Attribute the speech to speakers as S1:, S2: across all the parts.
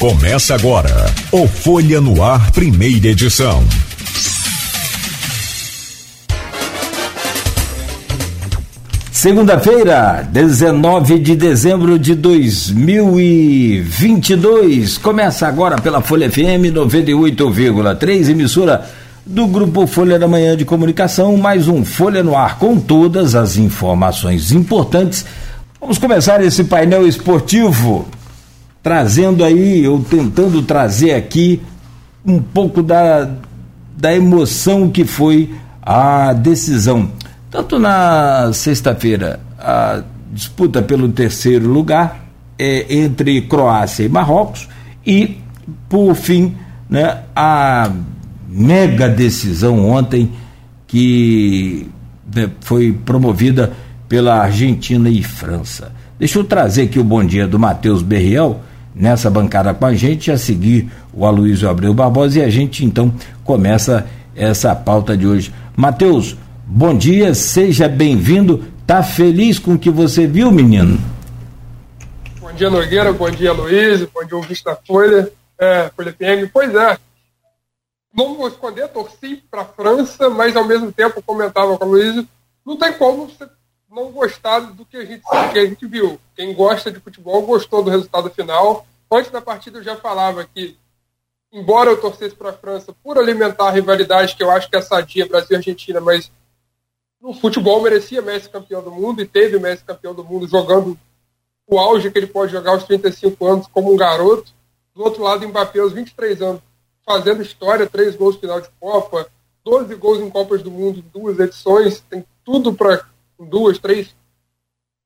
S1: Começa agora o Folha no Ar, primeira edição.
S2: Segunda-feira, 19 de dezembro de 2022. Começa agora pela Folha FM 98,3, emissora do Grupo Folha da Manhã de Comunicação. Mais um Folha no Ar com todas as informações importantes. Vamos começar esse painel esportivo trazendo aí, ou tentando trazer aqui, um pouco da, da emoção que foi a decisão. Tanto na sexta-feira, a disputa pelo terceiro lugar é, entre Croácia e Marrocos, e, por fim, né, a mega decisão ontem que né, foi promovida pela Argentina e França. Deixa eu trazer aqui o bom dia do Matheus Berriel, nessa bancada com a gente, a seguir o Aloysio Abreu Barbosa e a gente então começa essa pauta de hoje. Matheus, bom dia, seja bem-vindo. Tá feliz com o que você viu, menino?
S3: Bom dia, Nogueira, bom dia, Luiz, bom dia, da Folha, é, Folha PM. Pois é, não vou esconder, torci para a França, mas ao mesmo tempo comentava com o Luiz, não tem como você não gostar do que a gente que a gente viu. Quem gosta de futebol gostou do resultado final. Antes da partida eu já falava que, embora eu torcesse para a França por alimentar a rivalidade que eu acho que é sadia Brasil e Argentina, mas no futebol merecia Messi campeão do mundo e teve Messi campeão do mundo jogando o auge que ele pode jogar aos 35 anos como um garoto. Do outro lado, Mbappé aos 23 anos, fazendo história, três gols final de Copa, 12 gols em Copas do Mundo, duas edições, tem tudo para duas, três,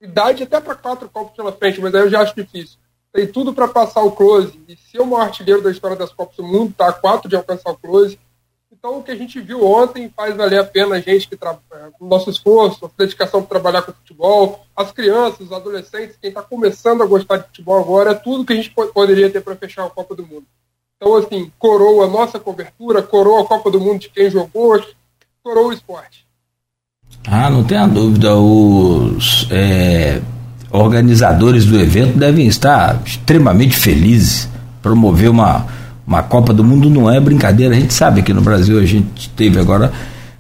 S3: idade até para quatro Copas pela frente, mas aí eu já acho difícil. Tem tudo para passar o close e ser o maior artilheiro da história das Copas do Mundo, tá a quatro de alcançar o close. Então, o que a gente viu ontem faz valer a pena a gente que trabalha, é, o nosso esforço, a dedicação para trabalhar com futebol, as crianças, os adolescentes, quem está começando a gostar de futebol agora, é tudo que a gente poderia ter para fechar a Copa do Mundo. Então, assim, coroa a nossa cobertura, coroa a Copa do Mundo de quem jogou, coroa o esporte.
S2: Ah, não tenha dúvida. Os é, organizadores do evento devem estar extremamente felizes. Promover uma, uma Copa do Mundo não é brincadeira. A gente sabe que no Brasil a gente teve agora,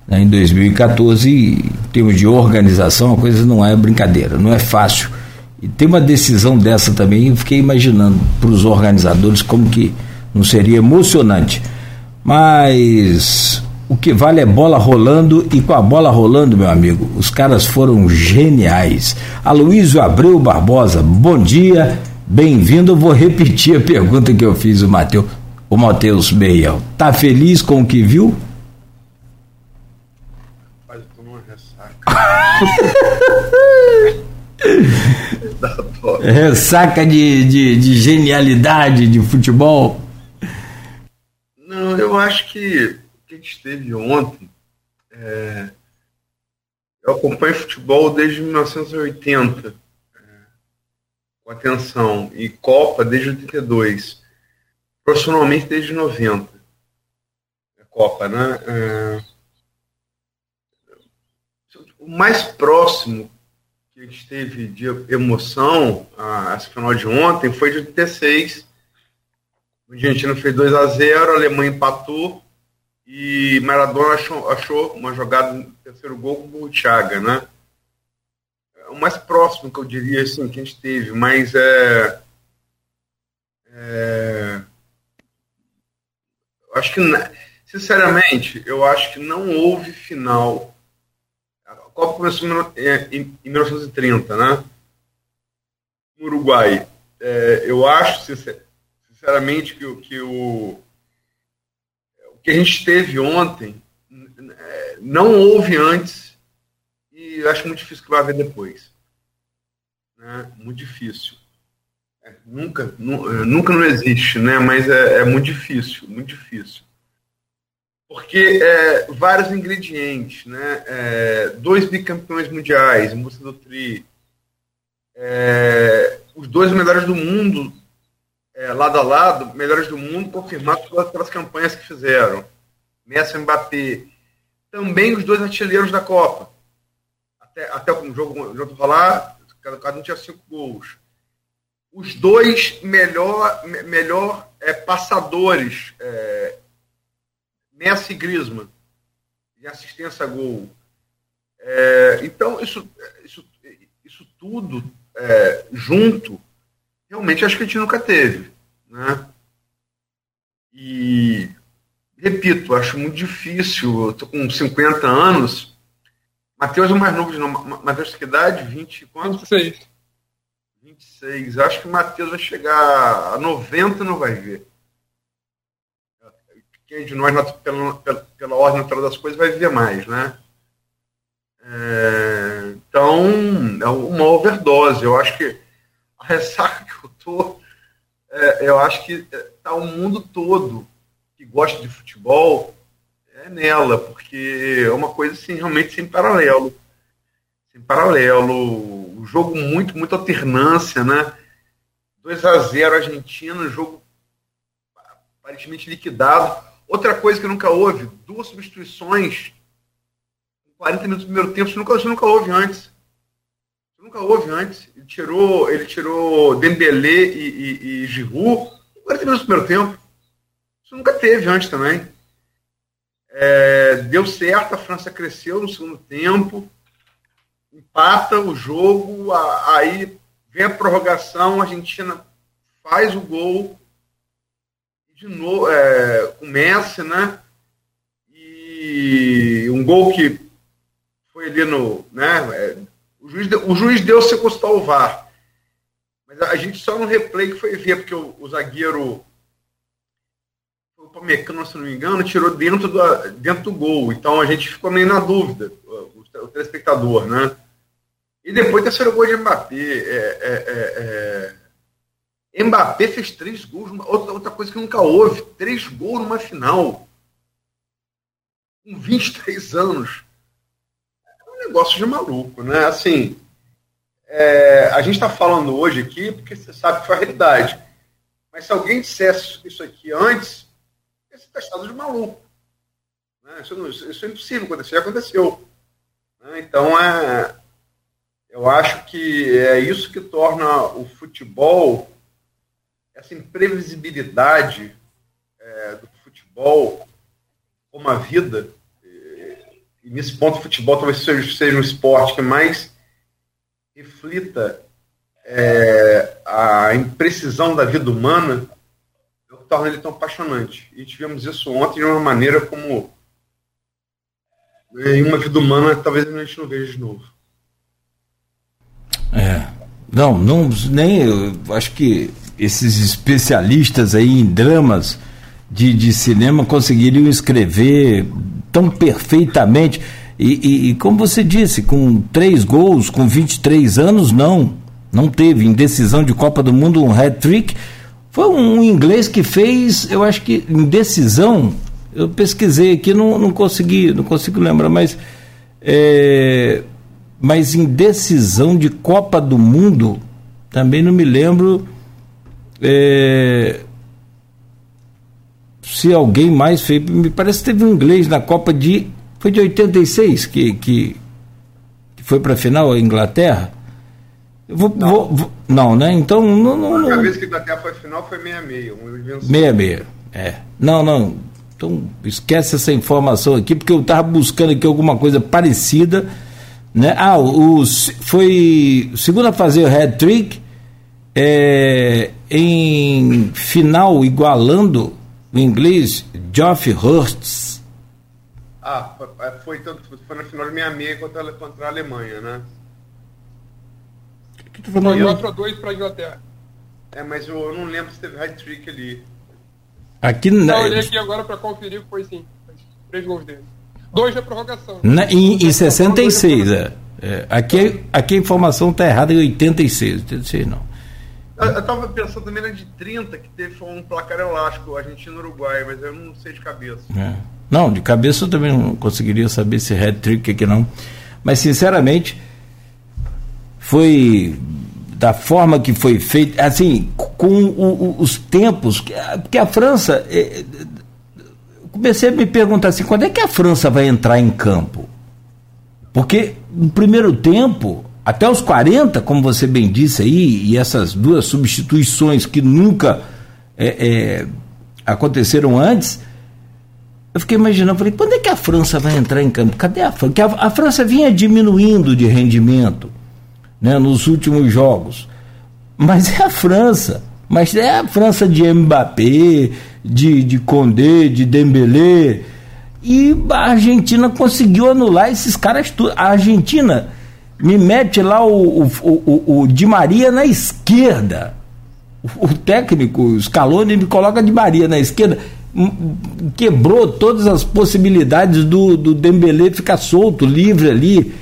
S2: né, em 2014, em termos de organização, a coisa não é brincadeira, não é fácil. E tem uma decisão dessa também, eu fiquei imaginando para os organizadores como que não seria emocionante. Mas o que vale é bola rolando e com a bola rolando, meu amigo, os caras foram geniais. Aloysio Abreu Barbosa, bom dia, bem-vindo. Eu vou repetir a pergunta que eu fiz o Mateus, o Matheus Beiel. Tá feliz com o que viu? Rapaz, eu tô numa ressaca. ressaca de, de, de genialidade de futebol?
S4: Não, eu acho que que a gente teve ontem, é, eu acompanho futebol desde 1980, é, com atenção, e Copa desde 82, profissionalmente desde 90. É Copa, né? É, o mais próximo que a gente teve de emoção, a, essa final de ontem, foi de 86. A Argentina fez 2 a 0 a Alemanha empatou, e Maradona achou, achou uma jogada no terceiro gol com o Thiago, né? É o mais próximo que eu diria assim, que a gente teve, mas é, é acho que sinceramente eu acho que não houve final. A Copa começou em, em 1930, né? No Uruguai. É, eu acho sinceramente que, que o que a gente teve ontem não houve antes e acho muito difícil que vai haver depois. Né? Muito difícil. É, nunca, nu, é, nunca não existe, né? mas é, é muito difícil, muito difícil. Porque é, vários ingredientes, né? É, dois bicampeões mundiais, Música do Tri, é, os dois melhores do mundo é, lado a lado, melhores do mundo, confirmados pelas, campanhas que fizeram. Messi e Mbappé. Também os dois artilheiros da Copa. Até, até o jogo, o jogo rolar, cada, cada um tinha cinco gols. os dois melhor, melhor é, passadores, é, Messi e Griezmann, de assistência a gol. É, então, isso, isso, isso tudo é, junto, realmente acho que a gente nunca teve. Né? E, repito, acho muito difícil, eu estou com 50 anos, Matheus é mais novo de novo. Matheus, que idade? 20 quanto?
S3: 26.
S4: 26. Acho que o Matheus vai chegar a 90 não vai ver. Quem de nós, pela, pela, pela ordem natural das coisas, vai ver mais, né? É, então, é uma overdose. Eu acho que a ressaca que eu tô, é, eu acho que tá o mundo todo que gosta de futebol é nela, porque é uma coisa assim, realmente sem paralelo. Sem paralelo. O jogo muito, muita alternância, né? 2 a 0 Argentina, jogo aparentemente liquidado. Outra coisa que nunca houve, duas substituições 40 minutos do primeiro tempo, isso nunca, isso nunca houve antes. Nunca houve antes. Ele tirou, ele tirou Dembélé e, e, e Giroud 40 minutos do primeiro tempo. Isso nunca teve antes também. É, deu certo, a França cresceu no segundo tempo, empata o jogo, a, aí vem a prorrogação, a Argentina faz o gol, de novo, é, com Messi, né? E um gol que foi ali no. Né, é, o, juiz, o juiz deu se custar o VAR. Mas a gente só no replay que foi ver, porque o, o zagueiro o Pamecano, se não me engano, tirou dentro do, dentro do gol. Então a gente ficou meio na dúvida, o, o telespectador, né? E depois terceiro gol de Mbappé. É, é, é, é, Mbappé fez três gols, outra, outra coisa que nunca houve, três gols numa final. Com 23 anos. Negócio de maluco, né? Assim, é, a gente está falando hoje aqui porque você sabe que foi a realidade. Mas se alguém dissesse isso aqui antes, esse testado de maluco. Né? Isso, isso, é impossível acontecer, aconteceu. Né? Então, é, eu acho que é isso que torna o futebol, essa imprevisibilidade é, do futebol, como a vida. E nesse ponto, o futebol talvez seja, um esporte que mais reflita é, a imprecisão da vida humana torna ele tão apaixonante. E tivemos isso ontem de uma maneira como em uma vida humana talvez a gente não veja de novo.
S2: É. Não, não nem eu acho que esses especialistas aí em dramas de, de cinema conseguiriam escrever tão perfeitamente. E, e, e, como você disse, com três gols, com 23 anos, não. Não teve. Em decisão de Copa do Mundo, um hat-trick foi um inglês que fez, eu acho que em decisão, eu pesquisei aqui, não, não consegui, não consigo lembrar, mas é, mas em decisão de Copa do Mundo, também não me lembro é, se alguém mais fez. Me parece que teve um inglês na Copa de. Foi de 86 que, que, que foi para a final a Inglaterra. Vou, não. Vou, vou, não, né? Então. Não, não,
S4: a única vez que Inglaterra foi final foi 66. Um
S2: 66. É. Não, não. Então, esquece essa informação aqui, porque eu estava buscando aqui alguma coisa parecida. Né? Ah, o, foi o segundo a fazer o hat-trick é, em final igualando o inglês Geoff Hurst.
S4: Ah, foi, foi, tanto, foi na final de 66 contra, contra a Alemanha, né?
S3: Que tu falou 4x2 para a Inglaterra.
S4: É, mas eu, eu não lembro se teve hat-trick ali.
S2: Aqui
S3: não. Não, olhei aqui agora para conferir que foi sim. Três gols dele. Dois na prorrogação. Na,
S2: em, em 66, é. é. Aqui, aqui a informação está errada em 86. 86 não.
S4: Eu estava pensando também na de 30, que teve um placar elástico, Argentina-Uruguai, mas eu não sei de cabeça.
S2: É. Não, de cabeça eu também não conseguiria saber se hat-trick aqui não. Mas, sinceramente, foi da forma que foi feito, assim, com o, o, os tempos, porque a França, é, comecei a me perguntar assim, quando é que a França vai entrar em campo? Porque no primeiro tempo, até os 40, como você bem disse aí, e essas duas substituições que nunca é, é, aconteceram antes, eu fiquei imaginando, falei, quando é que a França vai entrar em campo? Cadê a França? Porque a, a França vinha diminuindo de rendimento né, nos últimos jogos. Mas é a França. Mas é a França de Mbappé, de, de Condé, de Dembélé. E a Argentina conseguiu anular esses caras. A Argentina me mete lá o, o, o, o Di Maria na esquerda. O, o técnico, o Scaloni, me coloca Di Maria na esquerda. Quebrou todas as possibilidades do, do Dembélé ficar solto, livre ali.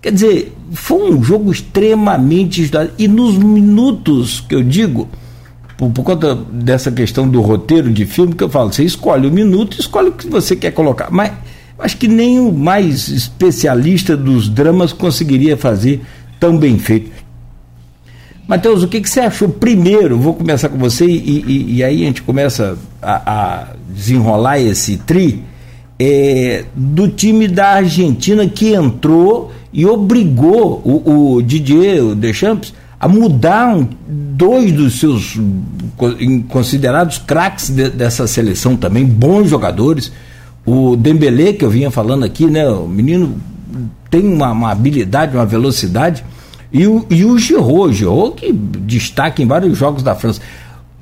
S2: Quer dizer, foi um jogo extremamente. E nos minutos que eu digo, por, por, conta dessa questão do roteiro de filme, que eu falo, você escolhe o minuto, escolhe o que você quer colocar. Mas acho que nem o mais especialista dos dramas conseguiria fazer tão bem feito. Matheus, o que, que você achou? Primeiro, vou começar com você e, e, e aí a gente começa a, a desenrolar esse tri é, do time da Argentina que entrou e obrigou o, o Didier o Deschamps a mudar um, dois dos seus considerados craques de, dessa seleção também, bons jogadores. O Dembélé, que eu vinha falando aqui, né? O menino tem uma, uma habilidade, uma velocidade. E o, e o Giroud, Giroud que destaca em vários jogos da França.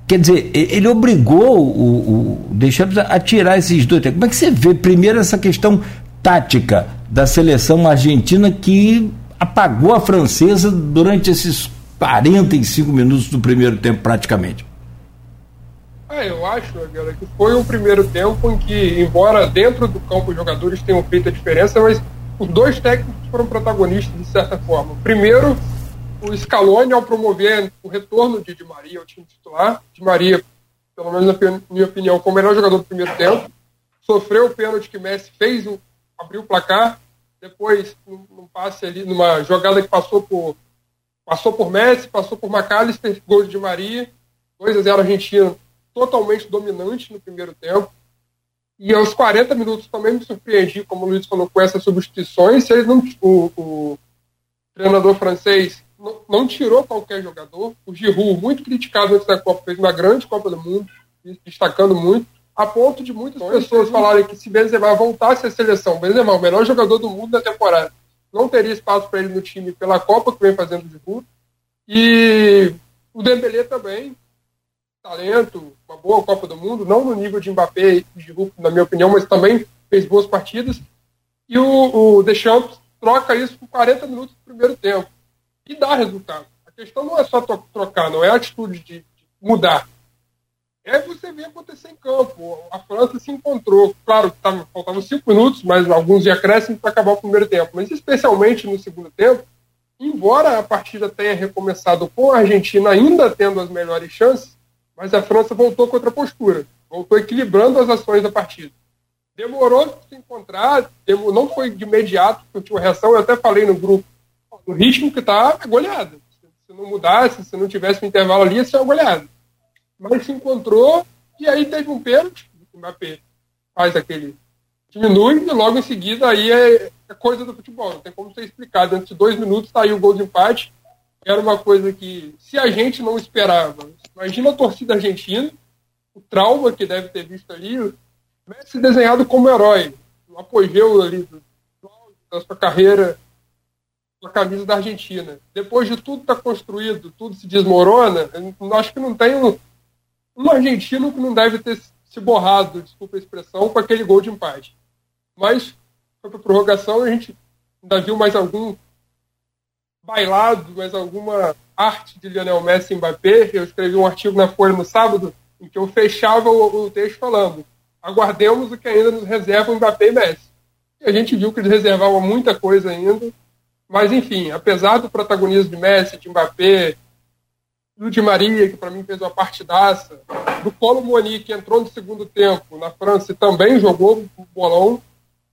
S2: Quer dizer, ele obrigou o, o Deschamps a tirar esses dois. Como é que você vê primeiro essa questão tática da seleção argentina que apagou a francesa durante esses 45 minutos do primeiro tempo praticamente?
S3: É, eu acho, galera, que foi um primeiro tempo em que, embora dentro do campo os jogadores tenham feito a diferença, mas os dois técnicos foram protagonistas de certa forma. Primeiro, o Scaloni, ao promover o retorno de Di Maria ao time titular, Di Maria, pelo menos na minha opinião, como o melhor jogador do primeiro tempo, sofreu o pênalti que Messi fez, abriu o placar, depois, num, num passe ali, numa jogada que passou por passou por Messi, passou por McAllister, gol de Di Maria, 2 a 0 Argentina, totalmente dominante no primeiro tempo. E aos 40 minutos também me surpreendi, como o Luiz falou, com essas substituições. Se ele não, o, o treinador francês não, não, tirou qualquer jogador. O Giroud, muito criticado antes da Copa, fez uma grande Copa do Mundo, destacando muito, a ponto de muitas pessoas falarem que se Benzema voltasse à seleção, Benzema, o melhor jogador do mundo da temporada, não teria espaço para ele no time pela Copa que vem fazendo de Giroud. E o Dembélé também, talento, uma boa Copa do Mundo, não no nível de Mbappé e Giroud, na minha opinião, mas também fez boas partidas. E o, o Deschamps troca isso por 40 minutos do primeiro tempo. E dá resultado. A questão não é só trocar, não é a atitude de, de mudar. É você ver acontecer em campo. A França se encontrou. Claro que tava, faltavam cinco minutos, mas alguns já crescem para acabar o primeiro tempo. Mas especialmente no segundo tempo, embora a partida tenha recomeçado com a Argentina ainda tendo as melhores chances, mas a França voltou com outra postura, voltou equilibrando as ações da partida. Demorou para se encontrar, não foi de imediato que eu tinha uma reação, eu até falei no grupo, no ritmo que está, é goleada. Se não mudasse, se não tivesse um intervalo ali, ia ser uma goleada. Mas se encontrou, e aí teve um pênalti, o Mbappé faz aquele diminui e logo em seguida aí é, é, coisa do futebol, não tem como ser explicado. Antes de dois minutos saiu tá o gol de empate, era uma coisa que, se a gente não esperava, imagina a torcida argentina, o trauma que deve ter visto ali, Messi desenhado como herói, o apogeu ali do, da sua carreira com a camisa da Argentina. Depois de tudo tá construído, tudo se desmorona, acho que não tem um, um argentino que não deve ter se borrado, desculpa a expressão, com aquele gol de empate. Mas foi para prorrogação a gente ainda viu mais algum bailado, mais alguma arte de Lionel Messi e Mbappé. Eu escrevi um artigo na Folha no sábado em que eu fechava o, o texto falando aguardemos o que ainda nos reserva Mbappé e Messi. E a gente viu que eles reservavam muita coisa ainda. Mas, enfim, apesar do protagonismo de Messi, de Mbappé, do Di Maria, que para mim fez uma partidaça, do Colo Moni, que entrou no segundo tempo na França e também jogou o bolão,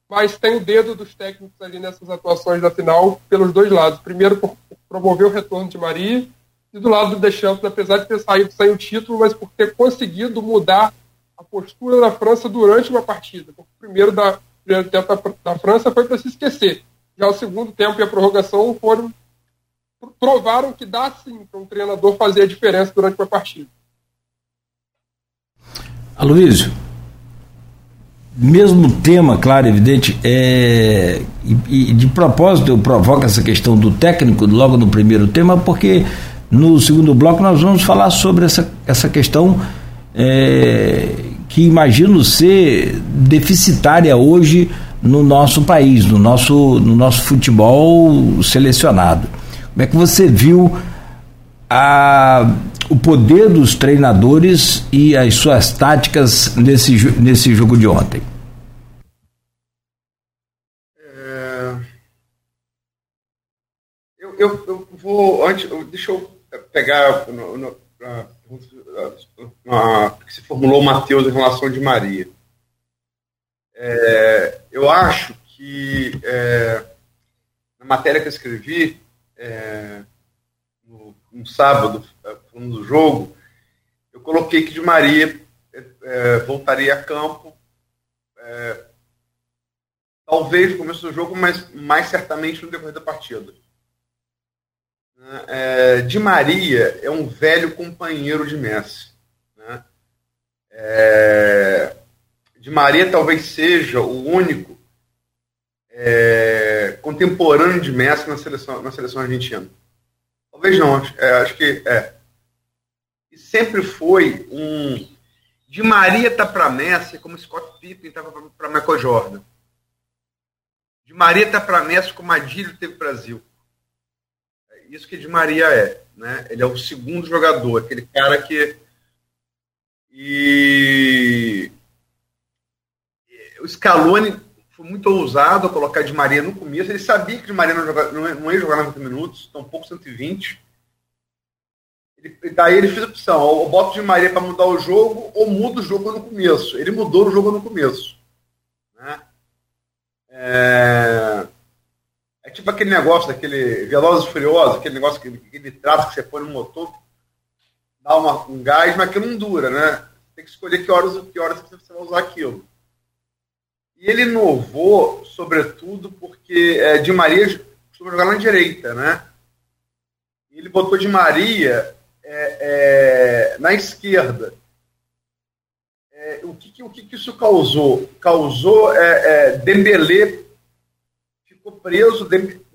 S3: mas tem o dedo dos técnicos ali nessas atuações da final pelos dois lados. Primeiro, por promover o retorno de Maria, e do lado do Deschamps, apesar de ter saído sem o título, mas por ter conseguido mudar a postura da França durante uma partida. O primeiro da, primeiro tempo da, da França foi para se esquecer. Já o segundo tempo e a prorrogação foram provaram que dá sim para um treinador fazer a diferença durante uma partida.
S2: Aloysio, mesmo tema, claro, evidente, é, e, e, de propósito eu provoco essa questão do técnico logo no primeiro tema, porque no segundo bloco nós vamos falar sobre essa, essa questão é, que imagino ser deficitária hoje no nosso país, no nosso, no nosso futebol selecionado. Como é que você viu a, o poder dos treinadores e as suas táticas nesse, nesse jogo de ontem?
S4: É, eu, eu, vou antes, deixa eu pegar na, que se formulou o Matheus em relação de Maria. É, eu acho que é, na matéria que eu escrevi é, no, no, sábado, é, do jogo, eu coloquei que de Maria é, é, voltaria a campo, talvez no começo do jogo, mas mais certamente no decorrer da partida. É, de Maria é um velho companheiro de Messi. Né? É, de Maria talvez seja o único é, contemporâneo de Messi na seleção, na seleção argentina. Talvez não, acho, é, acho que é. Sempre foi um. De Maria tá para Messi como Scott Pippen estava para Michael Jordan. De Maria tá para Messi como Adílio teve Brasil isso que de Maria é. Né? Ele é o segundo jogador, aquele cara que. E o Scaloni foi muito ousado a colocar de Maria no começo. Ele sabia que de Maria não, joga, não ia jogar 90 minutos, tampouco 120. Ele, daí ele fez a opção: ou boto de Maria para mudar o jogo, ou muda o jogo no começo. Ele mudou o jogo no começo. Né? É é tipo aquele negócio daquele Velozes e aquele negócio, aquele, aquele traço que você põe no motor, dá uma, um gás, mas que não dura, né? Tem que escolher que horas, que horas você vai usar aquilo. E ele inovou, sobretudo, porque é, Maria costuma jogar na direita, né? Ele botou Di Maria é, é, na esquerda. É, o que, o que, isso causou? Causou é, é, Dembélé ficou preso,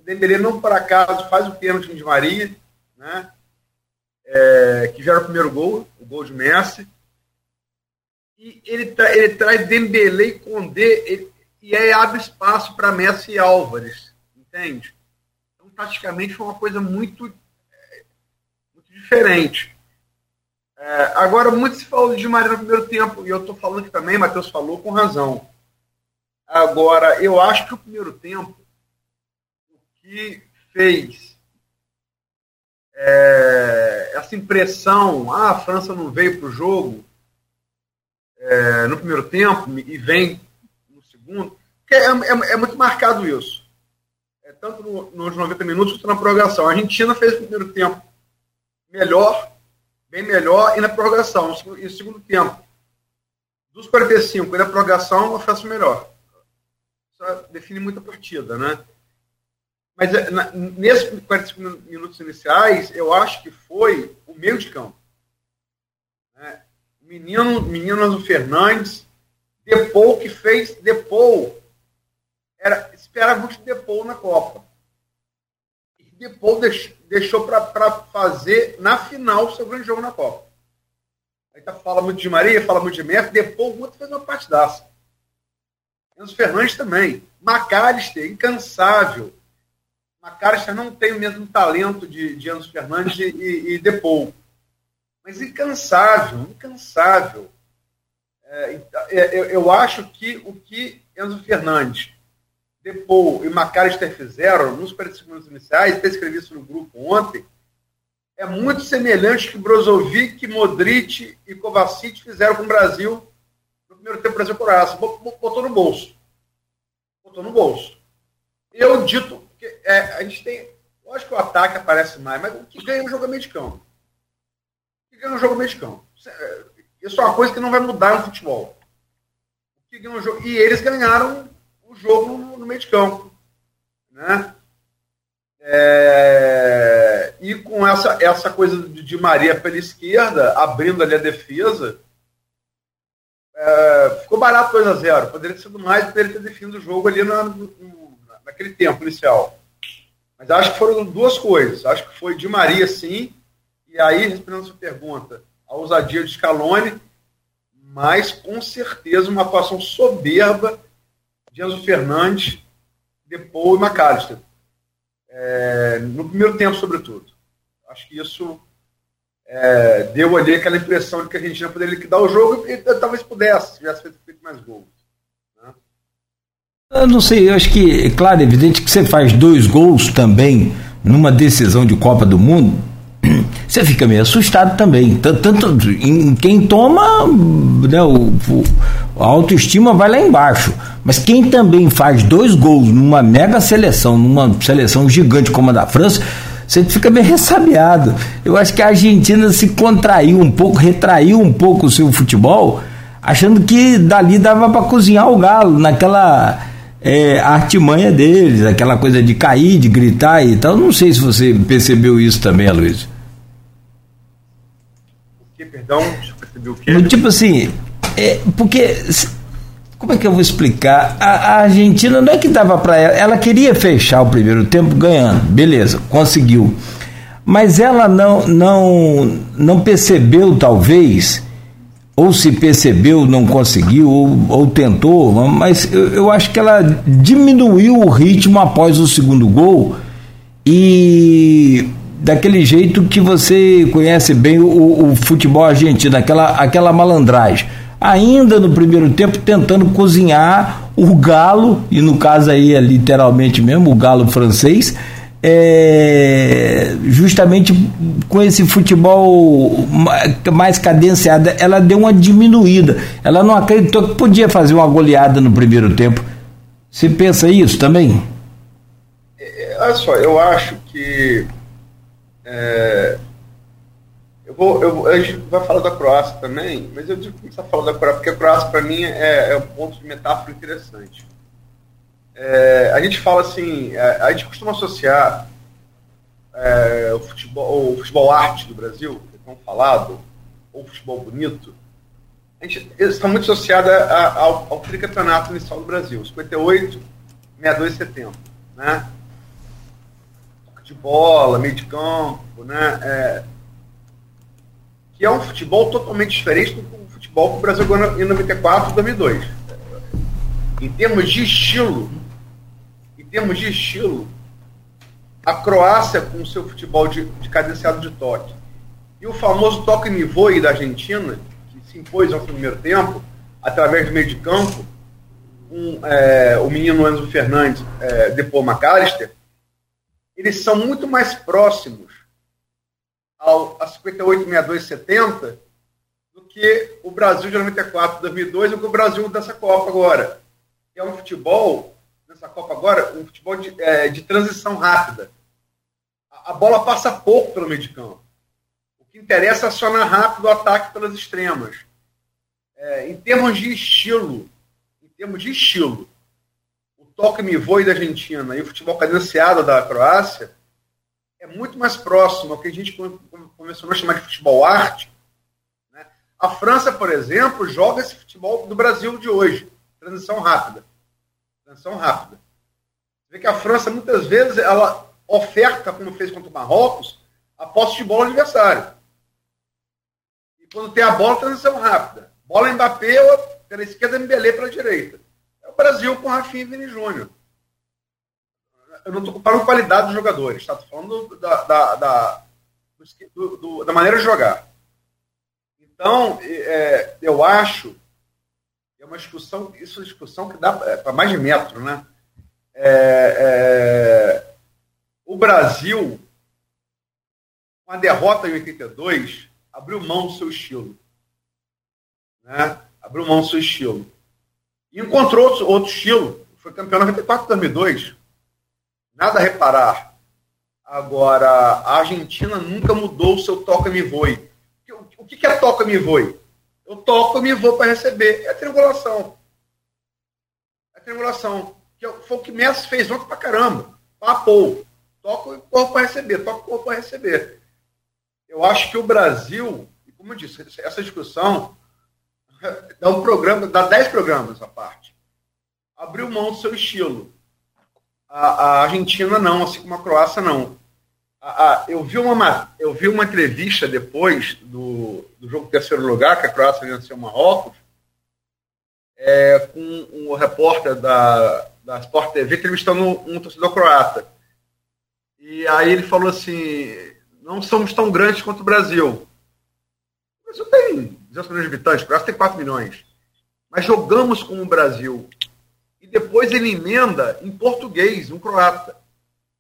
S4: Dembélé não por acaso faz o pênalti de Maria, né? É, que gera o primeiro gol, o gol de Messi. E ele, tra ele traz Dembélé e Condé e aí abre espaço para Messi e Álvares, entende? Então, taticamente, foi uma coisa muito diferente. É, agora, muito se falou de Maria no primeiro tempo, e eu estou falando que também, Matheus falou com razão. Agora, eu acho que o primeiro tempo que fez é, essa impressão, ah, a França não veio para o jogo é, no primeiro tempo e vem no segundo, é, é, é muito marcado isso. É, tanto no, nos 90 minutos quanto na prorrogação. A Argentina fez o primeiro tempo melhor, bem melhor, e na prorrogação, e no segundo tempo. Dos 45 e na prorrogação, a França melhor. Isso define muita partida, né? Mas eh, na, nesses 45 minutos iniciais, eu acho que foi o meio de campo. Né? Menino, menino Fernandes, Depou que fez Depou. Era, esperava muito Depou na Copa. Depou deix, deixou para fazer na final o seu grande jogo na Copa. Aí tá, fala muito de Maria, fala muito de Messi, Depou muito fez uma partidaça. Enzo Fernandes também. Macalister, incansável McAllister não tem o mesmo talento de, de Enzo Fernandes e, e, e Depou. Mas incansável, incansável. É, é, eu, eu, acho que o que Enzo Fernandes, Depou e McAllister fizeram nos 45 minutos iniciais, até escrevi isso no grupo ontem, é muito semelhante que Brozovic, Modric e Kovacic fizeram com o Brasil no primeiro tempo Brasil Croácia. Botou no bolso. Botou no bolso. Eu dito porque é, a gente tem. Lógico que o ataque aparece mais, mas o que ganha é o jogo é campo. O que ganha é o jogo é campo. É, isso é uma coisa que não vai mudar no futebol. O que ganha o jogo, e eles ganharam o jogo no, no meio de campo. Né? É, e com essa, essa coisa de, Maria pela esquerda, abrindo ali a defesa, é, ficou barato 2 a 0 Poderia ter sido mais, poderia ter definido o jogo ali na, no, naquele tempo inicial. Mas acho que foram duas coisas. Acho que foi de Maria, sim, e aí, respondendo a sua pergunta, a ousadia de Scaloni, mas com certeza uma atuação soberba de Enzo Fernandes, Depou e McAllister. É, no primeiro tempo, sobretudo. Acho que isso é, deu ali aquela impressão de que a Argentina poderia liquidar o jogo e talvez pudesse, se tivesse feito mais gols. Né?
S2: Eu não sei, eu acho que, claro, é evidente que você faz dois gols também numa decisão de Copa do Mundo, você fica meio assustado também. Tanto em quem toma, né, o, o, a autoestima vai lá embaixo. Mas quem também faz dois gols numa mega seleção, numa seleção gigante como a da França, você fica meio ressabiado. Eu acho que a Argentina se contraiu um pouco, retraiu um pouco o seu futebol, achando que dali dava para cozinhar o galo, naquela é, artimanha deles, aquela coisa de cair, de gritar e tal. Não sei se você percebeu isso também, Luiz
S4: perdão? Deixa eu perceber o que.
S2: Tipo assim, é, porque. Como é que eu vou explicar? A, a Argentina não é que dava para ela, ela queria fechar o primeiro tempo ganhando, beleza, conseguiu. Mas ela não, não, não percebeu, talvez, ou se percebeu, não conseguiu, ou, ou tentou, mas eu, eu, acho que ela diminuiu o ritmo após o segundo gol e daquele jeito que você conhece bem o, o futebol argentino, aquela, aquela malandragem. Ainda no primeiro tempo tentando cozinhar o galo, e no caso aí é literalmente mesmo, o galo francês, é, justamente com esse futebol mais cadenciado, ela deu uma diminuída. Ela não acreditou que podia fazer uma goleada no primeiro tempo. Você pensa isso também?
S4: É, olha só, eu acho que é, eu vou, eu, a gente vai falar da Croácia também, mas eu digo começar a falar da Croácia, porque a Croácia, para mim, é, é, um ponto de metáfora interessante. É, a gente fala assim, é, a gente costuma associar é, o, futebol, o futebol arte do Brasil, que é tão falado, ou o futebol bonito, a gente está muito associado ao, ao tricampeonato inicial do Brasil, 58, 62 e 70. Né? De bola, meio de campo, né? É, que é um futebol totalmente diferente do futebol que o Brasil ganhou em 94 e 2002. Em termos de estilo, em termos de estilo, a Croácia com seu futebol de, de cadenciado de toque e o famoso toque nivoi da Argentina, que se impôs no primeiro tempo, através do meio de campo, com é, o menino Enzo Fernandes, é, depois McAllister, eles são muito mais próximos ao, a 58, 62, 70 do que o Brasil de 94, 2002 do que o Brasil dessa Copa agora. É um futebol, nessa Copa agora, um futebol de, é, de transição rápida. A, a, bola passa pouco pelo meio de campo. O que interessa é acionar rápido o ataque pelas extremas. É, em termos de estilo, em termos de estilo, toque-me voe da Argentina e o futebol cadenciado da Croácia é muito mais próximo ao que a gente começou a chamar de futebol arte. Né? A França, por exemplo, joga esse futebol do Brasil de hoje, transição rápida. Transição rápida. Você vê que a França, muitas vezes, ela oferta, como fez contra o Marrocos, a posse de bola adversário. E quando tem a bola, transição rápida. Bola Mbappé pela esquerda, Mbele pela direita Brasil com Rafinha e Vini Júnior. Eu não estou comparando qualidade dos jogadores, tá? Estou falando da, da, da, do, do, da, maneira de jogar. Então, é, eu acho é uma discussão, isso é uma discussão que dá para mais de metro, né? É, é, o Brasil, com a derrota em 82, abriu mão do seu estilo. Né? Abriu mão do seu estilo. E encontrou outro, estilo. Foi campeão 94 2002. Nada a reparar. Agora, a Argentina nunca mudou o seu toca-me voe. O que é toca-me voe? Eu toco e me vou para receber. É triangulação. É triangulação. Que foi o que Messi fez ontem pra caramba. Papou. toca o corpo para receber, toca o corpo para receber. Eu acho que o Brasil, como eu disse, essa discussão dá um programa, dá 10 programas à parte. Abriu mão do seu estilo. A, a Argentina não, assim como a Croácia não. A, a, eu, vi uma, eu vi uma entrevista depois do, do jogo terceiro lugar, que a Croácia venceu o Marrocos, é, com um, um repórter da, da Sport TV entrevistando um torcedor croata. E aí ele falou assim: não somos tão grandes quanto o Brasil. O Brasil tem 200 milhões de habitantes, o Brasil tem 4 milhões. Mas jogamos com o Brasil. E depois ele emenda em português, um croata.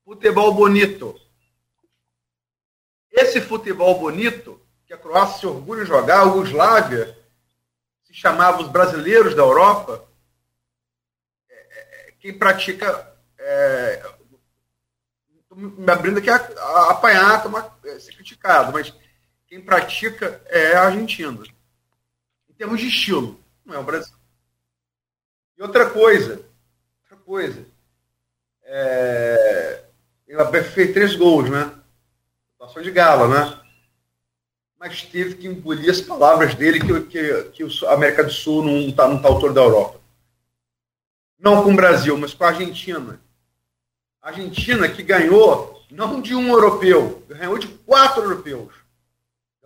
S4: Futebol bonito. Esse futebol bonito, que a Croácia se orgulha de jogar, a Yugoslávia se chamava os brasileiros da Europa, é, é, quem pratica. É, me abrindo aqui a, a apanhar, tomar, é, ser criticado, mas quem pratica é a Argentina. Em termos de estilo, não é o Brasil. E outra coisa, outra coisa, é, ele fez três gols, né? Situação de gala, né? Mas teve que engolir as palavras dele que, que, que a América do Sul não está não tá autor da Europa. Não com o Brasil, mas com a Argentina. A Argentina que ganhou não de um europeu, ganhou de quatro europeus.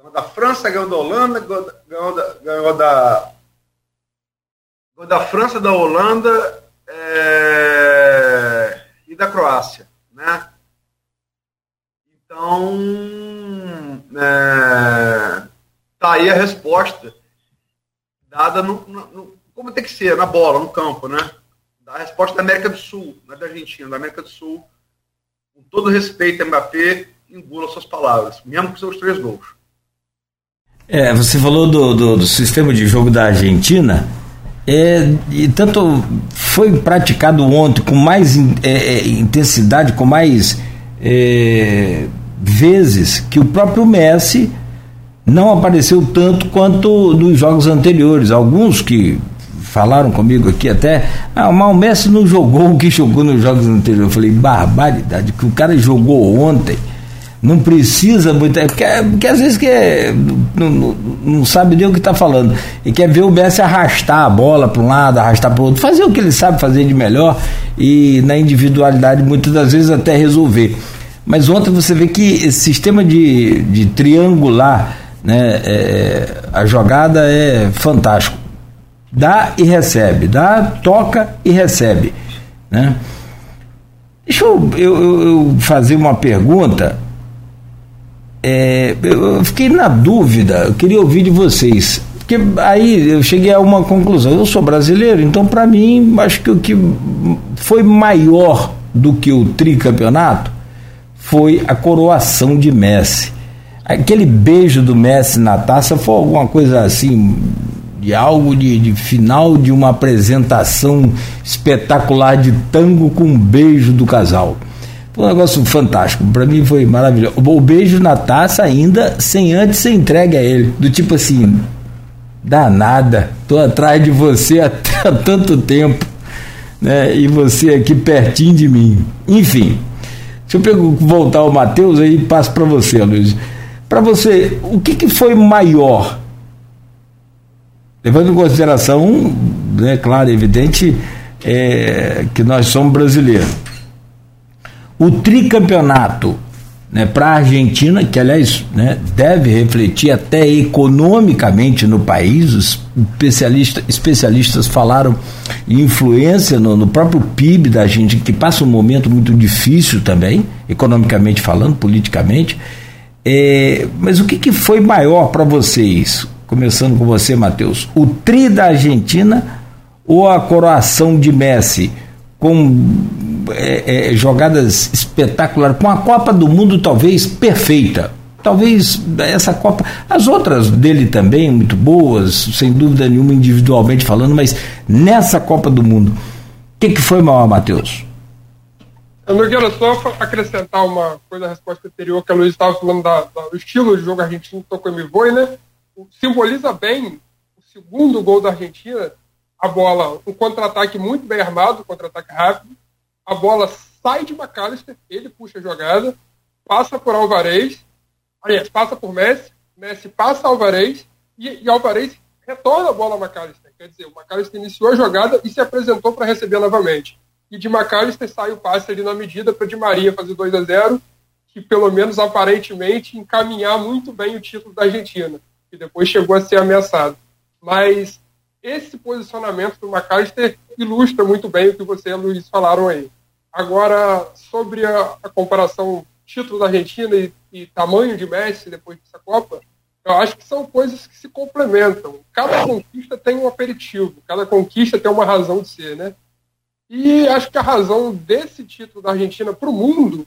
S4: Ganhou da França, ganhou da Holanda, ganhou da, ganhou da, ganhou da França, da Holanda é, e da Croácia. Né? Então, é, tá aí a resposta dada no, no, como tem que ser, na bola, no campo, né? da resposta da América do Sul, não é da Argentina, da América do Sul. Com todo respeito, Mbappé engula suas palavras, mesmo com seus três gols.
S2: É, você falou do, do, do sistema de jogo da Argentina. É, e tanto foi praticado ontem com mais é, é, intensidade, com mais é, vezes, que o próprio Messi não apareceu tanto quanto nos jogos anteriores. Alguns que falaram comigo aqui até, ah, o Messi não jogou o que jogou nos jogos anteriores. Eu falei, barbaridade, que o cara jogou ontem. Não precisa muito. É porque, é, porque às vezes que não, não, não, sabe nem o que está falando. E quer ver o Messi arrastar a bola para um lado, arrastar para o outro, fazer o que ele sabe fazer de melhor e na individualidade muitas das vezes até resolver. Mas ontem você vê que esse sistema de, de triangular, né, é, a jogada é fantástico dá e recebe, dá, toca e recebe. Né? Deixa eu, eu, eu fazer uma pergunta. É, eu fiquei na dúvida, eu queria ouvir de vocês. Porque aí eu cheguei a uma conclusão. Eu sou brasileiro, então para mim, acho que o que foi maior do que o tricampeonato foi a coroação de Messi. Aquele beijo do Messi na taça foi alguma coisa assim de algo de, de, final de uma apresentação espetacular de tango com um beijo do casal. Foi um negócio fantástico, para mim foi maravilhoso. O beijo na taça ainda sem antes ser entregue a ele, do tipo assim, danada, tô atrás de você há, há tanto tempo, né? E você aqui pertinho de mim. Enfim, deixa eu voltar ao Matheus aí e passo para você, Luiz. Para você, o que, que foi maior levando em consideração, né, claro, evidente, é, que nós somos brasileiros. O tricampeonato né, para a Argentina, que aliás né, deve refletir até economicamente no país, os especialistas, especialistas falaram em influência no, no próprio PIB da Argentina, que passa um momento muito difícil também, economicamente falando, politicamente. É, mas o que, que foi maior para vocês? Começando com você, Matheus. O tri da Argentina ou a coroação de Messi com é, é, jogadas espetaculares, com a Copa do Mundo talvez perfeita. Talvez essa Copa, as outras dele também muito boas, sem dúvida nenhuma individualmente falando, mas nessa Copa do Mundo, o que, que foi maior, Matheus?
S3: Nogueira, só acrescentar uma coisa à resposta anterior que a Luiz estava falando da, do estilo de jogo argentino tocou me voe, né? simboliza bem o segundo gol da Argentina, a bola, um contra-ataque muito bem armado, um contra-ataque rápido, a bola sai de McAllister, ele puxa a jogada, passa por Alvarez, aliás, passa por Messi, Messi passa Alvarez e, e Alvarez retorna a bola a McAllister. Quer dizer, o McAllister iniciou a jogada e se apresentou para receber novamente. E de McAllister sai o passe ali na medida para Di Maria fazer 2 a 0 que pelo menos aparentemente encaminhar muito bem o título da Argentina, que depois chegou a ser ameaçado. Mas esse posicionamento do McAllister ilustra muito bem o que você e Luiz falaram aí. Agora, sobre a, a comparação título da Argentina e, e, tamanho de Messi depois dessa Copa, eu acho que são coisas que se complementam. Cada conquista tem um aperitivo, cada conquista tem uma razão de ser, né? E acho que a razão desse título da Argentina para o mundo,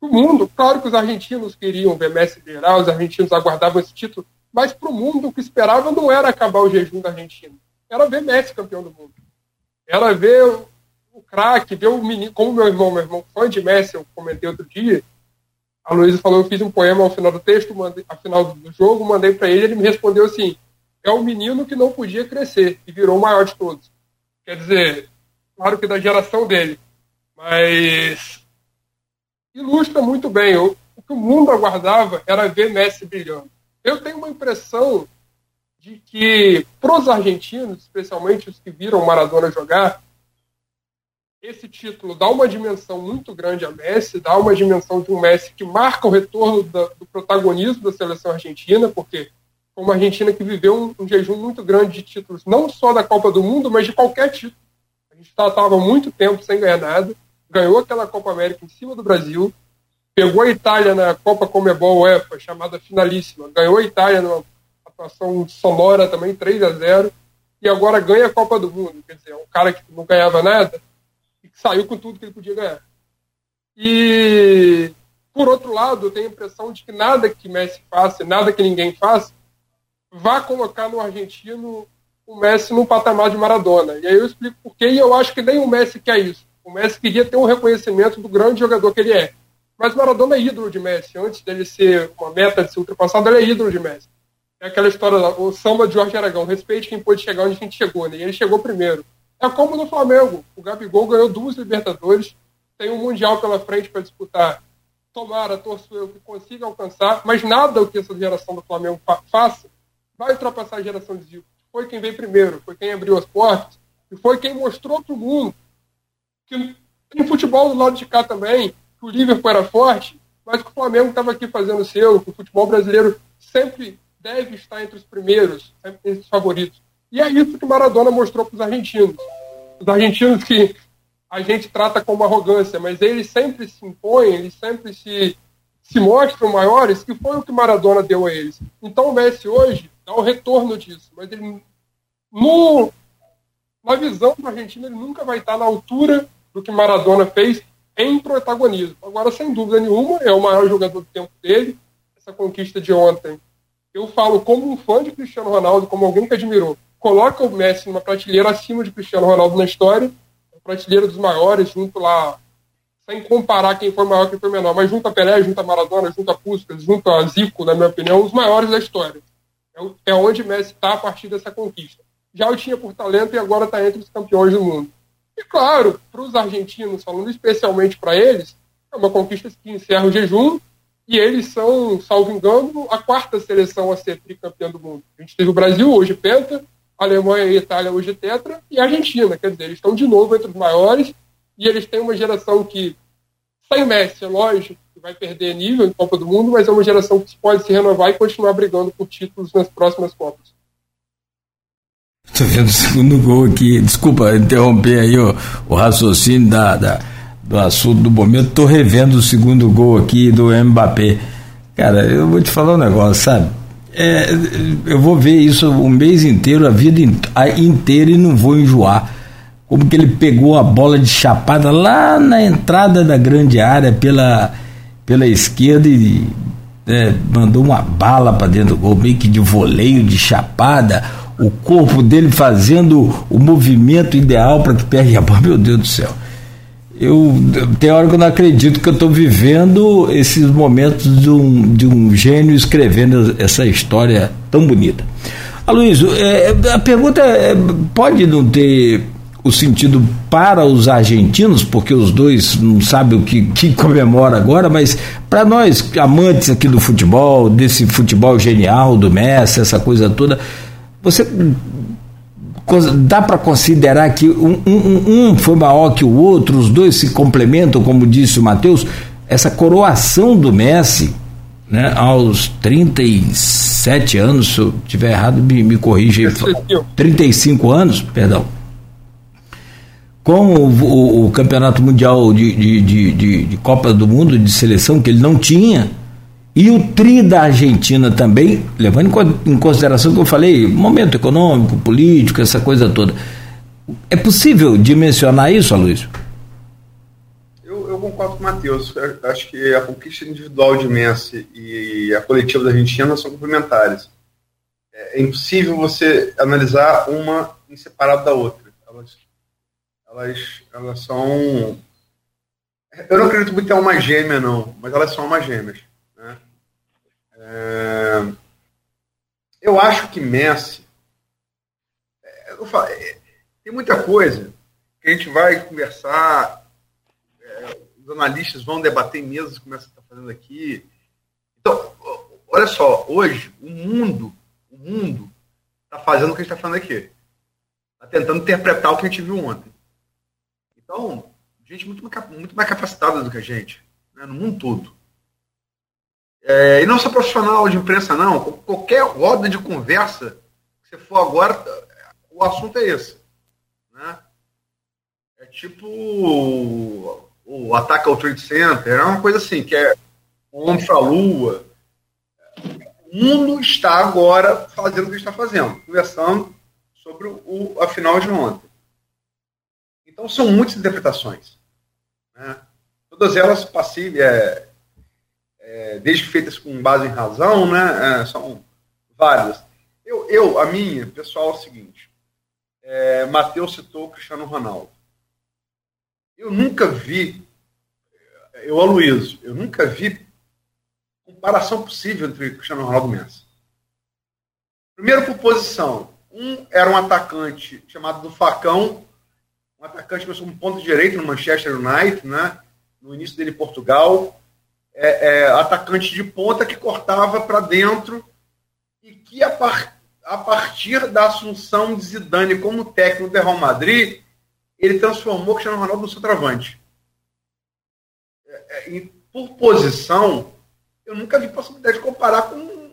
S3: o mundo, claro que os argentinos queriam ver Messi virar, os argentinos aguardavam esse título, mas para o mundo o que esperava não era acabar o jejum da Argentina, era ver Messi campeão do mundo. Era ver o craque, ver o menino, como meu irmão, meu irmão fã de Messi, eu comentei outro dia, a Luísa falou, eu fiz um poema ao final do texto, mandei, ao final do jogo, mandei para ele, ele me respondeu assim, é o menino que não podia crescer e virou o maior de todos. Quer dizer, claro que da geração dele, mas ilustra muito bem. O, o que o mundo aguardava era ver Messi brilhando. Eu tenho uma impressão de que, para os argentinos, especialmente os que viram Maradona jogar, esse título dá uma dimensão muito grande a Messi, dá uma dimensão de um Messi que marca o retorno da, do protagonismo da seleção argentina, porque como a Argentina que viveu um, um, jejum muito grande de títulos, não só da Copa do Mundo, mas de qualquer título. A gente estava muito tempo sem ganhar nada, ganhou aquela Copa América em cima do Brasil, pegou a Itália na Copa Comebol UEFA, chamada finalíssima, ganhou a Itália numa atuação sonora também, 3 a 0 e agora ganha a Copa do Mundo. Quer dizer, é um cara que não ganhava nada saiu com tudo que ele podia ganhar. E, por outro lado, eu tenho a impressão de que nada que Messi faça, nada que ninguém faça, vá colocar no argentino o Messi num patamar de Maradona. E aí eu explico por quê, e eu acho que nem o Messi quer isso. O Messi queria ter um reconhecimento do grande jogador que ele é. Mas Maradona é ídolo de Messi. Antes dele ser uma meta de ser ultrapassado, ele é ídolo de Messi. É aquela história lá, o samba de Jorge Aragão, respeite quem pôde chegar onde a gente chegou, né? E ele chegou primeiro. É como no Flamengo. O Gabigol ganhou duas Libertadores, tem um Mundial pela frente para disputar. Tomara, torço eu que consiga alcançar, mas nada o que essa geração do Flamengo fa faça vai ultrapassar a geração de Zico. Foi quem veio primeiro, foi quem abriu as portas, e foi quem mostrou para o mundo que tem futebol do lado de cá também, que o Liverpool era forte, mas que o Flamengo estava aqui fazendo o seu, que o futebol brasileiro sempre deve estar entre os primeiros, entre os favoritos. E é isso que Maradona mostrou para os argentinos. Os argentinos que a gente trata como arrogância, mas eles sempre se impõem, eles sempre se, se mostram maiores, que foi o que Maradona deu a eles. Então o Messi hoje dá o retorno disso, mas ele, no, na visão do argentino, ele nunca vai estar na altura do que Maradona fez em protagonismo. Agora, sem dúvida nenhuma, é o maior jogador do tempo dele. Essa conquista de ontem, eu falo como um fã de Cristiano Ronaldo, como alguém que admirou. Coloca o Messi numa prateleira acima de Cristiano Ronaldo na história, prateleira dos maiores, junto lá, sem comparar quem foi maior e quem foi menor, mas junto a Pelé, junto a Maradona, junto a Puskas, junto a Zico, na minha opinião, os maiores da história. É, é onde Messi está a partir dessa conquista. Já o tinha por talento e agora está entre os campeões do mundo. E claro, para os argentinos, falando especialmente para eles, é uma conquista que encerra o jejum e eles são, salvo engano, a quarta seleção a ser tricampeã do mundo. A gente teve o Brasil, hoje penta, Alemanha e Itália, hoje tetra, e Argentina. Quer dizer, eles estão de novo entre os maiores e eles têm uma geração que, sem Messi, é lógico, que vai perder nível em Copa do Mundo, mas é uma geração que pode se renovar e continuar brigando por títulos nas próximas Copas.
S2: Estou vendo o segundo gol aqui. Desculpa interromper aí o, o raciocínio da, da, do assunto do momento. Estou revendo o segundo gol aqui do Mbappé. Cara, eu vou te falar um negócio, sabe? É, eu vou ver isso o mês inteiro, a vida inteira e não vou enjoar. Como que ele pegou a bola de chapada lá na entrada da grande área pela, pela esquerda e é, mandou uma bala para dentro do gol, meio que de voleio, de chapada o corpo dele fazendo o movimento ideal para que pegue a bola. Meu Deus do céu. Eu, tem hora que eu não acredito que eu estou vivendo esses momentos de um, de um gênio escrevendo essa história tão bonita. Aloysio, é, a pergunta é, pode não ter o sentido para os argentinos, porque os dois não sabem o que, que comemora agora, mas para nós, amantes aqui do futebol, desse futebol genial do Messi, essa coisa toda, você dá para considerar que um, um, um, foi maior que o outro, os dois se complementam, como disse o Matheus, essa coroação do Messi, né, aos 37 anos, se eu estiver errado, me, me corrija. 35 anos, perdão. Com o, o, o Campeonato Mundial de, de, de, de, Copa do Mundo de seleção, que ele não tinha, e o tri da Argentina também, levando em consideração o que eu falei, momento econômico, político, essa coisa toda. É possível dimensionar isso, Aloysio?
S4: Eu, eu concordo com o Matheus. Acho que a conquista individual de Messi e a coletiva da Argentina são complementares. É, é impossível você analisar uma em separado da outra. Elas elas, elas são. Eu não acredito muito em uma gêmea, não, mas elas são uma gêmeas. É... Eu acho que Messi. É, falo, é, tem muita coisa que a gente vai conversar, os analistas vão debater em mesas, como essa está fazendo aqui. Então, olha só, hoje o mundo, o mundo está fazendo o que a gente está falando aqui. Está tentando interpretar o que a gente viu ontem. Então, gente muito, muito mais capacitada do que a gente, né, no mundo todo. É, e não só profissional de imprensa, não. Qualquer roda de conversa que você for agora, o assunto é esse. Né? É tipo o, o ataque ao Trade Center, é uma coisa assim, que é o homem para a lua. O mundo está agora fazendo o que está fazendo, conversando sobre o, a final de ontem. Então, são muitas interpretações. Né? Todas elas passíveis, é, é, desde feitas com base em razão, né, é, são várias. Eu, eu, a minha, pessoal, é o seguinte. É, Matheus citou o Cristiano Ronaldo. Eu nunca vi, eu, Aloysio, eu nunca vi comparação possível entre Cristiano Ronaldo e Messi. Primeiro por posição. Um era um atacante chamado do Facão, um atacante começou um ponto direito no Manchester United, né? no início dele Portugal, é, é, atacante de ponta que cortava para dentro e que a, par, a, partir da assunção de Zidane como técnico do Real Madrid, ele transformou Cristiano Ronaldo no centroavante. É, é por posição, eu nunca vi possibilidade de comparar com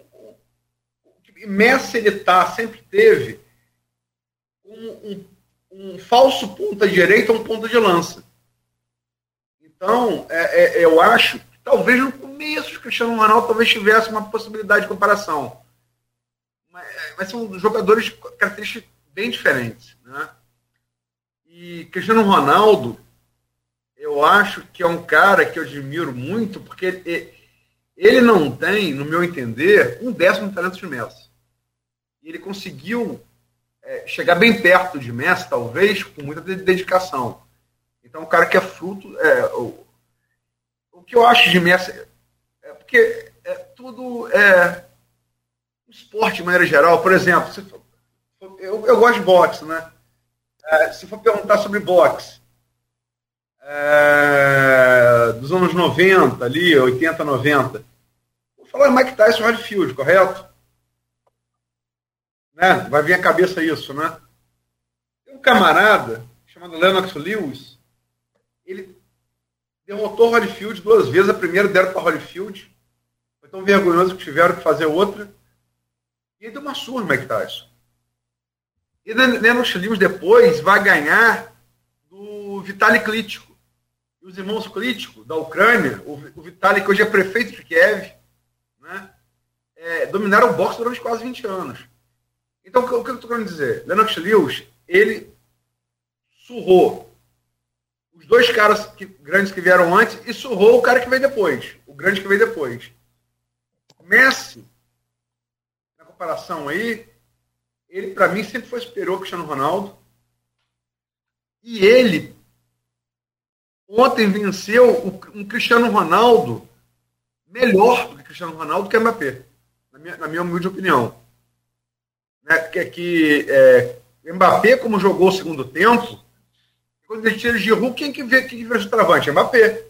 S4: Messi ele tá, sempre teve um, um um falso ponta direita um ponta de lança. Então, é, é, eu acho talvez no começo o Cristiano Ronaldo talvez tivesse uma possibilidade de comparação. Mas, mas são jogadores de características bem diferentes. Né? E Cristiano Ronaldo, eu acho que é um cara que eu admiro muito, porque ele, ele não tem, no meu entender, um décimo talento de Messi. E ele conseguiu é, chegar bem perto de Messi, talvez, com muita dedicação. Então, o cara que é fruto. É, o, que eu acho de Messi. É porque é tudo é. Esporte, de maneira geral, por exemplo, for, eu, eu gosto de boxe, né? É, se for perguntar sobre boxe, é, dos anos 90, ali, 80, 90, vou falar Mike Tyson e Holyfield, correto? Né? Vai vir à cabeça isso, né? Tem um camarada chamado Lennox Lewis, ele derrotou Holyfield duas vezes. A primeira deram para Holyfield. Foi tão vergonhoso que tiveram que fazer outra. E ele deu uma surra no Mike Tyson. E Lennox Lewis depois vai ganhar do Vitaly Klitschko. E os irmãos Klitschko, da Ucrânia, o Vitaly, que hoje é prefeito de Kiev, né, é, dominaram o boxe durante quase 20 anos. Então, o que eu estou querendo dizer? Lennox Lewis, ele surrou dois caras que, grandes que vieram antes e surrou o cara que veio depois, o grande que veio depois. Messi, na comparação aí, ele para mim sempre foi superior ao Cristiano Ronaldo. E ele ontem venceu um Cristiano Ronaldo melhor do que Cristiano Ronaldo que Mbappé, na minha, na minha humilde opinião né, que, que é, Mbappé, como jogou o segundo tempo, Quando ele tira Giroud, quem que vê, que vê o? É Mbappé.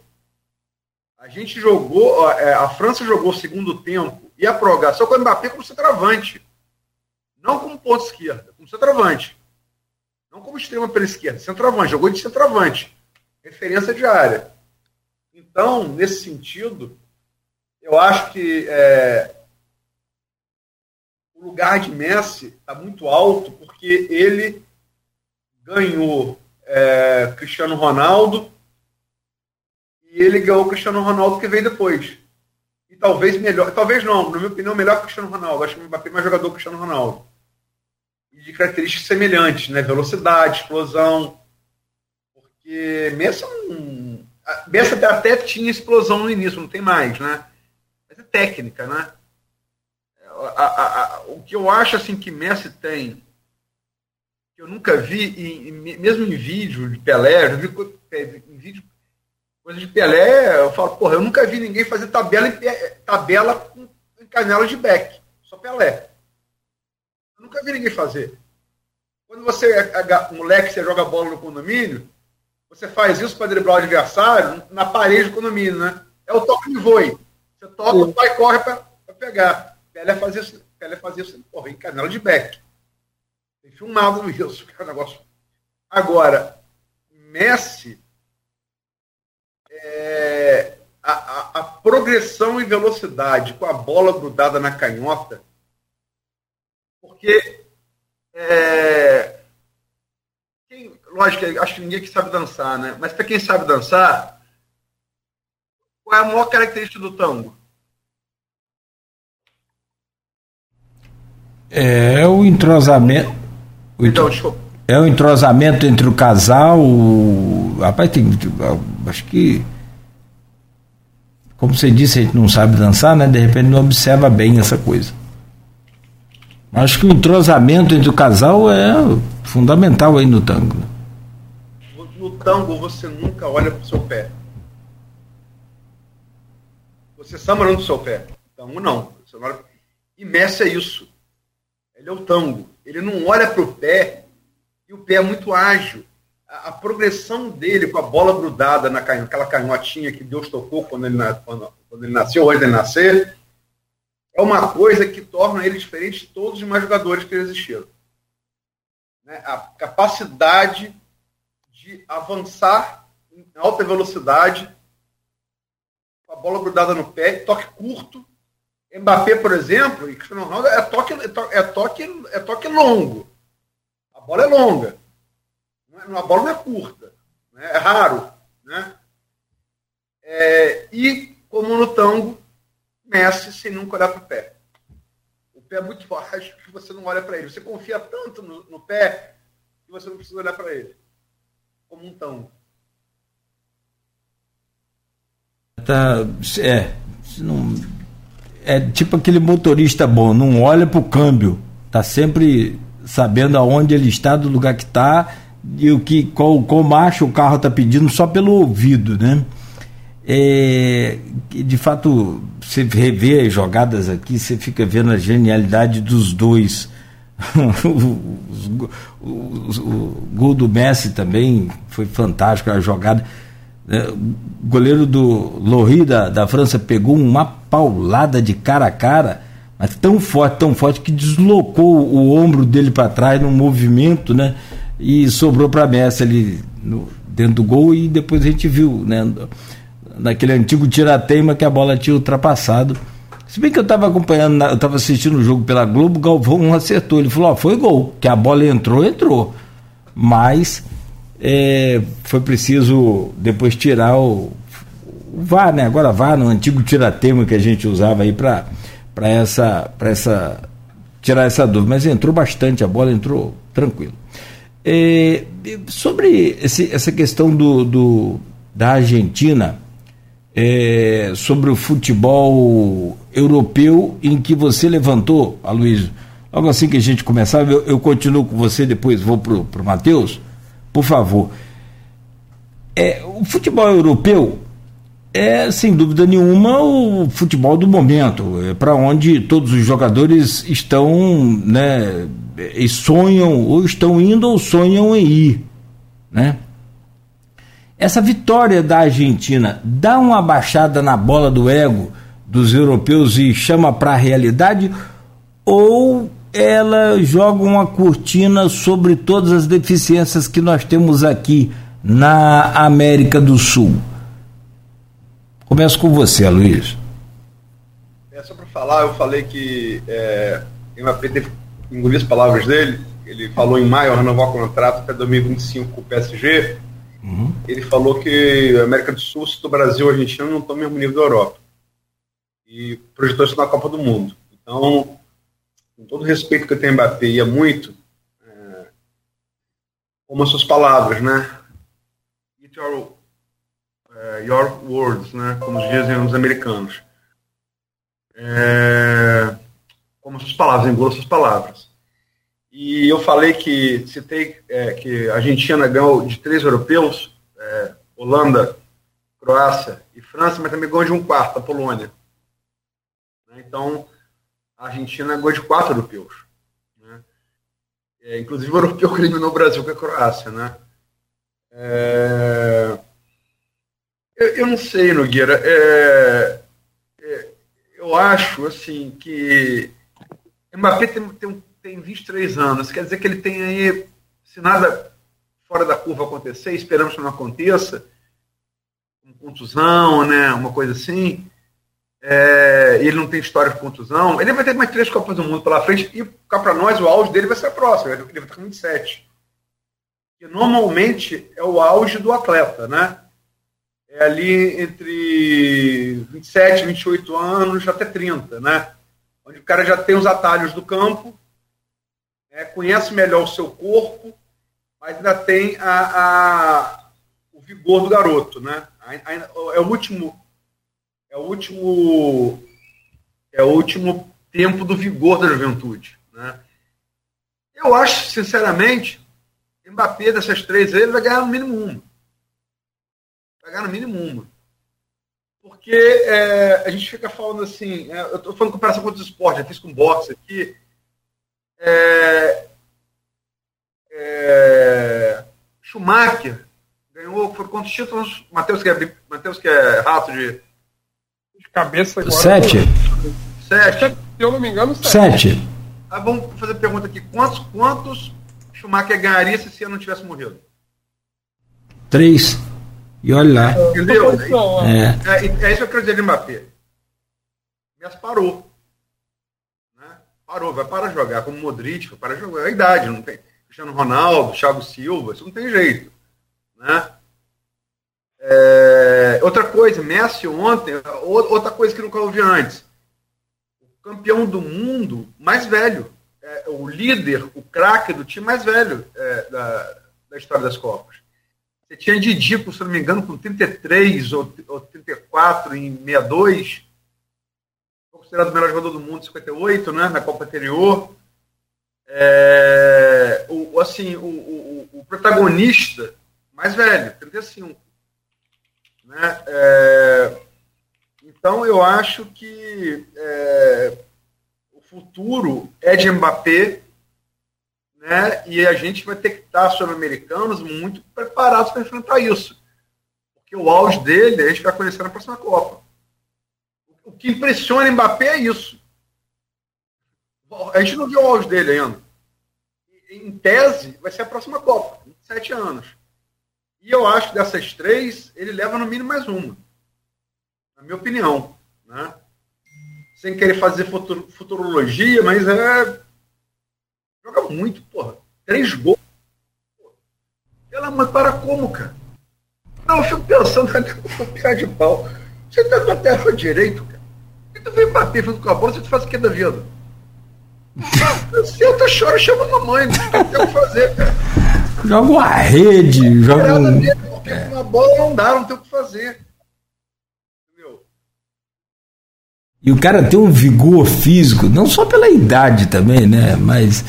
S4: A gente jogou, é, a França jogou o segundo tempo e a prorrogação com o Mbappé como centroavante. Não como ponto esquerda, como centroavante. Não como extrema pela esquerda, centroavante. Jogou de centroavante. Referência de área. Então, nesse sentido, eu acho que é, o lugar de Messi está muito alto porque ele ganhou é, Cristiano Ronaldo e ele ganhou o Cristiano Ronaldo que veio depois. E talvez melhor, talvez não, na minha opinião, melhor que o Cristiano Ronaldo. Acho que o Mbappé é mais jogador que o Cristiano Ronaldo. E de características semelhantes, né? Velocidade, explosão. Porque Messi não. Messi até tinha explosão no início, não tem mais, né? Mas é técnica, né? A, a, a, o que eu acho assim que Messi tem, eu nunca vi, e, mesmo em vídeo de Pelé, eu vi em vídeo Coisa de Pelé, eu falo, porra, eu nunca vi ninguém fazer tabela em, tabela com, em canela de back. Só Pelé. Eu nunca vi ninguém fazer. Quando você é, é moleque, você joga bola no condomínio, você faz isso para driblar o adversário na parede do condomínio, né? É o toque de voe. Você toca, o pai corre para pegar. Pelé fazia isso, Pelé fazia isso porra, em canela de back. Tem filmado isso, que é um negócio. Agora, Messi é, a, a, a, progressão em velocidade com a bola grudada na canhota, porque é, quem, lógico, acho que ninguém que sabe dançar, né? Mas para quem sabe dançar, qual é a maior característica do tango?
S2: É o entrosamento. Então, desculpa. É o entrosamento entre o casal. O... Rapaz, tem. Acho que como você disse, a gente não sabe dançar, né? De repente não observa bem essa coisa. Acho que o entrosamento entre o casal é fundamental aí no tango. Né?
S4: No tango você nunca olha para o seu pé. Você samba no seu pé. Tango não. Você não olha... E Messi é isso. Ele é o tango. Ele não olha para o pé e o pé é muito ágil a, progressão dele com a bola grudada naquela canhotinha que Deus tocou quando ele, quando, quando ele nasceu, antes de nascer, é uma coisa que torna ele diferente de todos os demais jogadores que existiram. Né? A capacidade de avançar em alta velocidade, com a bola grudada no pé, toque curto. Mbappé, por exemplo, e Cristiano Ronaldo é toque, é é toque, é toque longo. A bola é longa. É, a bola não é curta, né? é raro. Né? É, e, como no tango, Messi sem nunca olhar para o pé. O pé é muito forte que você não olha para ele. Você confia tanto no, no, pé que você não precisa olhar para ele. Como um tango.
S2: Tá, é, não, é tipo aquele motorista bom, não olha para o câmbio, tá sempre sabendo aonde ele está, do lugar que está e o que qual, qual marcha o carro está pedindo só pelo ouvido, né? É, de fato, você revê as jogadas aqui, você fica vendo a genialidade dos dois. o, o, o, gol do Messi também foi fantástico, a jogada. É, o goleiro do Lohri da, da França pegou uma paulada de cara a cara, mas tão forte, tão forte que deslocou o ombro dele para trás num movimento, né? e sobrou para Messi ali no, dentro do gol e depois a gente viu, né, naquele antigo tirateima que a bola tinha ultrapassado. Se bem que eu estava acompanhando, eu estava assistindo o jogo pela Globo, o Galvão acertou. Ele falou: ó, foi gol, que a bola entrou, entrou. Mas é, foi preciso depois tirar o, o VAR, né? Agora VAR, no antigo tiratema que a gente usava aí para essa, essa. tirar essa dúvida. Mas entrou bastante, a bola entrou tranquilo. É, sobre esse, essa questão do, do da Argentina, é, sobre o futebol europeu em que você levantou, Aloysio, logo assim que a gente começar, eu, eu continuo com você, depois vou para o Matheus, por favor. É, o futebol europeu é, sem dúvida nenhuma, o futebol do momento, é para onde todos os jogadores estão, né, e sonham, ou estão indo ou sonham em ir, né? essa vitória da Argentina dá uma baixada na bola do ego dos europeus e chama para a realidade ou ela joga uma cortina sobre todas as deficiências que nós temos aqui na América do Sul? Começo com você, Luiz.
S4: É só para falar, eu falei que é, teve, engoli as palavras dele, ele falou em maio renovar o contrato até 2025 com o PSG Uhum. Ele falou que a América do Sul, se do Brasil e Argentina, não estão no mesmo nível da Europa. E projetou isso na Copa do Mundo. Então, com todo o respeito que eu tenho a Mbappé, ia muito, é, como as suas palavras, né? Your, uh, your words, né? Como dizem os americanos. É, como as suas palavras, engula suas palavras. E eu falei que citei é, que a Argentina ganhou de três europeus, é, Holanda, Croácia e França, mas também ganhou de um quarto, a Polônia. Então, a Argentina ganhou de quatro europeus. Né? É, inclusive o europeu que eliminou o Brasil, é a Croácia. Né? É... Eu, eu, não sei, Nogueira. É, é, eu acho assim que Mbappé tem, tem tem 23 anos, quer dizer que ele tem aí, se nada fora da curva acontecer, esperamos que não aconteça, uma contusão, né, uma coisa assim, é, ele não tem história de contusão, ele vai ter mais três Copas do Mundo pela frente, e cá para nós o auge dele vai ser próximo, ele vai estar com 27. Que normalmente é o auge do atleta, né? É ali entre 27, 28 anos até 30, né? Onde o cara já tem os atalhos do campo, é, conhece melhor o seu corpo, mas ainda tem a, a, o vigor do garoto, né? É o último é o último é o último tempo do vigor da juventude, né? Eu acho, sinceramente, Mbappé dessas três ele vai ganhar no mínimo uma. Vai ganhar no mínimo uma. Porque é, a gente fica falando assim, é, eu estou falando comparação com outros esportes, eu fiz com boxe aqui, é, é, Schumacher ganhou, por quantos títulos? Matheus que, é, Mateus que é rato de,
S3: de cabeça agora.
S2: Sete.
S3: Sete. Se eu não me engano,
S2: sete. sete.
S4: Ah, vamos fazer pergunta aqui. Quantos, quantos Schumacher ganharia se ano não tivesse morrido?
S2: Três. E olha lá.
S4: Entendeu? É, é, é isso que eu quero dizer de Mbappé. Mas parou. Parou, vai parar de jogar, como Modric, vai parar de jogar. É a idade, não tem. Cristiano Ronaldo, Thiago Silva, isso não tem jeito. Né? É, outra coisa, Messi ontem, outra coisa que nunca ouvi antes. O campeão do mundo mais velho. É, o líder, o craque do time mais velho é, da, da história das Copas. Você tinha Didico, se não me engano, com 33 ou, ou 34 em 62 considerado o melhor jogador do mundo 58, né, na Copa anterior. É, o, assim, o, o, o, protagonista mais velho, 35. Né? É, então eu acho que é, o futuro é de Mbappé, né? E a gente vai ter que estar, sul-americanos, muito preparados para enfrentar isso. Porque o auge dele a gente vai conhecer na próxima Copa o que impressiona Mbappé é isso. A gente não viu o auge dele ainda. Em tese, vai ser a próxima Copa, sete anos. E eu acho que dessas três, ele leva no mínimo mais uma. Na minha opinião. Né? Sem querer fazer futurologia, mas é. Joga muito, porra. Três gols. Ela mãe, para como, cara? Não, eu fico pensando, ficar de pau. Você tá com a terra direito, cara. E tu vem bater junto com a bola, você faz o que da vida? Senta, chora, chama a mamãe, não tem o que fazer, cara.
S2: Joga uma rede, joga um...
S4: Porque é. uma bola não dá, não tem o que fazer. Entendeu?
S2: E o cara tem um vigor físico, não só pela idade também, né? Mas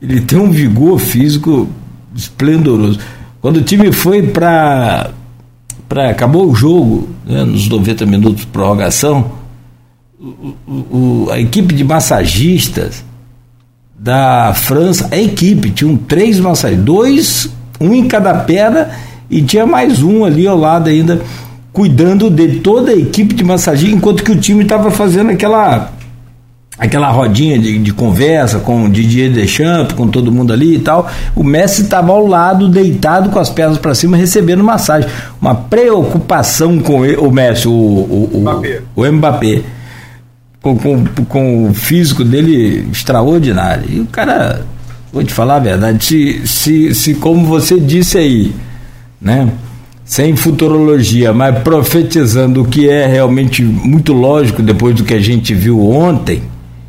S2: ele tem um vigor físico esplendoroso. Quando o time foi para para acabou o jogo, né, nos 90 minutos de prorrogação, o, o, a equipe de massagistas da França, a equipe, tinham três massagistas, dois, um em cada perna, e tinha mais um ali ao lado ainda, cuidando de toda a equipe de massagem, enquanto que o time estava fazendo aquela aquela rodinha de, de, conversa com o Didier Deschamps, com todo mundo ali e tal. O Messi estava ao lado, deitado com as pernas para cima, recebendo massagem. Uma preocupação com ele, o Messi, o, o, o, Mbappé. o Mbappé. Com, com, com o físico dele extraordinário. E o cara, vou te falar a verdade, se, se, se como você disse aí, né? Sem futurologia, mas profetizando o que é realmente muito lógico depois do que a gente viu ontem,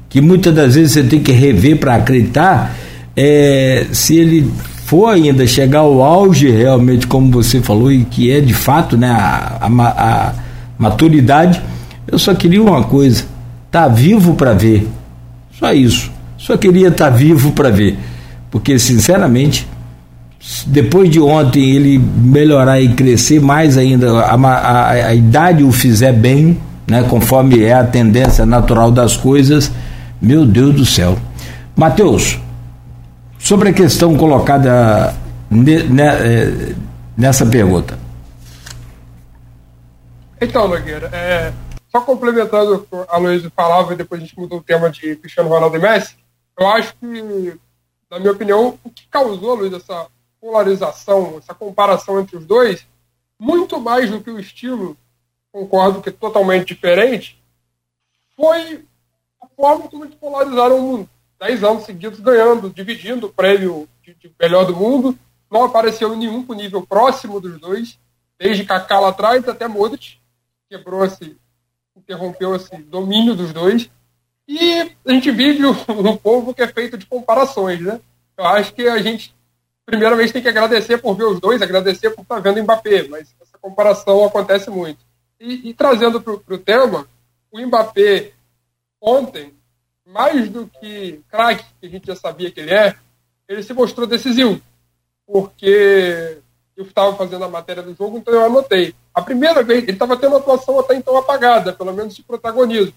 S2: que muitas das vezes você tem que rever para acreditar, é, se ele for ainda chegar ao auge realmente, como você falou, e que é de fato né, a, a, a maturidade, eu só queria uma coisa: tá vivo para ver. Só isso. Só queria estar tá vivo para ver. Porque, sinceramente, depois de ontem ele melhorar e crescer mais ainda, a, a, a idade o fizer bem, né, conforme é a tendência natural das coisas, meu Deus do céu. Mateus, sobre a questão colocada é, nessa pergunta.
S3: Então, Nogueira, é, só complementando o que a Luísa falava e depois a gente mudou o tema de Cristiano Ronaldo e Messi, eu acho que, na minha opinião, o que causou, Luiz, essa polarização, essa comparação entre os dois, muito mais do que o estilo, concordo que é totalmente diferente, foi forma como eles polarizaram o mundo. Dez anos seguidos ganhando, dividindo o prêmio de, de melhor do mundo. Não apareceu nenhum com nível próximo dos dois, desde Kaká lá atrás até Modric. Quebrou esse, interrompeu esse domínio dos dois. E a gente vive um povo que é feito de comparações, né? Eu acho que a gente, primeiramente, tem que agradecer por ver os dois, agradecer por estar vendo o Mbappé, mas essa comparação acontece muito. E, e trazendo para o tema, o Mbappé ontem, mais do que craque, que a gente já sabia que ele é, ele se mostrou decisivo. Porque eu estava fazendo a matéria do jogo, então eu anotei. A primeira vez, ele estava tendo uma atuação até então apagada, pelo menos de protagonismo.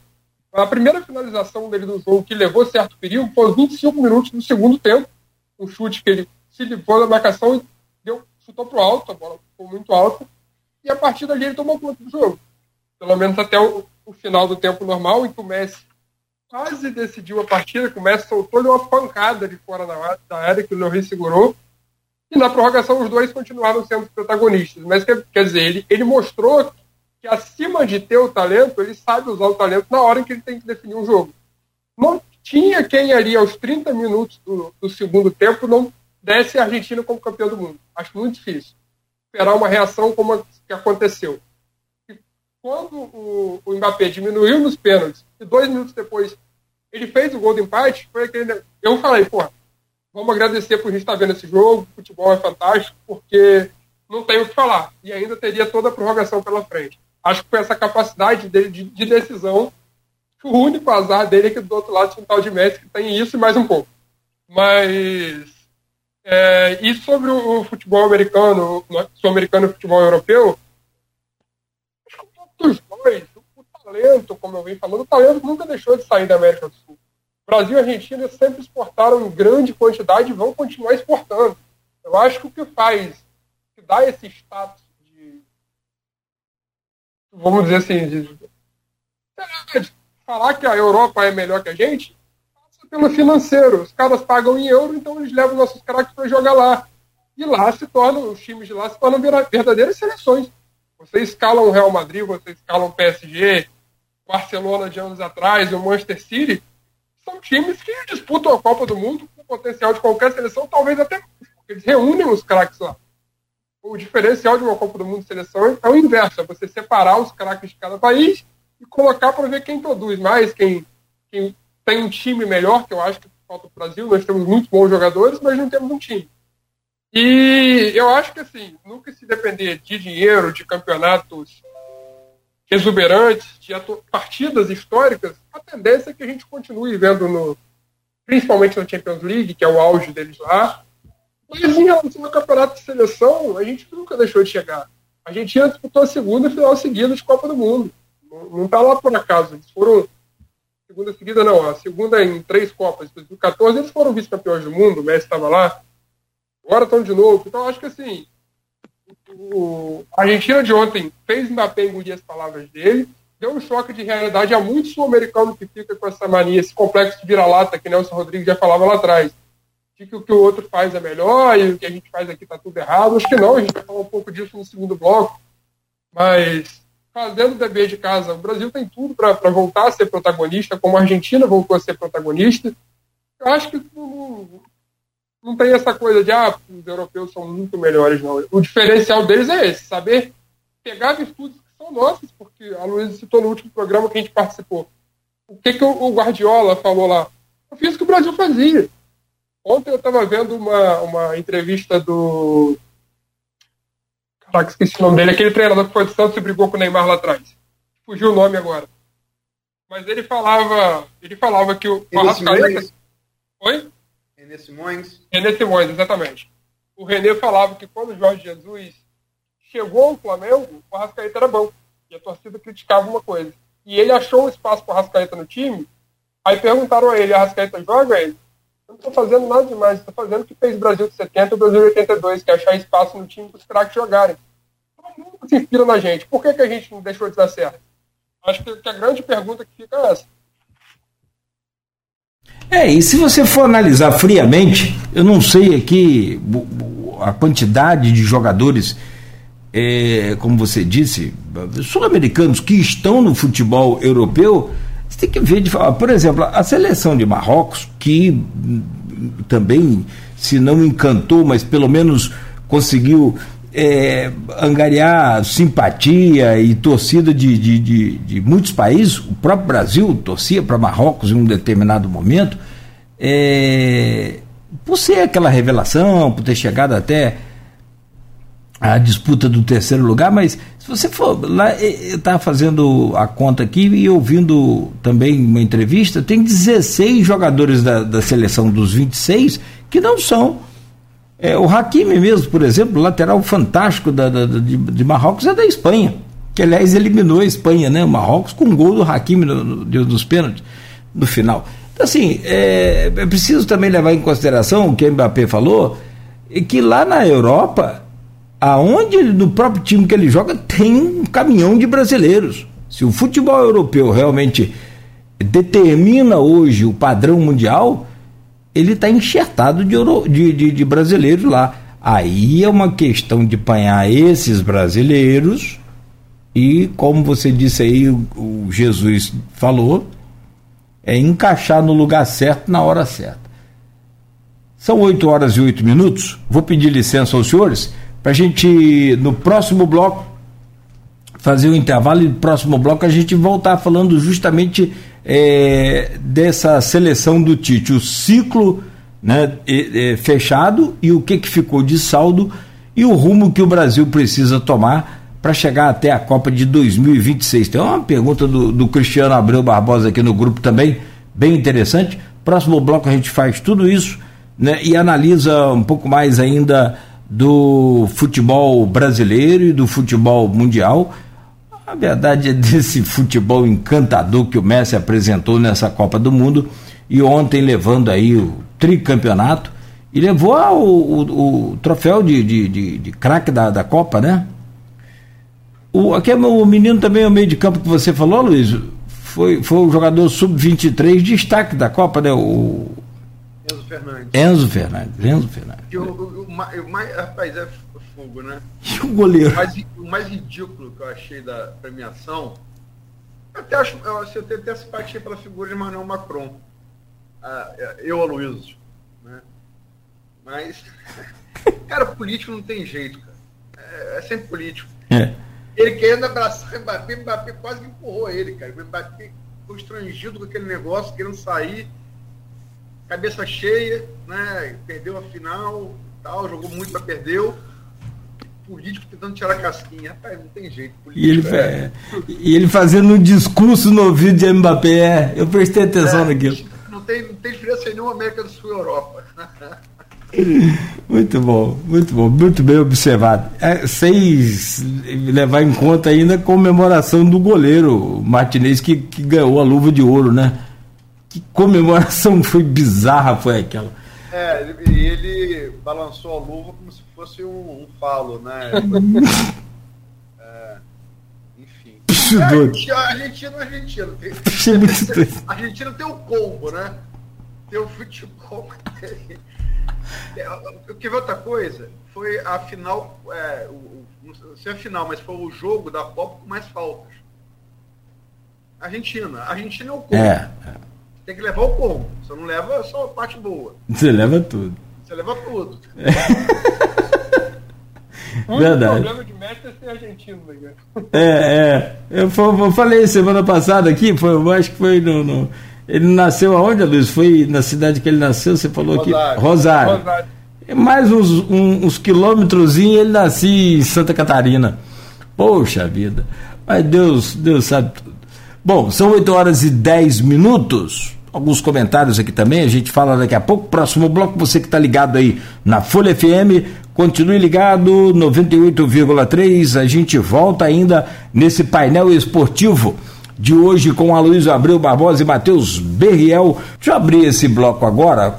S3: A primeira finalização dele no jogo, que levou certo perigo, foi 25 minutos do segundo tempo. Um chute que ele se livrou da marcação e deu, chutou para o alto, a bola ficou muito alta. E a partir dali ele tomou conta do jogo. Pelo menos até o, o final do tempo normal, em que o Messi quase decidiu a partida, que o Messi soltou uma pancada de fora da área que o Lloris segurou. E na prorrogação os dois continuaram sendo protagonistas. Mas quer, quer dizer, ele, ele mostrou que acima de ter o talento, ele sabe usar o talento na hora em que ele tem que definir um jogo. Não tinha quem ali aos 30 minutos do, do segundo tempo não desse a Argentina como campeão do mundo. Acho muito difícil. Esperar uma reação como a que aconteceu quando o, o Mbappé diminuiu nos pênaltis e dois minutos depois ele fez o gol do empate, foi aquele. Eu falei, porra, vamos agradecer por a gente estar vendo esse jogo, o futebol é fantástico, porque não tem o que falar. E ainda teria toda a prorrogação pela frente. Acho que foi essa capacidade dele de, de decisão. O único azar dele é que do outro lado tinha um tal de Messi que tem isso e mais um pouco. Mas. É, e sobre o, o futebol americano, o sul-americano e o futebol europeu, dos dois, o talento, como eu venho falando, o talento nunca deixou de sair da América do Sul. Brasil e Argentina sempre exportaram em grande quantidade e vão continuar exportando. Eu acho que o que faz, que dá esse status de, vamos dizer assim, de, de falar que a Europa é melhor que a gente, passa pelo financeiro. Os caras pagam em euro, então eles levam nossos craques para jogar lá. E lá se tornam, os times de lá se tornam verdadeiras seleções. Você escala o Real Madrid, você escala o PSG, Barcelona de anos atrás, o Manchester City, são times que disputam a Copa do Mundo com potencial de qualquer seleção, talvez até porque eles reúnem os craques lá. O diferencial de uma Copa do Mundo de seleção é o inverso, é você separar os craques de cada país e colocar para ver quem produz mais, quem, quem tem um time melhor, que eu acho que falta o Brasil. Nós temos muitos bons jogadores, mas não temos um time. E eu acho que assim, nunca se depender de dinheiro, de campeonatos exuberantes, de partidas históricas, a tendência é que a gente continue vendo no, principalmente na Champions League, que é o auge deles lá. Mas em relação ao campeonato de seleção, a gente nunca deixou de chegar. A Argentina disputou a segunda final seguida de Copa do Mundo. Não está lá por acaso. Eles foram. Segunda seguida, não. A segunda em três Copas. Em 2014, eles foram vice-campeões do mundo. O Messi estava lá agora estão de novo. Então, acho que assim, o, a Argentina de ontem fez Mbappé engolir as palavras dele, deu um choque de realidade a muitos sul-americanos que fica com essa mania, esse complexo de vira-lata que Nelson Rodrigues já falava lá atrás. De que o que o outro faz é melhor e o que a gente faz aqui está tudo errado. Acho que não, a gente vai falar um pouco disso no segundo bloco. Mas fazendo o dever de casa, o Brasil tem tudo para voltar a ser protagonista, como a Argentina voltou a ser protagonista. Eu acho que não tem essa coisa de ah, os europeus são muito melhores, não. O diferencial deles é esse, saber pegar virtudes que são nossas, porque a Luísa citou no último programa que a gente participou. O que, que o Guardiola falou lá? Eu fiz o que o Brasil fazia. Ontem eu estava vendo uma, uma entrevista do. Caraca, esqueci o nome dele. Aquele treinador que foi do Santos e brigou com o Neymar lá atrás. Fugiu o nome agora. Mas ele falava. Ele falava que o
S4: Arrascaeta.
S3: Oi?
S4: René Simões.
S3: René Simões, exatamente. O René falava que quando o Jorge Jesus chegou ao Flamengo, o Arrascaeta era bom. E a torcida criticava uma coisa. E ele achou um espaço para o Arrascaeta no time. Aí perguntaram a ele: Arrascaeta joga? Eu não estou fazendo nada demais, estou fazendo o que fez o Brasil de 70 e o Brasil de 82, que é achar espaço no time para os craques jogarem. Todo mundo se inspira na gente. Por que, que a gente não deixou de dar certo? Acho que a grande pergunta que fica é essa.
S2: É, e se você for analisar friamente, eu não sei aqui a quantidade de jogadores, é, como você disse, sul-americanos que estão no futebol europeu, você tem que ver de falar. Por exemplo, a seleção de Marrocos, que também, se não encantou, mas pelo menos conseguiu é, angariar simpatia e torcida de, de, de, de, muitos países, o próprio Brasil torcia para Marrocos em um determinado momento, é, por ser aquela revelação, por ter chegado até a disputa do terceiro lugar, mas se você for lá, eu estava fazendo a conta aqui e ouvindo também uma entrevista, tem 16 jogadores da, da seleção dos 26 que não são é, o Hakimi mesmo, por exemplo, lateral fantástico da, da, de, de, Marrocos é da Espanha, que aliás eliminou a Espanha, né? O Marrocos com um gol do Hakimi no, no, nos pênaltis no final. Então, assim, é, é preciso também levar em consideração o que o Mbappé falou, é que lá na Europa, aonde no próprio time que ele joga, tem um caminhão de brasileiros. Se o futebol europeu realmente determina hoje o padrão mundial, ele está enxertado de, euro, de, de, de brasileiros lá. Aí é uma questão de apanhar esses brasileiros e, como você disse aí, o, o Jesus falou, é encaixar no lugar certo na hora certa. São 8 horas e 8 minutos. Vou pedir licença aos senhores para a gente, no próximo bloco, fazer o um intervalo e no próximo bloco a gente voltar falando justamente é, dessa seleção do Tite, o ciclo né, é, é, fechado e o que, que ficou de saldo e o rumo que o Brasil precisa tomar para chegar até a Copa de 2026. Tem uma pergunta do, do Cristiano Abreu Barbosa aqui no grupo também, bem interessante. Próximo bloco a gente faz tudo isso né, e analisa um pouco mais ainda do futebol brasileiro e do futebol mundial a verdade é desse futebol encantador que o Messi apresentou nessa Copa do Mundo e ontem levando aí o tricampeonato e levou o, o, o troféu de, de, de, de craque da, da Copa, né? O, aqui é o menino também, o meio de campo que você falou, Luiz, foi, foi o jogador sub-23 destaque da Copa, né? O
S4: Enzo Fernandes.
S2: Enzo Fernandes, Enzo Fernandes.
S4: o, o, o, mais, rapaz, é né?
S2: E o goleiro?
S4: O mais, o mais ridículo que eu achei da premiação, eu até acho, eu, assim, eu tenho até simpatia pela figura de Emmanuel Macron. Ah, é, eu, Aloysio. Né? Mas, cara, político não tem jeito, cara. É, é sempre político.
S2: É.
S4: Ele querendo abraçar o Mbappé, o Mbappé quase que empurrou ele, cara. O Mbappé constrangido com aquele negócio, querendo sair, cabeça cheia, né? Perdeu a final, tal, jogou muito, mas perdeu político tentando tirar a casquinha. Rapaz, não tem jeito.
S2: E ele, é... e ele fazendo um discurso no ouvido de Mbappé. É, eu prestei atenção é, naquilo.
S4: Não tem, não tem diferença nenhuma América do Sul e Europa.
S2: Muito bom, muito bom, muito bem observado. É, sem levar em conta ainda a comemoração do goleiro Martinez que, que ganhou a luva de ouro, né? Que comemoração foi bizarra foi aquela.
S4: É, ele, ele balançou a luva como se fosse um, um falo, né? é, enfim. É, Argentina, Argentina, Argentina. Tem, a Argentina tem o combo, né? Tem o futebol. Tem... É, quer ver outra coisa? Foi a final, é, o, não sei a final, mas foi o jogo da Copa com mais faltas. Argentina. Argentina é o combo. É. Tem que levar o combo. Você não leva só a parte boa.
S2: Você leva tudo.
S4: Você leva tudo.
S3: O Verdade. problema de mestre é ser argentino, né?
S2: É, é. Eu, eu, falei semana passada aqui, foi, eu acho que foi no, no, Ele nasceu aonde, Luiz? Foi na cidade que ele nasceu, você falou Rosário. aqui? Rosário. Rosário. Mais uns, uns, uns quilômetros ele nasceu em Santa Catarina. Poxa vida. Mas Deus, Deus sabe tudo. Bom, são 8 horas e 10 minutos. Alguns comentários aqui também, a gente fala daqui a pouco. Próximo bloco, você que está ligado aí na Folha FM, continue ligado, 98,3. A gente volta ainda nesse painel esportivo de hoje com Aloysio Abreu Barbosa e Matheus Berriel. Deixa eu abrir esse bloco agora,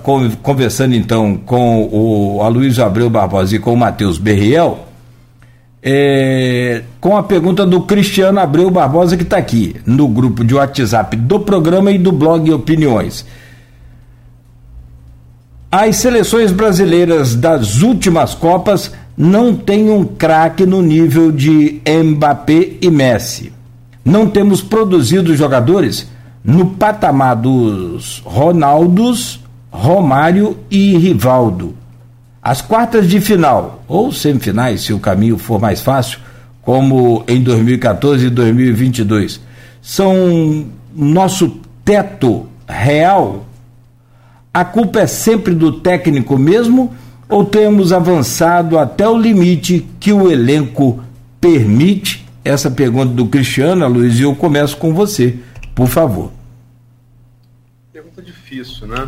S2: conversando então com o Aloysio Abreu Barbosa e com o Matheus Berriel é, com a pergunta do Cristiano Abreu Barbosa, que está aqui no grupo de WhatsApp do programa e do blog Opiniões. As seleções brasileiras das últimas Copas não têm um craque no nível de Mbappé e Messi. Não temos produzido jogadores no patamar dos Ronaldos, Romário e Rivaldo. As quartas de final, ou semifinais, se o caminho for mais fácil, como em 2014 e 2022, são nosso teto real? A culpa é sempre do técnico mesmo ou temos avançado até o limite que o elenco permite? Essa pergunta do Cristiano, Luiz, e eu começo com você, por favor.
S4: Pergunta difícil, né?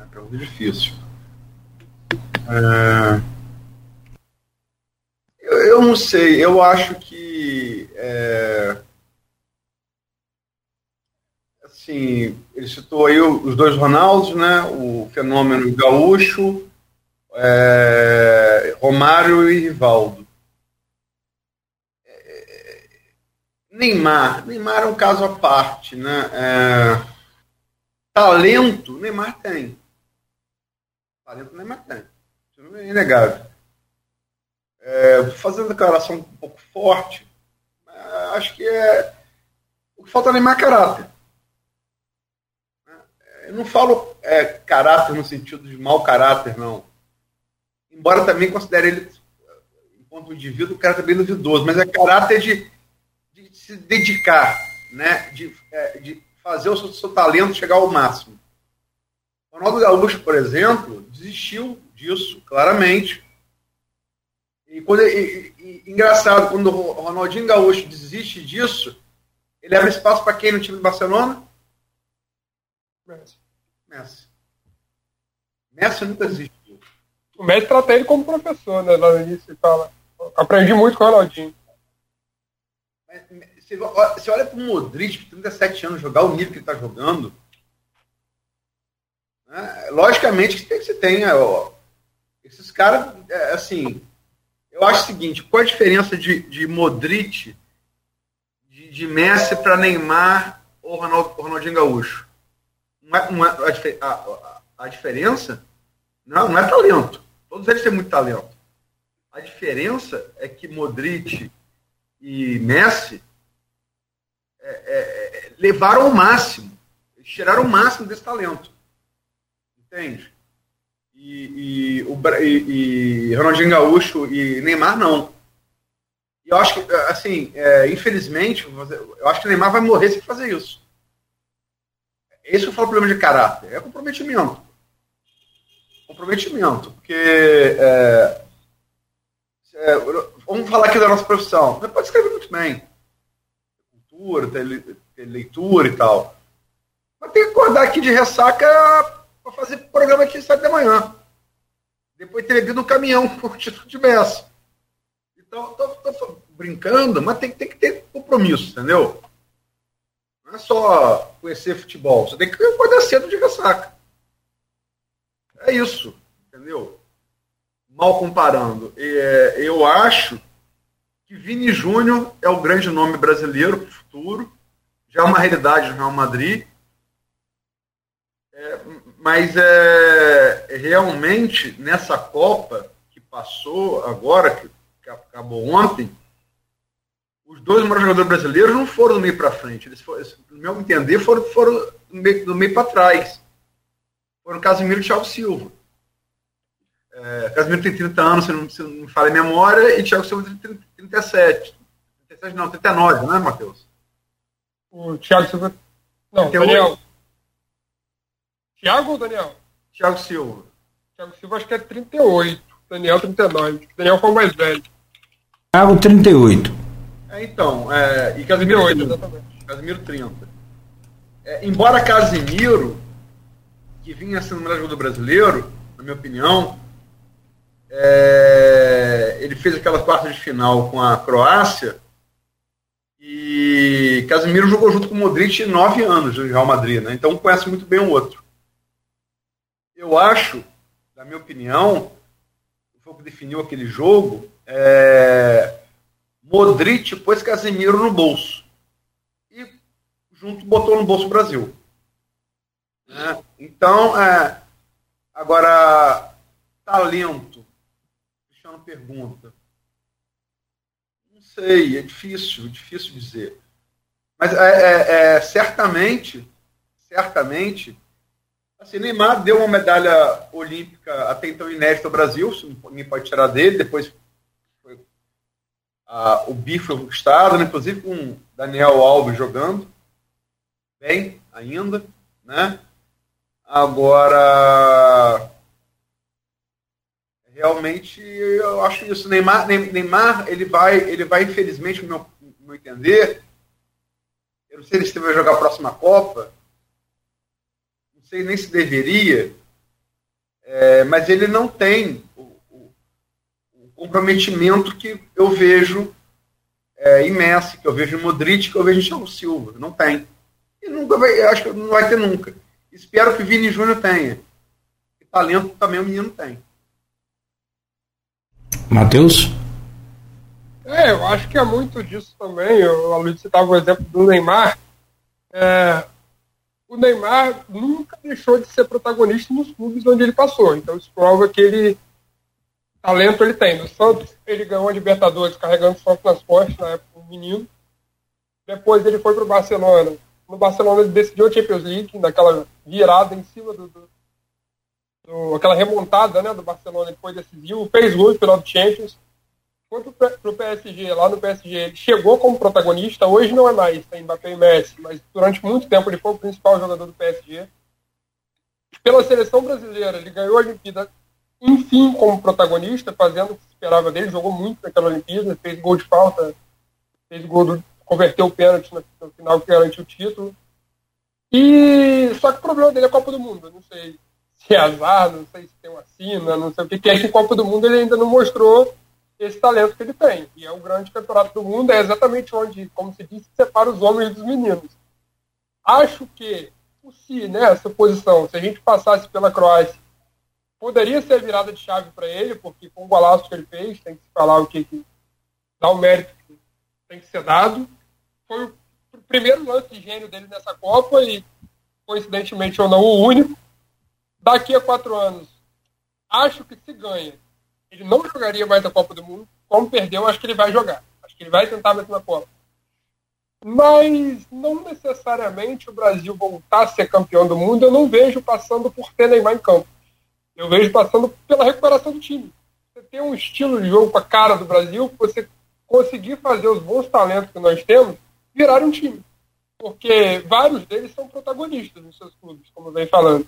S4: É pergunta difícil. É... Eu, eu, não sei, eu acho que. É... Assim, ele citou aí os dois Ronaldos, né? O fenômeno gaúcho, é... Romário e Rivaldo. É... Neymar. Neymar é um caso à parte, né? É... Talento, Neymar tem. Talento, Neymar tem é inegável. É, fazendo declaração um pouco forte, é, acho que é o que falta é mais caráter. É, eu não falo é, caráter no sentido de mau caráter, não. Embora também considere ele, enquanto indivíduo, um caráter bem duvidoso, mas é caráter de, de se dedicar, né? de, é, de fazer o seu, seu talento chegar ao máximo. Ronaldo Gaúcho, por exemplo, desistiu disso, claramente. E, quando, e, e, engraçado, quando o Ronaldinho Gaúcho desiste disso, ele abre espaço para quem no time do Barcelona? Messi. Messi. Messi nunca desistiu.
S3: O Messi trata ele como professor, né? Lá no início fala. Aprendi muito com o Ronaldinho.
S4: Você, você olha para o Modric, 37 anos, jogar o nível que ele está jogando. Né? Logicamente que tem ó, esses caras, é, assim, eu acho o seguinte, qual a diferença de, de Modric, de, de Messi para Neymar ou Ronaldo, Ronaldinho Gaúcho? Uma, uma, a, a, a, diferença não, não é talento. Todos eles têm muito talento. A diferença é que Modric e Messi é, é, é levaram o máximo, tiraram o máximo desse talento. Entende? e, e, o, e, e Ronaldinho Gaúcho e Neymar não. E eu acho que, assim, é, infelizmente, eu acho que Neymar vai morrer se fazer isso. Esse eu falo problema de caráter, é comprometimento. Comprometimento, porque é, é, vamos falar aqui da nossa profissão. Você pode escrever muito bem. Cultura, ter, ter leitura e tal. Mas tem que acordar aqui de ressaca para fazer programa aqui sete da manhã. Depois ter bebido um caminhão o título de Messi. Então, estou brincando, mas tem, tem que ter compromisso, entendeu? Não é só conhecer futebol, você tem que acordar cedo de ressaca. É isso, entendeu? Mal comparando. É, eu acho que Vini Júnior é o grande nome brasileiro para o futuro, já é uma realidade no Real Madrid. Mas é, realmente nessa Copa que passou agora, que, que acabou ontem, os dois maiores jogadores brasileiros não foram do meio para frente. Eles foram, no meu entender, foram, foram do meio, meio para trás. Foram Casimiro e Thiago Silva. É, Casimiro tem 30 anos, se não, se não me fala a memória, e Thiago Silva tem 37. 37 não, 39, não é, Matheus?
S3: O Thiago Silva. Não, 38. Daniel. Thiago ou Daniel?
S4: Thiago Silva.
S3: Thiago Silva acho que é 38. Daniel 39. Daniel foi o mais velho.
S2: Thiago 38.
S4: É, então, é, e Casimiro
S3: 38, 30. exatamente.
S4: Casimiro 30. É, embora Casimiro, que vinha sendo o melhor jogador brasileiro, na minha opinião, é, ele fez aquela quarta de final com a Croácia e Casimiro jogou junto com o Modric nove anos no Real Madrid, né? então conhece muito bem o outro. Eu acho, na minha opinião, foi o que definiu aquele jogo, é, Modric pôs Casemiro no bolso. E junto botou no bolso o Brasil. Né? Então, é, agora, talento. Cristiano pergunta. Não sei, é difícil, é difícil dizer. Mas é, é, é, certamente, certamente, assim, Neymar deu uma medalha olímpica até então inédita ao Brasil, ninguém pode tirar dele, depois ah, o bi foi conquistado, né? inclusive com Daniel Alves jogando bem ainda, né? Agora, realmente eu acho isso. Neymar, Neymar ele vai, ele vai infelizmente, no meu, no meu entender, eu não sei se ele vai jogar a próxima Copa, sei nem se deveria, é, mas ele não tem comprometimento que eu vejo é, em Messi, que eu vejo em Modric, que eu vejo em Thiago Silva. Não tem. E nunca vai, acho que não vai ter nunca. Espero que Vini Júnior tenha. E talento também o menino tem.
S2: Matheus?
S3: É, eu acho que é muito disso também. Eu, a Luiz citava o exemplo do Neymar. É, o Neymar nunca deixou de ser protagonista nos clubes onde ele passou. Então isso prova que ele talento ele tem. No Santos, ele ganhou a Libertadores carregando só nas costas, na época, um menino. Depois ele foi para o Barcelona. No Barcelona ele decidiu a Champions League, naquela virada em cima do, do, do aquela remontada né, do Barcelona, ele foi decisivo, fez gol no final do Champions. Foi para o PSG, lá no PSG, ele chegou como protagonista, hoje não é mais, tem Mbappé e Messi, mas durante muito tempo ele foi o principal jogador do PSG. Pela seleção brasileira, ele ganhou a Olimpíada enfim, como protagonista, fazendo o que se esperava dele, jogou muito naquela Olimpíada, fez gol de falta, fez gol do, converteu o pênalti no, no final que garantiu o título. E só que o problema dele é a Copa do Mundo. não sei se é azar, não sei se tem uma sina, não sei o que, que é que Copa do Mundo ele ainda não mostrou esse talento que ele tem. E é o grande campeonato do mundo, é exatamente onde, como se disse, separa os homens dos meninos. Acho que, se nessa né, posição, se a gente passasse pela Croácia Poderia ser virada de chave para ele, porque com o golaço que ele fez, tem que falar o que, que dá o mérito que tem que ser dado. Foi o primeiro lance de gênio dele nessa Copa e, coincidentemente ou não, o único. Daqui a quatro anos, acho que se ganha, ele não jogaria mais a Copa do Mundo. Como perdeu, acho que ele vai jogar. Acho que ele vai tentar mais uma Copa. Mas não necessariamente o Brasil voltar a ser campeão do mundo, eu não vejo passando por ter Neymar em campo eu vejo passando pela recuperação do time. Você tem um estilo de jogo com a cara do Brasil, você conseguir fazer os bons talentos que nós temos virar um time. Porque vários deles são protagonistas nos seus clubes, como vem falando.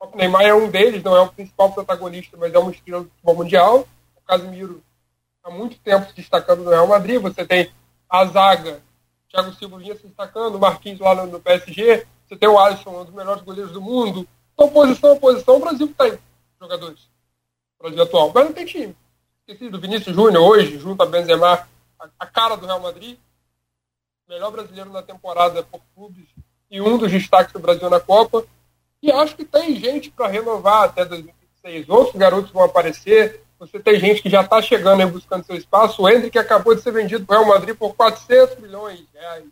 S3: O Neymar é um deles, não é o principal protagonista, mas é uma estrela do futebol mundial. O Casemiro há muito tempo se destacando no Real Madrid. Você tem a zaga, Thiago Silva vinha se destacando, o Marquinhos lá no, PSG. Você tem o Alisson, um dos melhores goleiros do mundo. Então, posição a posição, o Brasil tem jogadores. O Brasil atual. Mas não tem time. Esqueci do Vinícius Júnior hoje, junto a Benzema, a, cara do Real Madrid. Melhor brasileiro na temporada por clubes e um dos destaques do Brasil na Copa. E acho que tem gente para renovar até 2026. Outros garotos vão aparecer. Você tem gente que já está chegando aí buscando seu espaço. O Hendrick acabou de ser vendido para o Real Madrid por 400 milhões de reais.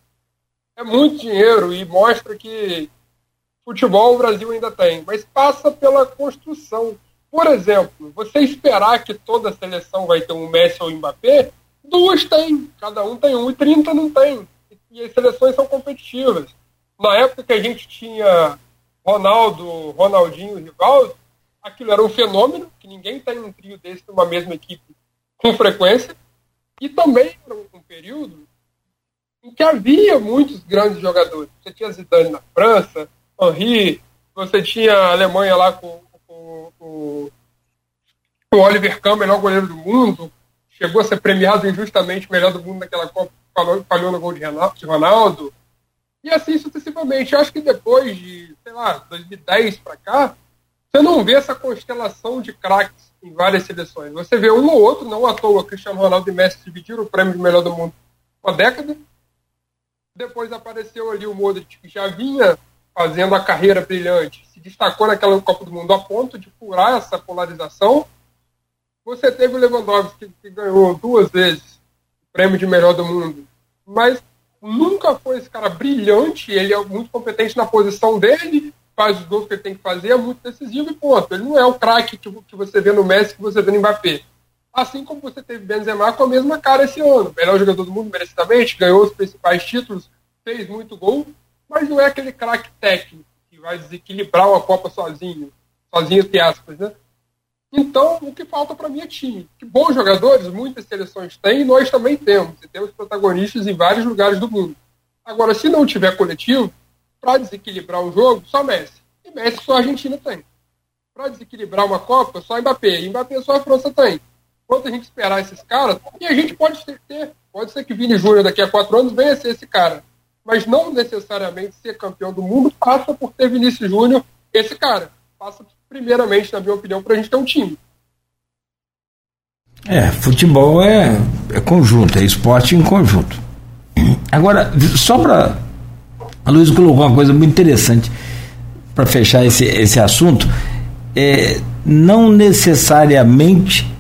S3: É muito dinheiro e mostra que futebol o Brasil ainda tem, mas passa pela construção. Por exemplo, você esperar que toda seleção vai ter um Messi ou um Mbappé, duas tem, cada um tem um e 30 não tem. E as seleções são competitivas. Na época que a gente tinha Ronaldo, Ronaldinho Rivaldo, aquilo era um fenômeno, que ninguém tem um trio desse numa mesma equipe com frequência, e também era um período em que havia muitos grandes jogadores. Você tinha Zidane na França, Henri, você tinha a Alemanha lá com, com, com, com o Oliver Kahn, melhor goleiro do mundo, chegou a ser premiado injustamente melhor do mundo naquela Copa, falhou, falhou no gol de Ronaldo, e assim sucessivamente. Eu acho que depois de, sei lá, 2010 para cá, você não vê essa constelação de craques em várias seleções. Você vê um ou outro, não à toa, Cristiano Ronaldo e Messi dividiram o prêmio de melhor do mundo uma década. Depois apareceu ali o Modric, que já vinha fazendo a carreira brilhante, se destacou naquela Copa do Mundo a ponto de furar essa polarização. Você teve o Lewandowski, que ganhou duas vezes o prêmio de melhor do mundo, mas nunca foi esse cara brilhante, ele é muito competente na posição dele, faz os gols que ele tem que fazer, é muito decisivo e ponto. Ele não é o craque que, que você vê no Messi, que você vê no Mbappé. Assim como você teve Benzema com a mesma cara esse ano. Melhor jogador do mundo, merecidamente, ganhou os principais títulos, fez muito gol, mas não é aquele craque técnico que vai desequilibrar uma Copa sozinho, sozinho entre aspas, né? Então, o que falta para mim é time. Que bons jogadores, muitas seleções têm, e nós também temos. E temos protagonistas em vários lugares do mundo. Agora, se não tiver coletivo, para desequilibrar o jogo, só Messi. E Messi só a Argentina tem. Para desequilibrar uma Copa, só Mbappé. E Mbappé só a França tem. Quanto a gente esperar esses caras, e a gente pode ter, pode ser que Vini Júnior daqui a quatro anos venha ser esse cara. Mas não necessariamente ser campeão do mundo passa por ter Vinícius Júnior esse cara. Passa primeiramente, na minha opinião, para a gente ter um time.
S2: É, futebol é, é conjunto, é esporte em conjunto. Agora, só para. A Luiz colocou uma coisa muito interessante para fechar esse, esse assunto. É, não necessariamente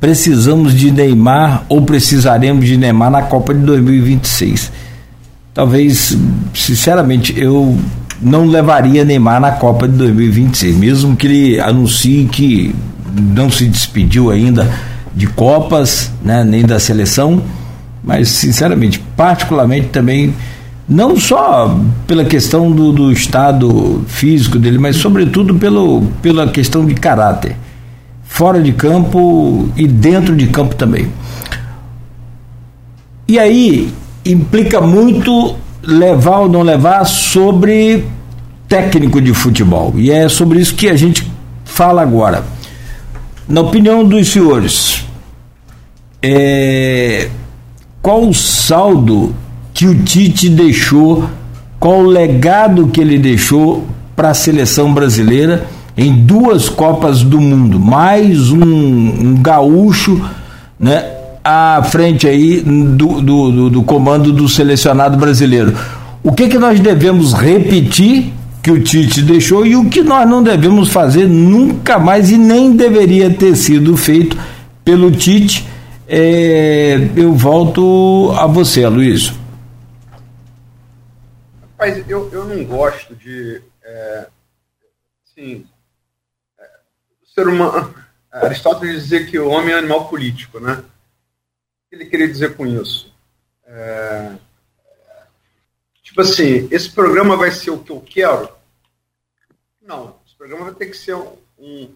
S2: precisamos de Neymar ou precisaremos de Neymar na Copa de 2026. Talvez, sinceramente, eu não levaria Neymar na Copa de 2026, mesmo que ele anuncie que não se despediu ainda de Copas, né, nem da seleção, mas sinceramente, particularmente também, não só pela questão do, do estado físico dele, mas sobretudo pelo, pela questão de caráter, fora de campo e dentro de campo também. E aí implica muito levar ou não levar sobre técnico de futebol. E é sobre isso que a gente fala agora. Na opinião dos senhores, é, qual o saldo que o Tite deixou, qual o legado que ele deixou para a seleção brasileira em duas Copas do Mundo, mais um, um gaúcho, né? À frente aí do, do, do, do comando do selecionado brasileiro. O que, que nós devemos repetir que o Tite deixou e o que nós não devemos fazer nunca mais e nem deveria ter sido feito pelo Tite? É, eu volto a você, Luiz.
S4: Rapaz, eu, eu não gosto de. É, assim, é, ser humano. Aristóteles dizia que o homem é animal político, né? Ele queria dizer com isso? É, tipo assim, esse programa vai ser o que eu quero? Não, esse programa vai ter que ser um,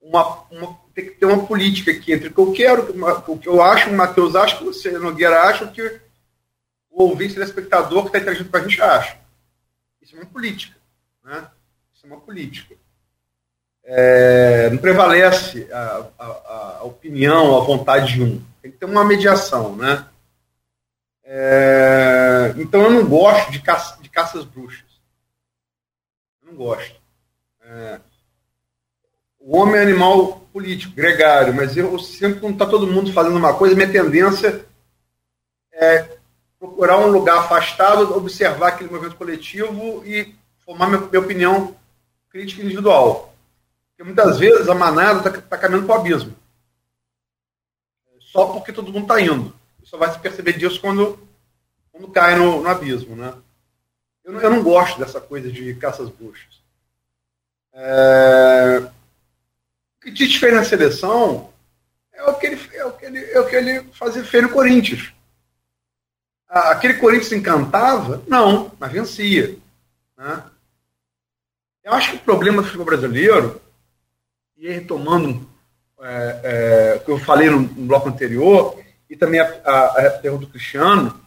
S4: uma, uma, tem que ter uma política aqui entre o que eu quero, o que eu acho, o Matheus acha, o que você, Nogueira acha, o que o ouvinte, o espectador que está interagindo com a gente acha. Isso é uma política. Né? Isso é uma política. É, não prevalece a, a, a opinião, a vontade de um tem que ter uma mediação, né? É, então eu não gosto de, caça, de caças bruxas. Eu não gosto. É, o homem é animal político, gregário, mas eu sempre, quando está todo mundo fazendo uma coisa, minha tendência é procurar um lugar afastado, observar aquele movimento coletivo e formar minha, minha opinião crítica individual. Porque muitas vezes a manada está tá caminhando para o abismo. Só porque todo mundo está indo. Só vai se perceber disso quando, quando cai no, no abismo. Né? Eu, eu, não gosto dessa coisa de caças buchas. É... O que Tite fez na seleção é o que ele, é o que ele, é o que ele fazia fez no Corinthians. Aquele Corinthians encantava? Não, mas vencia. Né? Eu acho que o problema do futebol brasileiro, e retomando é, é, o que eu falei no, no, bloco anterior, e também a, a, a pergunta do Cristiano,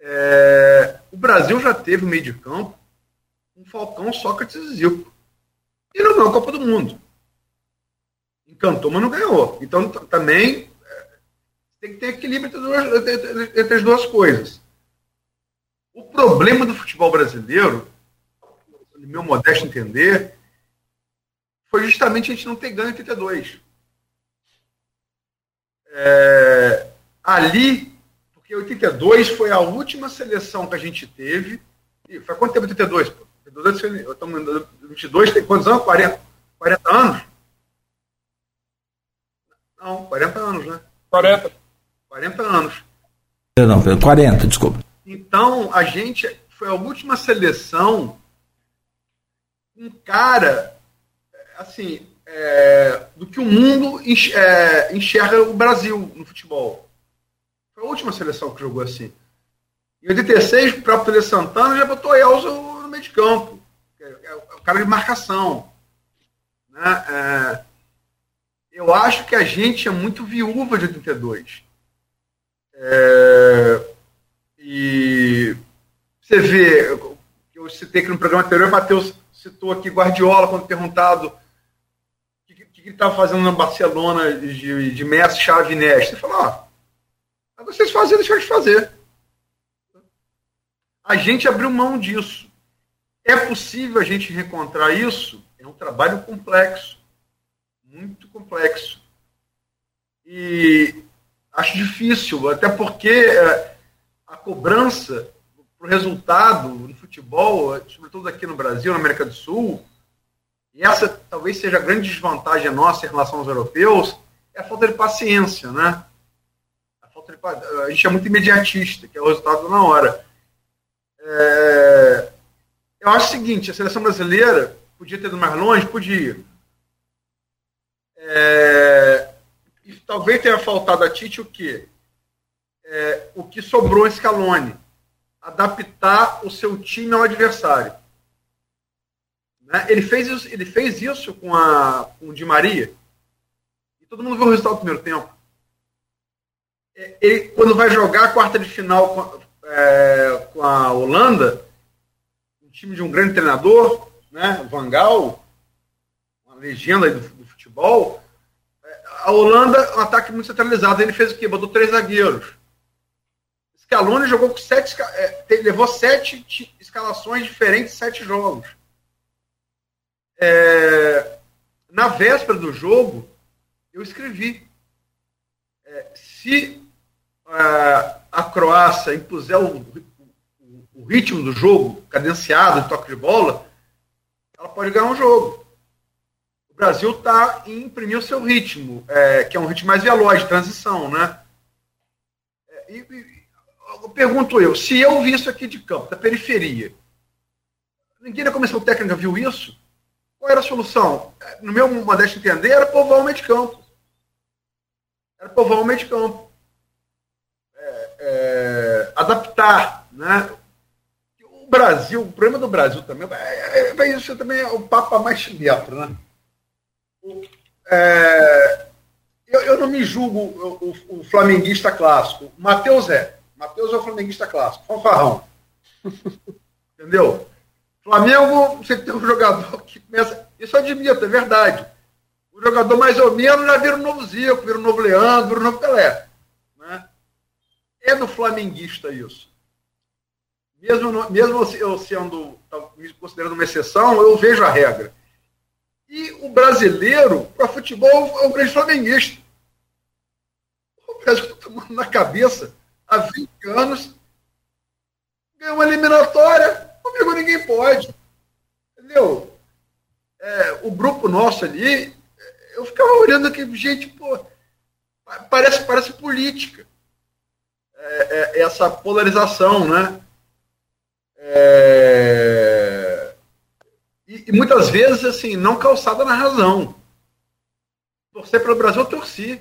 S4: é, o Brasil já teve no meio de campo um Falcão, Sócrates e Zico. E não ganhou a Copa do Mundo. Encantou, mas não ganhou. Então também é, tem que ter equilíbrio entre, duas, entre as duas coisas. O problema do futebol brasileiro no meu modesto entender, foi justamente a gente não ter ganho em 82. É, ali, porque 82 foi a última seleção que a gente teve. E foi quanto tempo 82? 82, estamos 22, tem quantos anos? 40, 40 anos? Não, 40 anos, né?
S3: 40.
S4: 40 anos.
S2: Não, 40, desculpa.
S4: Então, a gente foi a última seleção um cara, assim, é, do que o mundo é, enxerga o Brasil no futebol. Foi a última seleção que jogou assim. Em 86, o próprio Tele Santana já botou Elzo no meio de campo. É, o cara de marcação. Né? É, eu acho que a gente é muito viúva de 82. É, e você vê, eu citei que no programa anterior, o Matheus citou aqui Guardiola, quando perguntado que, ele estava fazendo na Barcelona de, de Messi, Xavi, Nesta. Ele falou, ah, vocês fazem, deixar de fazer. A gente abriu mão disso. É possível a gente reencontrar isso? É um trabalho complexo, muito complexo. E acho difícil, até porque é, a cobrança para o resultado no futebol, sobretudo aqui no Brasil, na América do Sul, e essa talvez seja a grande desvantagem nossa em relação aos europeus, é a falta de paciência, né? A, falta de, a gente é muito imediatista, que é o resultado na hora. É, eu acho o seguinte, a seleção brasileira podia ter ido mais longe? Podia. É, e talvez tenha faltado a Tite o quê? É, o que sobrou em Scaloni adaptar o seu time ao adversário. Né? Ele, fez isso, ele fez isso com, a, com o Di Maria. E todo mundo viu o resultado do primeiro tempo. É, ele, quando vai jogar a quarta de final com, é, com a Holanda, um time de um grande treinador, né, Van Gaal, uma legenda do, do futebol, é, a Holanda, um ataque muito centralizado. Ele fez o quê? Botou três zagueiros Scaloni jogou com sete, é, levou sete escalações diferentes, sete jogos. É, na véspera do jogo, eu escrevi: é, se a, a Croácia impuser o, o, o, ritmo do jogo, cadenciado, de toque de bola, ela pode ganhar um jogo. O Brasil está em imprimir o seu ritmo, é, que é um ritmo mais veloz, de transição, né? É, e, pergunto eu, se eu vi isso aqui de campo, da periferia, ninguém da comissão técnica viu isso? Qual era a solução? No meu modesto entender, era povoar o meio de campo. Era povoar o meio de campo. É, é, adaptar, né? O Brasil, o problema do Brasil também, é, é, isso também é o Papa mais metro, né? É, eu, eu, não me julgo o, o, o flamenguista clássico. Matheus é. Matheus é o flamenguista clássico, fanfarrão. Entendeu? Flamengo, você tem um jogador que começa. Isso eu admito, é verdade. O jogador mais ou menos já vira um novo Zico, vira um novo Leandro, vira um novo Pelé. Né? É do flamenguista isso. Mesmo, mesmo eu sendo, me considerando uma exceção, eu vejo a regra. E o brasileiro, para futebol, é um grande flamenguista. O Brasil está tomando na cabeça há 20 anos, ganhou uma eliminatória, Comigo ninguém pode. Entendeu? É, o grupo nosso ali, eu ficava olhando aqui, gente, pô, parece, parece política. É, é, essa polarização, né? É, e, e, muitas vezes, assim, não calçada na razão. Torcer pelo Brasil, eu torci.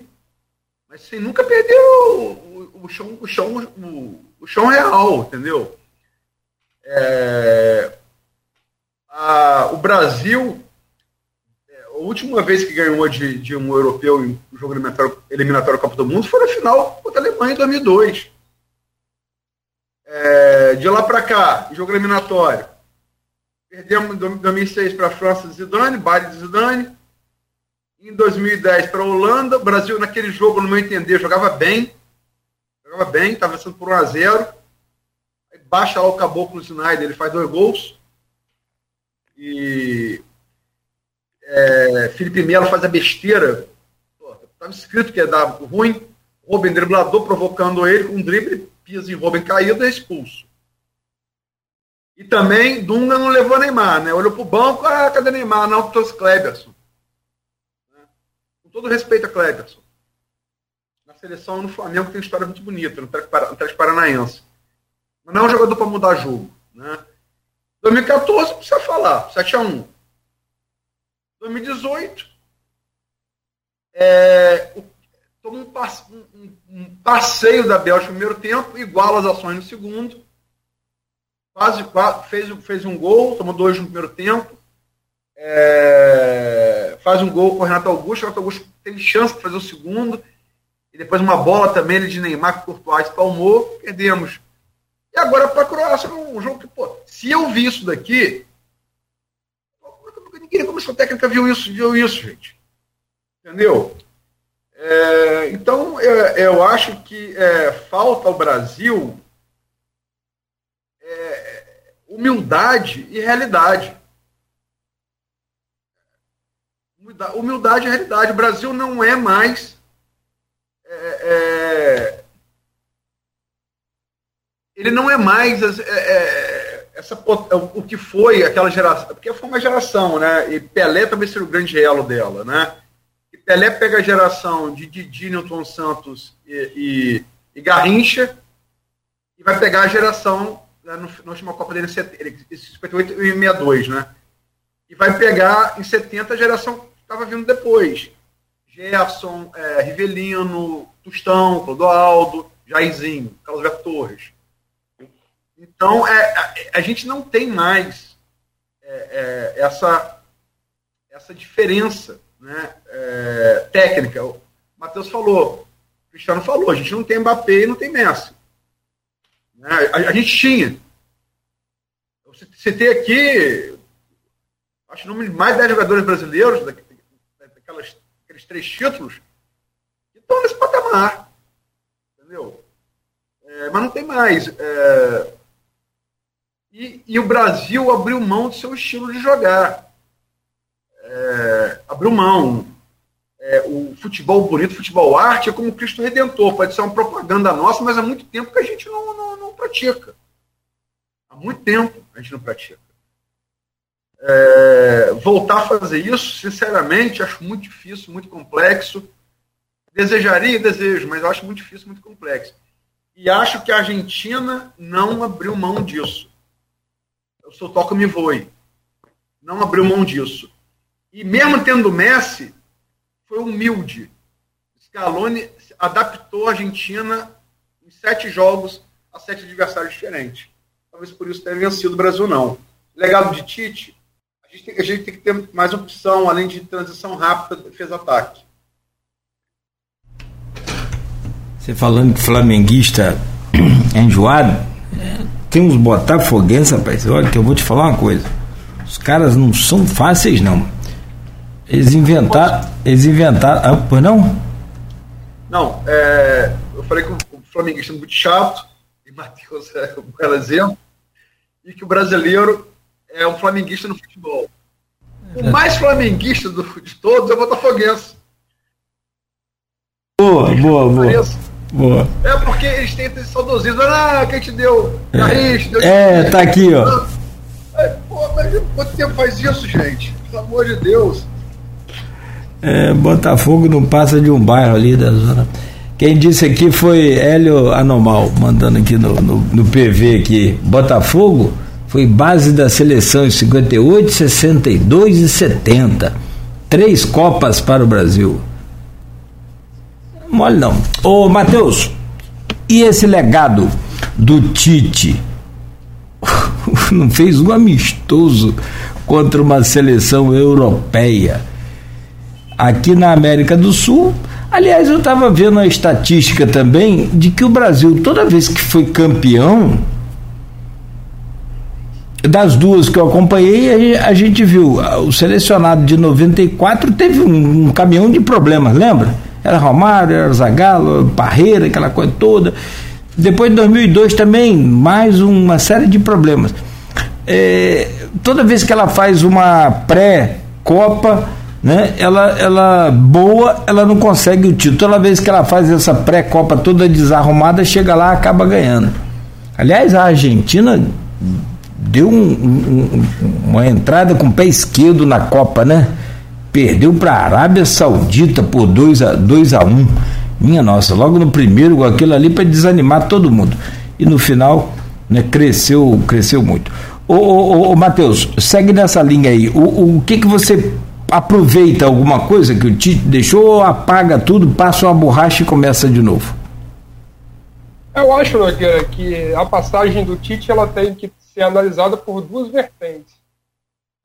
S4: Mas sem nunca perder o, o, o, chão, o, chão, o, o chão real, entendeu? É, a, o Brasil, é, a última vez que ganhou de, de um europeu em jogo eliminatório, eliminatório Copa do Mundo foi na final contra a Alemanha em 2002. É, de lá para cá, jogo eliminatório. Perdemos em 2006 para a França de Zidane, baile de Zidane. Em 2010 para a Holanda. O Brasil, naquele jogo, no meu entender, jogava bem. Jogava bem, estava sendo por 1 a 0 Aí baixa lá o Caboclo Snyder, ele faz dois gols. E é, Felipe Melo faz a besteira. Estava escrito que ia dar ruim. Robin driblador provocando ele com um drible pisa em Robin caído é expulso. E também Dunga não levou Neymar, né? Olhou pro banco, ah, cadê Neymar? Não, trouxe Kleberson. Né? Com todo respeito a Kleberson. Na seleção no Flamengo tem história muito bonita, no Atlético Paranaense. Mas não é um jogador para mudar jogo. Né? 2014, não precisa falar, 7x1. 2018, é, o toma um, um, um, passeio da Bélgica no primeiro tempo, iguala as ações no segundo, quase, quase fez, fez um gol, tomou dois no primeiro tempo, é, faz um gol com o Renato Augusto, o Renato Augusto teve chance de fazer o segundo, e depois uma bola também de Neymar que Courtois espalmou, perdemos. E agora para a Croácia, um jogo que, pô, se eu vi isso daqui, ninguém como sua técnica viu isso, viu isso, gente. Entendeu? É, então, eu, eu, acho que é, falta ao Brasil é, humildade e realidade. Humildade e realidade. O Brasil não é mais. É, é, ele não é mais é, essa, o que foi aquela geração. Porque foi uma geração, né? E Pelé também seria o grande elo dela, né? Pelé pega a geração de Didi, Newton Santos e, e, e, Garrincha e vai pegar a geração né, no, na última Copa dele em 58 e 62, né? E vai pegar em 70 a geração que estava vindo depois. Gerson, é, Rivelino, Tostão, Clodoaldo, Jairzinho, Carlos Alberto Torres. Então, é, a, a, gente não tem mais é, é essa, essa diferença né, é, técnica. O Matheus falou, o Cristiano falou, a gente não tem Mbappé e não tem Messi. Né, a, a, gente tinha. Você tem aqui, acho o número de mais 10 jogadores brasileiros, daquelas, daqueles três títulos, que estão nesse patamar. Entendeu? É, mas não tem mais. É, e, e, o Brasil abriu mão do seu estilo de jogar é, abriu mão. É, o futebol bonito, futebol arte, é como Cristo Redentor. Pode ser uma propaganda nossa, mas há muito tempo que a gente não, não, não pratica. Há muito tempo a gente não pratica. É, voltar a fazer isso, sinceramente, acho muito difícil, muito complexo. Desejaria, desejo, mas acho muito difícil, muito complexo. E acho que a Argentina não abriu mão disso. Eu sou toco me voe. Não abriu mão disso. E mesmo tendo Messi, foi humilde. Scaloni adaptou a Argentina em sete jogos a sete adversários diferentes. Talvez por isso tenha vencido o Brasil, não. Legado de Tite, a gente, tem, a gente tem que ter mais opção, além de transição rápida, defesa-ataque.
S2: Você falando que flamenguista enjoado, é, tem uns botafoguenses, rapaz, olha que eu vou te falar uma coisa. Os caras não são fáceis, não. Eles inventaram. Eles inventaram. Ah, pois não?
S4: Não, é, eu falei que o flamenguista é muito chato, e Matheus é um belo exemplo, e que o brasileiro é um flamenguista no futebol. O é. mais flamenguista do, de todos é o Botafoguense.
S2: Boa, boa, boa. Boa.
S4: É porque eles têm esse saudosismo. Ah, quem te deu?
S2: Garrincha, é, deu é tá aqui, ó.
S4: É, pô, mas quanto tempo faz isso, gente? Pelo amor de Deus.
S2: É, Botafogo não passa de um bairro ali da zona. Quem disse aqui foi Hélio Anomal, mandando aqui no, no, no PV aqui. Botafogo foi base da seleção em 58, 62 e 70. Três Copas para o Brasil. Mole não. Ô, Matheus, e esse legado do Tite? não fez um amistoso contra uma seleção europeia. Aqui na América do Sul, aliás, eu estava vendo a estatística também de que o Brasil, toda vez que foi campeão, das duas que eu acompanhei, a gente viu o selecionado de 94 teve um, um caminhão de problemas, lembra? Era Romário, era Zagallo, Parreira, aquela coisa toda. Depois de 2002 também, mais uma série de problemas. É, toda vez que ela faz uma pré-copa, né, ela, ela boa, ela não consegue o título. Toda vez que ela faz essa pré-copa toda desarrumada, chega lá acaba ganhando. Aliás, a Argentina deu um, um, uma entrada com o pé esquerdo na Copa, né? Perdeu para a Arábia Saudita por 2 a 2 a 1. Um. Minha nossa, logo no primeiro aquilo ali para desanimar todo mundo. E no final, né, cresceu, cresceu muito. Ô, ô, ô, Matheus, segue nessa linha aí. O, o que que você aproveita alguma coisa que o Tite deixou ou apaga tudo, passa uma borracha e começa de novo?
S3: Eu acho, Nogueira, que a passagem do Tite ela tem que ser analisada por duas vertentes.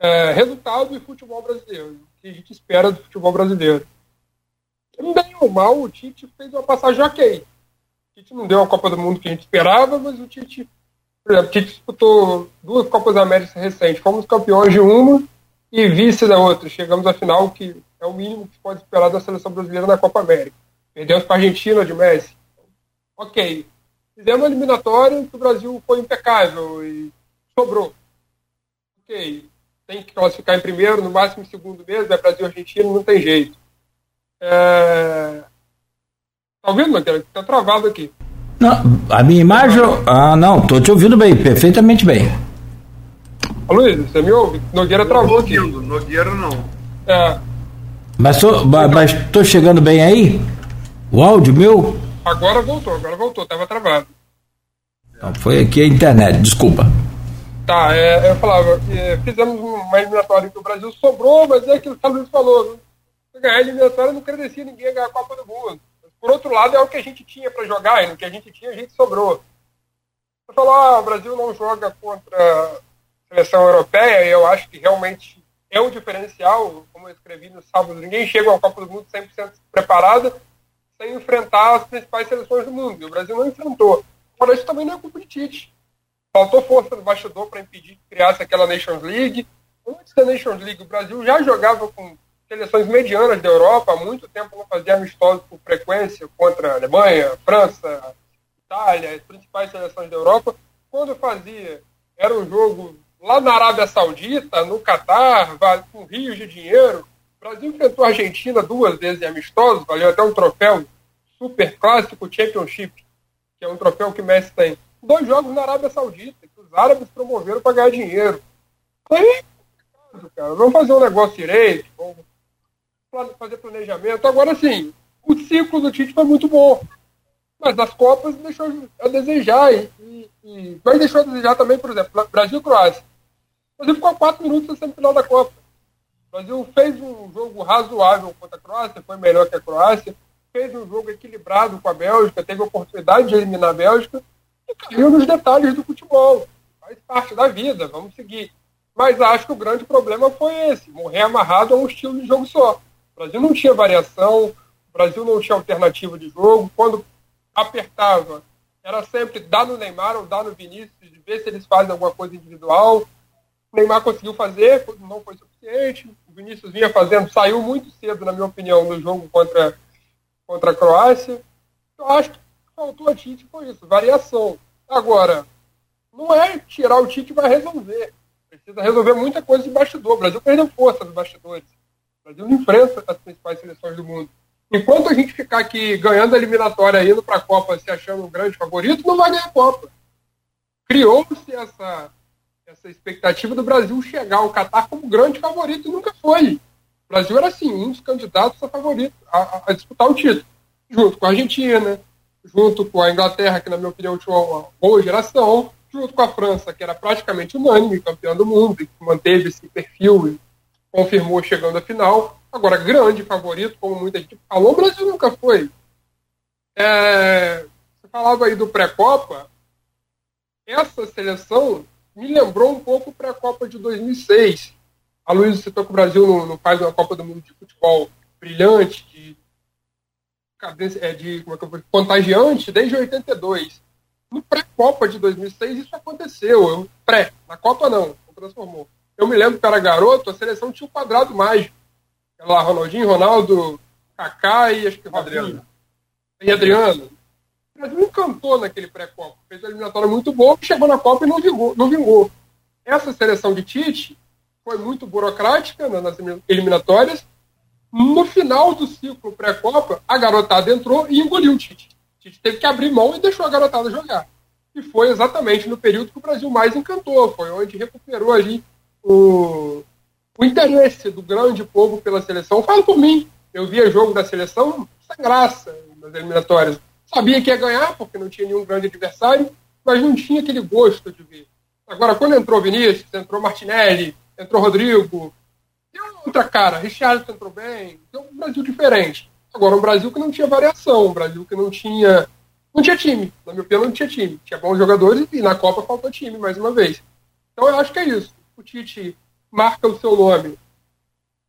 S3: É, resultado e futebol brasileiro. Que a gente espera do futebol brasileiro. Bem ou mal, o Tite fez uma passagem ok. O Tite não deu a Copa do Mundo que a gente esperava, mas o Tite, por exemplo, o Tite disputou duas Copas Américas recentes. Fomos campeões de uma e vice da outra. Chegamos à final, que é o mínimo que se pode esperar da seleção brasileira na Copa América. Perdemos para a Argentina de Messi. Ok. Fizemos uma eliminatória que o Brasil foi impecável e sobrou. Ok. Tem que classificar em primeiro, no máximo em segundo mesmo, é Brasil e Argentina, não tem jeito. É... Tá ouvindo, Matheus? Tá travado aqui.
S2: Não, a minha imagem. Ah, não, tô te ouvindo bem, perfeitamente bem.
S3: Luiz, você me ouve? Nogueira travou aqui.
S4: Nogueira não.
S3: É.
S2: Mas tô, mas tô chegando bem aí? O áudio meu?
S3: Agora voltou, agora voltou, tava travado.
S2: Não, foi aqui a internet, desculpa.
S3: Tá, é, eu falava, é, fizemos uma eliminatória que o Brasil sobrou, mas é aquilo que o Luiz falou, ganhar a eliminatória não credencia ninguém a ganhar a Copa do Mundo. Por outro lado, é o que a gente tinha para jogar, e no que a gente tinha, a gente sobrou. Você falou, ah, o Brasil não joga contra a seleção europeia, e eu acho que realmente é um diferencial, como eu escrevi no sábado, ninguém chega a Copa do Mundo 100% preparada sem enfrentar as principais seleções do mundo, e o Brasil não enfrentou. Agora, isso também não é culpa de Tite. Faltou força no bastidor para impedir que criasse aquela Nations League. Antes da Nations League, o Brasil já jogava com seleções medianas da Europa, há muito tempo não fazia amistosos com frequência contra a Alemanha, França, Itália, as principais seleções da Europa. Quando fazia, era um jogo lá na Arábia Saudita, no Catar, com rios de dinheiro. O Brasil enfrentou a Argentina duas vezes em amistosos, valeu até um troféu super clássico Championship, que é um troféu que Messi tem. Dois jogos na Arábia Saudita, que os árabes promoveram para ganhar dinheiro. Aí, cara, vamos fazer um negócio direito, vamos fazer planejamento. Agora sim, o ciclo do Tite foi muito bom. Mas as Copas deixou a desejar. E, e, mas deixou a desejar também, por exemplo, Brasil e Croácia. O Brasil ficou a quatro minutos na semifinal da Copa. O Brasil fez um jogo razoável contra a Croácia, foi melhor que a Croácia. Fez um jogo equilibrado com a Bélgica, teve a oportunidade de eliminar a Bélgica e caiu nos detalhes do futebol. Faz parte da vida, vamos seguir. Mas acho que o grande problema foi esse: morrer amarrado a um estilo de jogo só. O Brasil não tinha variação, o Brasil não tinha alternativa de jogo. Quando apertava, era sempre dar no Neymar ou dar no Vinícius, de ver se eles fazem alguma coisa individual. O Neymar conseguiu fazer, não foi suficiente. O Vinícius vinha fazendo, saiu muito cedo, na minha opinião, no jogo contra, contra a Croácia. Eu acho que faltou a Tite foi isso, variação. Agora, não é tirar o Tite vai resolver. Precisa resolver muita coisa de bastidor. O Brasil perdeu força dos bastidores. O Brasil não enfrenta as principais seleções do mundo. Enquanto a gente ficar aqui ganhando a eliminatória, indo para a Copa se achando um grande favorito, não vai ganhar a Copa. Criou-se essa, essa expectativa do Brasil chegar ao Catar como grande favorito e nunca foi. O Brasil era, assim, um dos candidatos a favorito a, a disputar o título, junto com a Argentina, junto com a Inglaterra, que, na minha opinião, tinha uma boa geração, junto com a França, que era praticamente unânime, campeã do mundo, e que manteve esse perfil e confirmou chegando à final. Agora, grande favorito, como muita gente falou, o Brasil nunca foi. É, você falava aí do pré-copa, essa seleção me lembrou um pouco para a Copa de 2006. A Luísa citou que o Brasil não, não, faz uma Copa do Mundo de futebol brilhante, de, é, de como é que eu vou, contagiante, desde 82. No pré-Copa de 2006 isso aconteceu. Eu, pré, na Copa não, não transformou. Eu me lembro que era garoto, a seleção tinha um quadrado mágico. Era lá Ronaldinho, Ronaldo, Kaká e acho que Adriano. E Adriano. O Brasil encantou naquele pré-Copa. Fez uma eliminatória muito boa, chegou na Copa e não vingou, não vingou. Essa seleção de Tite foi muito burocrática nas eliminatórias. No final do ciclo pré-Copa, a garotada entrou e engoliu o Tite. O Tite teve que abrir mão e deixou a garotada jogar. E foi exatamente no período que o Brasil mais encantou. Foi onde recuperou ali o, o interesse do grande povo pela seleção. Falo por mim. Eu via jogo da seleção sem graça nas eliminatórias. Sabia que ia ganhar, porque não tinha nenhum grande adversário, mas não tinha aquele gosto de ver. Agora, quando entrou Vinícius, entrou Martinelli, entrou Rodrigo, outra cara. Richard entrou bem, deu um Brasil diferente. Agora, um Brasil que não tinha variação, um Brasil que não tinha. Não tinha time. Na minha opinião, não tinha time. Tinha bons jogadores e na Copa faltou time, mais uma vez. Então, eu acho que é isso. O Tite marca o seu nome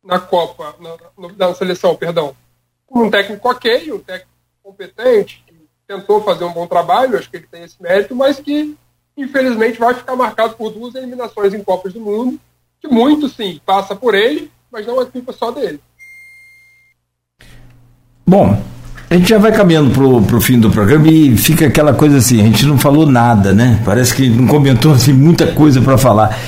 S3: na Copa, na, na seleção, perdão, com um técnico ok, um técnico competente, tentou fazer um bom trabalho, acho que ele tem esse mérito, mas que infelizmente vai ficar marcado por duas eliminações em Copas do Mundo, que muito sim passa por ele, mas não é culpa só dele.
S2: Bom, a gente já vai caminhando pro, pro fim do programa e fica aquela coisa assim, a gente não falou nada, né? Parece que não comentou assim muita coisa para falar.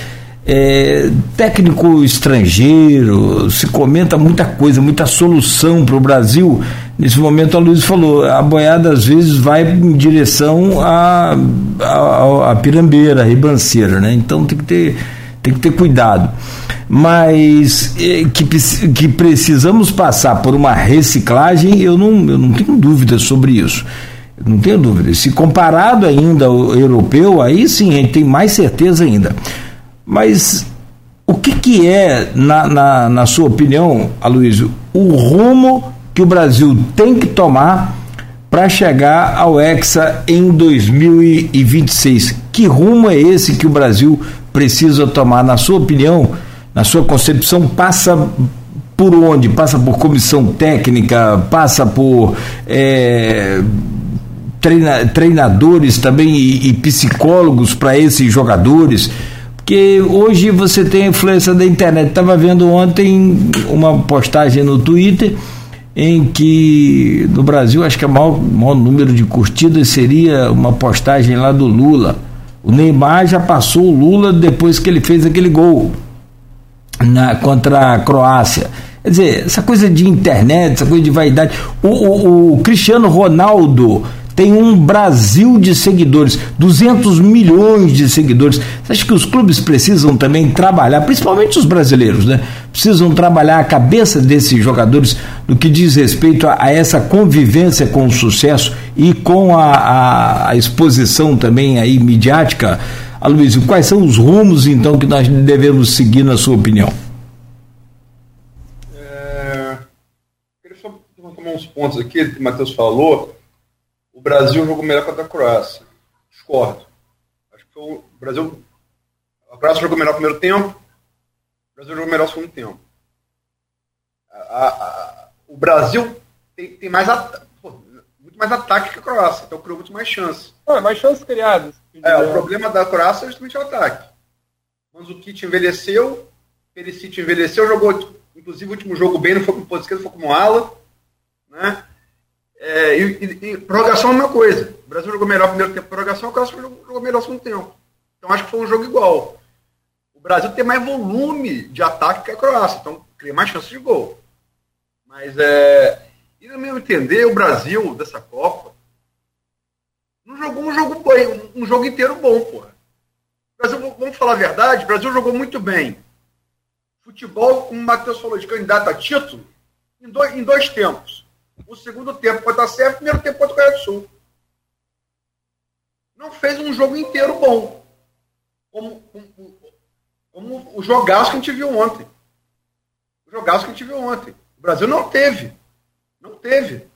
S2: É, técnico estrangeiro, se comenta muita coisa, muita solução para o Brasil. Nesse momento a Luiz falou, a boiada às vezes vai em direção a, a, a pirambeira, a ribanceira, né? Então tem que ter, tem que ter cuidado. Mas é, que, que precisamos passar por uma reciclagem, eu não, eu não tenho dúvida sobre isso. Não tenho dúvida. Se comparado ainda ao europeu, aí sim a gente tem mais certeza ainda. Mas o que, que é, na, na, na sua opinião, Aloysio, o rumo que o Brasil tem que tomar para chegar ao Hexa em 2026? Que rumo é esse que o Brasil precisa tomar, na sua opinião, na sua concepção, passa por onde? Passa por comissão técnica, passa por é, treina, treinadores também e, e psicólogos para esses jogadores que hoje você tem a influência da internet. Estava vendo ontem uma postagem no Twitter em que no Brasil acho que o maior, maior número de curtidas seria uma postagem lá do Lula. O Neymar já passou o Lula depois que ele fez aquele gol na, contra a Croácia. Quer dizer, essa coisa de internet, essa coisa de vaidade. O, o, o Cristiano Ronaldo tem um Brasil de seguidores, 200 milhões de seguidores. Você acha que os clubes precisam também trabalhar, principalmente os brasileiros, né? Precisam trabalhar a cabeça desses jogadores no que diz respeito a, a essa convivência com o sucesso e com a, a, a exposição também aí midiática. Aloysio, quais são os rumos então que nós devemos seguir na sua opinião?
S4: É, queria só tomar uns pontos aqui, que o Matheus falou o Brasil jogou melhor contra a Croácia. Discordo. Acho que o Brasil. A Croácia jogou melhor no primeiro tempo, o Brasil jogou melhor no segundo tempo. A, a, a, o Brasil tem, tem mais muito mais ataque que a Croácia, então criou muito mais chances.
S3: Ah, mais chances criadas.
S4: É, o problema da Croácia é justamente o ataque. Manzukic envelheceu, Perisic envelheceu, jogou, inclusive o último jogo bem, não foi como ponto esquerdo, foi como ala. Né? É, e, e, e, prorrogação é a mesma coisa. O Brasil jogou melhor no primeiro tempo prorrogação, o Croácia jogou melhor no segundo tempo. Então acho que foi um jogo igual. O Brasil tem mais volume de ataque que a Croácia, então cria mais chances de gol. Mas é. E no meu entender, o Brasil dessa Copa não jogou um jogo bom, um jogo inteiro bom, porra. Brasil, vamos falar a verdade, o Brasil jogou muito bem. Futebol, como o Matheus falou, de candidato a título, em dois, em dois tempos. O segundo tempo pode estar certo, o primeiro tempo contra o Coreia do Sul. Não fez um jogo inteiro bom. Como, como, como o jogaço que a gente viu ontem. O jogaço que a gente viu ontem. O Brasil não teve. Não teve.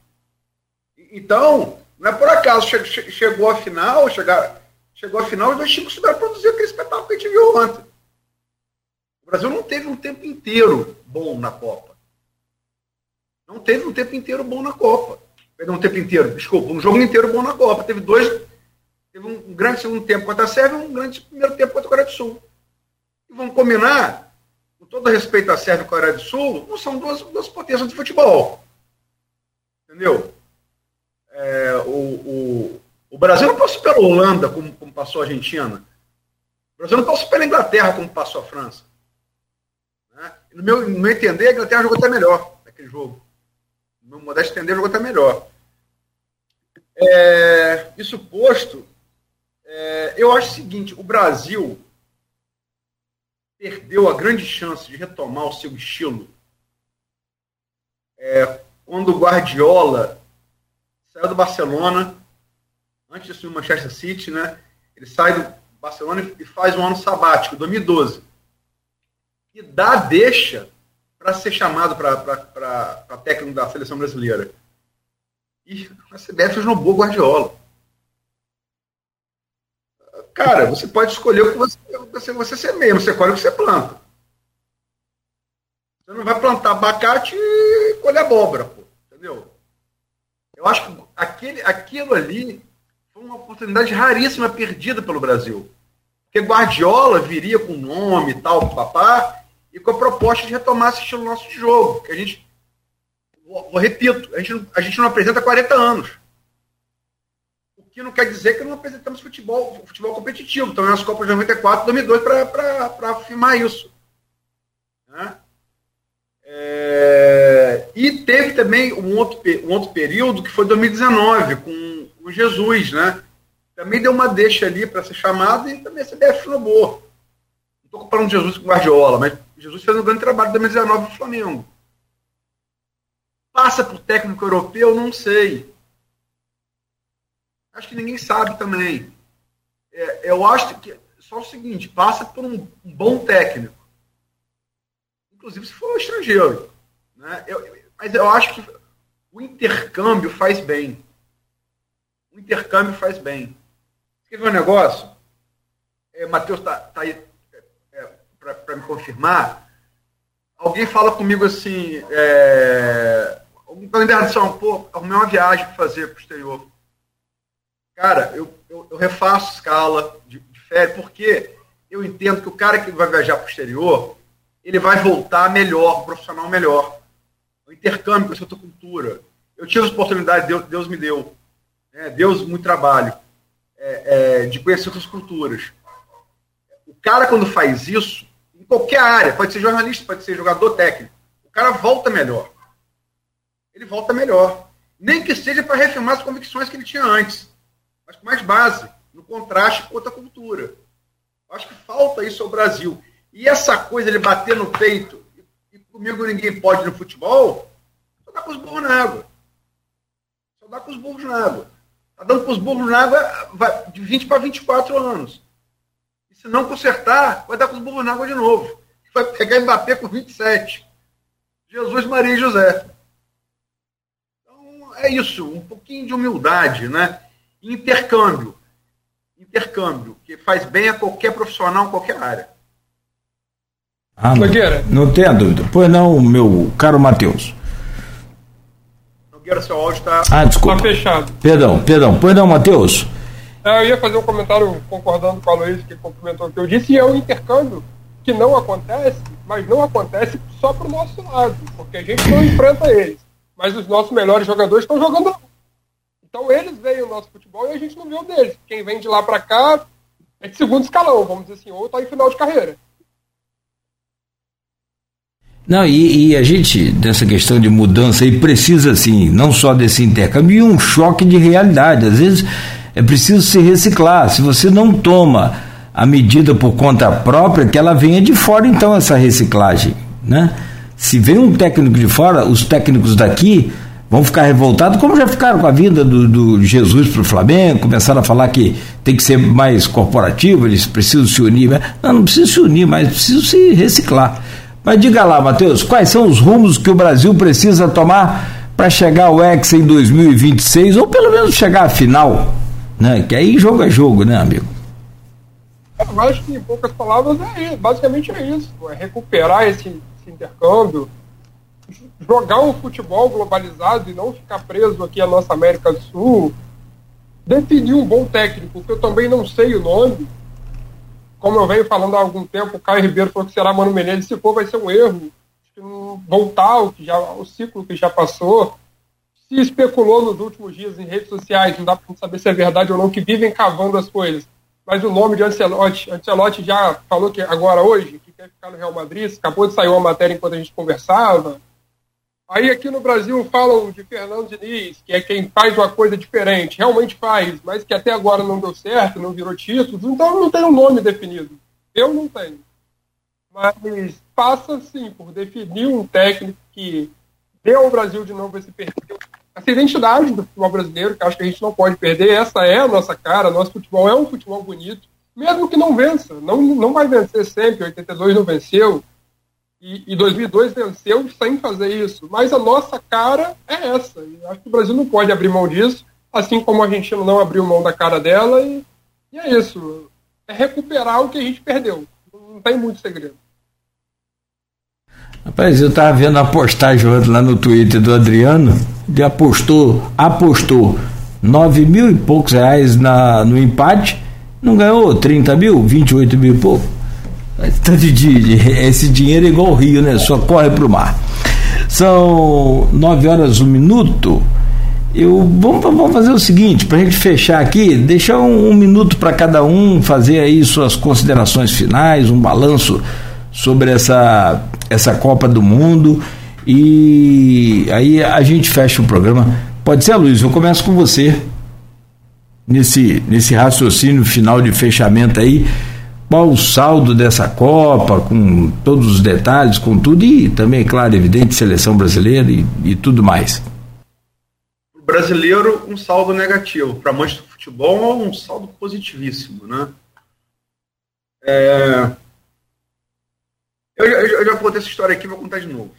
S4: Então, não é por acaso chegou a final, chegar, chegou a final, os dois times souberam produzir aquele espetáculo que a gente viu ontem. O Brasil não teve um tempo inteiro bom na Copa. Não teve um tempo inteiro bom na Copa. Perdão, um tempo inteiro, desculpa, um jogo inteiro bom na Copa. Teve dois, teve um grande segundo tempo contra a Sérvia e um grande primeiro tempo contra a Coreia do Sul. E vamos combinar, com todo respeito à Sérvia e à Coreia do Sul, não são duas, duas potências de futebol. Entendeu? É, o, o, o, Brasil não passou pela Holanda como, como passou a Argentina. O Brasil não passou pela Inglaterra como passou a França. Né? No, meu, no meu entender, a Inglaterra jogou até melhor naquele jogo. No meu modesto entender, jogou até melhor. É, isso posto, é, eu acho o seguinte: o Brasil perdeu a grande chance de retomar o seu estilo é, quando o Guardiola saiu do Barcelona, antes de assumir o Manchester City, né? Ele sai do Barcelona e faz um ano sabático, 2012. E dá deixa para ser chamado para técnico da seleção brasileira. E a CBF esnobou Guardiola. Cara, você pode escolher o que você, você, você semeia, você colhe o que você planta. Você não vai plantar abacate e colher abóbora, pô, entendeu? Eu acho que aquele, aquilo ali foi uma oportunidade raríssima perdida pelo Brasil. Porque Guardiola viria com nome e tal, papá, e com a proposta de retomar esse estilo nosso de jogo. Que a gente, vou, repito, a gente, a gente não apresenta 40 anos. O que não quer dizer que não apresentamos futebol, futebol competitivo. Então, nas Copas de 94, 2002, para afirmar isso. Né? É, e teve também um outro, um outro período que foi 2019, com o Jesus, né? Também deu uma deixa ali para ser chamado e também a CBF boa. Não estou comparando Jesus com Guardiola, mas Jesus fez um grande trabalho em 2019 no Flamengo. Passa por técnico europeu? Não sei. Acho que ninguém sabe também. É, eu acho que só o seguinte, passa por um, um bom técnico inclusive se for estrangeiro. Né? Eu, mas eu acho que o intercâmbio faz bem. O intercâmbio faz bem. Quer ver um negócio? É, Matheus está tá aí é, é para me confirmar. Alguém fala comigo assim, é, ligação, pô, arrumei uma viagem para fazer para o exterior. Cara, eu, eu, eu refaço escala de, de férias, porque eu entendo que o cara que vai viajar para o exterior, ele vai voltar melhor, um profissional melhor. O intercâmbio com a sua cultura. Eu tive essa oportunidade, Deus, Deus me deu. Né? Deus, muito trabalho. É, é, de conhecer outras culturas. O cara, quando faz isso, em qualquer área, pode ser jornalista, pode ser jogador técnico, o cara volta melhor. Ele volta melhor. Nem que seja para reafirmar as convicções que ele tinha antes, mas com mais base, no contraste com outra cultura. Acho que falta isso ao Brasil. E essa coisa de bater no peito, comigo ninguém pode no futebol, só dá com os burros na água. Só dá com os burros na água. Está dando com os burros na água de 20 para 24 anos. E se não consertar, vai dar com os burros na água de novo. Vai pegar Mbappé com 27. Jesus, Maria e José. Então, é isso. Um pouquinho de humildade, né? Intercâmbio. Intercâmbio, que faz bem a qualquer profissional, qualquer área.
S2: Ah, Nogueira. Não, não tenha dúvida. Pois não, meu caro Matheus.
S3: Nogueira, seu áudio está
S2: ah, desculpa.
S3: Tá fechado.
S2: Perdão, perdão. Pois não, Matheus.
S3: É, eu ia fazer um comentário concordando com a Luiz, que complementou o que eu disse, e é um intercâmbio que não acontece, mas não acontece só para o nosso lado, porque a gente não enfrenta eles. Mas os nossos melhores jogadores estão jogando. Então eles veem o nosso futebol e a gente não vê o deles. Quem vem de lá para cá é de segundo escalão, vamos dizer assim, ou está em final de carreira.
S2: Não, e, e, a gente, dessa questão de mudança, aí precisa, assim, não só desse intercâmbio, e um choque de realidade. Às vezes é preciso se reciclar. Se você não toma a medida por conta própria que ela venha de fora, então, essa reciclagem. Né? Se vem um técnico de fora, os técnicos daqui vão ficar revoltados, como já ficaram com a vinda do, do Jesus para o Flamengo, começaram a falar que tem que ser mais corporativo, eles precisam se unir. Não, não precisam se unir, mas precisam se reciclar. Mas diga lá, Matheus, quais são os rumos que o Brasil precisa tomar para chegar ao Hexa em 2026, ou pelo menos chegar à final? Né? Que aí jogo é jogo, né, amigo?
S3: Eu acho que, em poucas palavras, é basicamente é isso. É recuperar esse, esse intercâmbio, jogar um futebol globalizado e não ficar preso aqui à nossa América do Sul, definir um bom técnico, que eu também não sei o nome, como eu venho falando há algum tempo, o Caio Ribeiro falou que será Mano Menezes, se for vai ser um erro, voltar ao que já, o ciclo que já passou, se especulou nos últimos dias em redes sociais, não dá para saber se é verdade ou não, que vivem cavando as coisas. Mas o nome de Ancelotti, Ancelotti já falou que agora hoje, que quer ficar no Real Madrid, acabou de sair uma matéria enquanto a gente conversava. Aí aqui no Brasil falam de Fernando Diniz, que é quem faz uma coisa diferente, realmente faz, mas que até agora não deu certo, não virou título, então não tem um nome definido. Eu não tenho. Mas passa, sim, por definir um técnico que dê ao Brasil de novo esse perfil, essa identidade do futebol brasileiro, que acho que a gente não pode perder. Essa é a nossa cara, nosso futebol é um futebol bonito, mesmo que não vença. Não, não vai vencer sempre, 82 não venceu, e, e 2002 venceu sem fazer isso. Mas a nossa cara é essa. E acho que o Brasil não pode abrir mão disso, assim como a Argentina não abriu mão da cara dela. E, e é isso. É recuperar o que a gente perdeu. Não tem muito segredo.
S2: Rapaz, eu estava vendo a postagem lá no Twitter do Adriano, ele apostou, apostou 9 mil e poucos reais na, no empate, não ganhou 30 mil, 28 mil e pouco. Esse dinheiro é igual o rio, né? Só corre para o mar. São nove horas um minuto. Eu vamos, vamos fazer o seguinte, para a gente fechar aqui, deixar um, um minuto para cada um fazer aí suas considerações finais, um balanço sobre essa, essa Copa do Mundo e aí a gente fecha o programa. Pode ser, Luiz? Eu começo com você nesse, nesse raciocínio final de fechamento aí qual o saldo dessa Copa, com todos os detalhes, com tudo, e também, claro, evidente, seleção brasileira e, e tudo mais.
S4: O brasileiro, um saldo negativo. Para amantes do futebol, um saldo positivíssimo, né? É... Eu, eu, eu, já contei essa história aqui, vou contar de novo.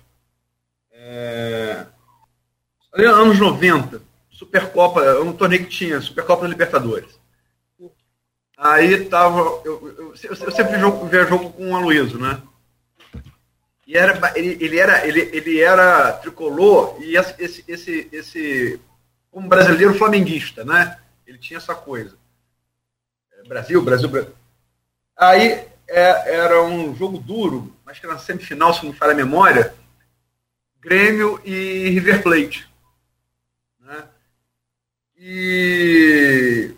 S4: É... Anos 90, Supercopa, um torneio que tinha, Supercopa da Libertadores. Aí tava. Eu, eu, eu sempre jogo, via jogo com o Aloysio, né? E era, ele, ele, era, ele, ele era tricolor e esse, esse, esse. Como brasileiro flamenguista, né? Ele tinha essa coisa. É, Brasil, Brasil, Brasil. Aí é, era um jogo duro, acho que na semifinal, se não me falha a memória, Grêmio e River Plate. Né? E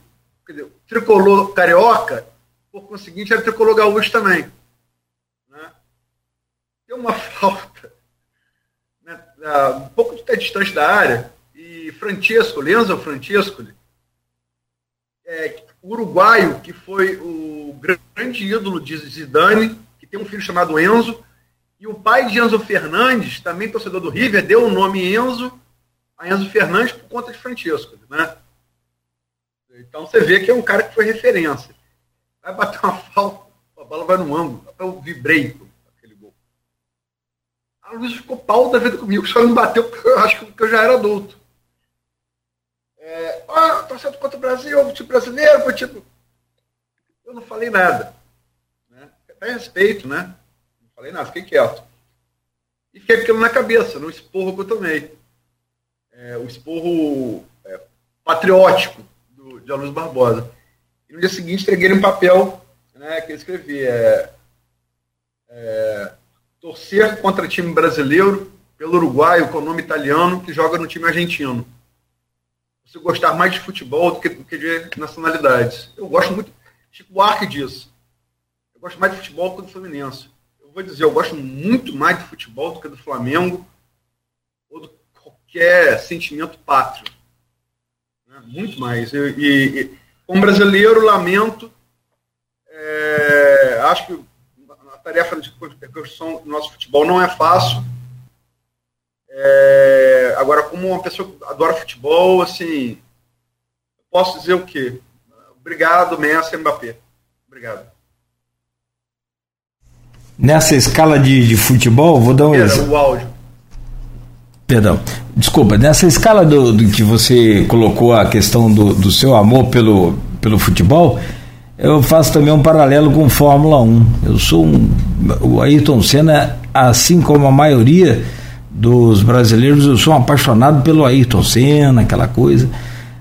S4: tricolor carioca, por conseguinte, era tricolor gaúcho também. Né? Deu uma falta né, um pouco de distante da área, e Francesco, Lenzo Francesco, é, uruguaio, que foi o grande ídolo de Zidane, que tem um filho chamado Enzo, e o pai de Enzo Fernandes, também torcedor do River, deu o nome Enzo a Enzo Fernandes por conta de Francesco. Né? Então você vê que é um cara que foi referência. Vai bater uma falta, a bola vai no ângulo. Eu vibrei com aquele gol. A Luiz ficou pau da vida comigo, só não bateu porque eu acho que eu já era adulto. É, ah, torcendo contra o Brasil, o time brasileiro, o time. Eu não falei nada. Né? Até respeito, né? Não falei nada, fiquei quieto. E fiquei aquilo na cabeça, no esporro que eu tomei. É, o esporro é, patriótico de Alunos Barbosa. E no dia seguinte entreguei um papel né, que eu escrevi. É, é, torcer contra time brasileiro pelo uruguaio com o nome italiano que joga no time argentino. Você gostar mais de futebol do que, do que de nacionalidades. Eu gosto muito, Chico Arque disso. Eu gosto mais de futebol do que do Fluminense. Eu vou dizer, eu gosto muito mais de futebol do que do Flamengo ou de qualquer sentimento pátrio. Muito mais. E, e, como brasileiro, lamento é, acho que a tarefa de construção do nosso futebol não é fácil. É, agora, como uma pessoa que adora futebol, assim, posso dizer o quê? Obrigado, Messi Mbappé. Obrigado.
S2: Nessa escala de, de futebol, vou dar um exemplo.
S4: O áudio.
S2: Perdão, desculpa, nessa escala do, do que você colocou a questão do, do seu amor pelo, pelo futebol, eu faço também um paralelo com Fórmula 1. Eu sou um. O Ayrton Senna, assim como a maioria dos brasileiros, eu sou um apaixonado pelo Ayrton Senna, aquela coisa.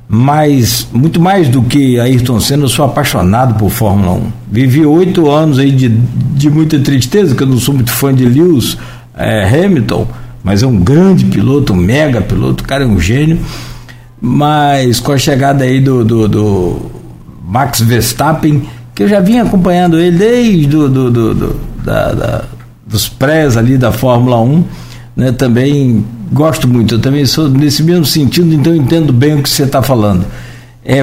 S2: Mas, muito mais do que Ayrton Senna, eu sou apaixonado por Fórmula 1. Vivi oito anos aí de, de muita tristeza, que eu não sou muito fã de Lewis é, Hamilton, mas é um grande piloto, um mega piloto, o cara é um gênio. Mas com a chegada aí do, do, do Max Verstappen, que eu já vinha acompanhando ele desde do, do, do, do da, da, dos prés ali da Fórmula 1, né, também gosto muito, eu também sou nesse mesmo sentido, então entendo bem o que você está falando. É,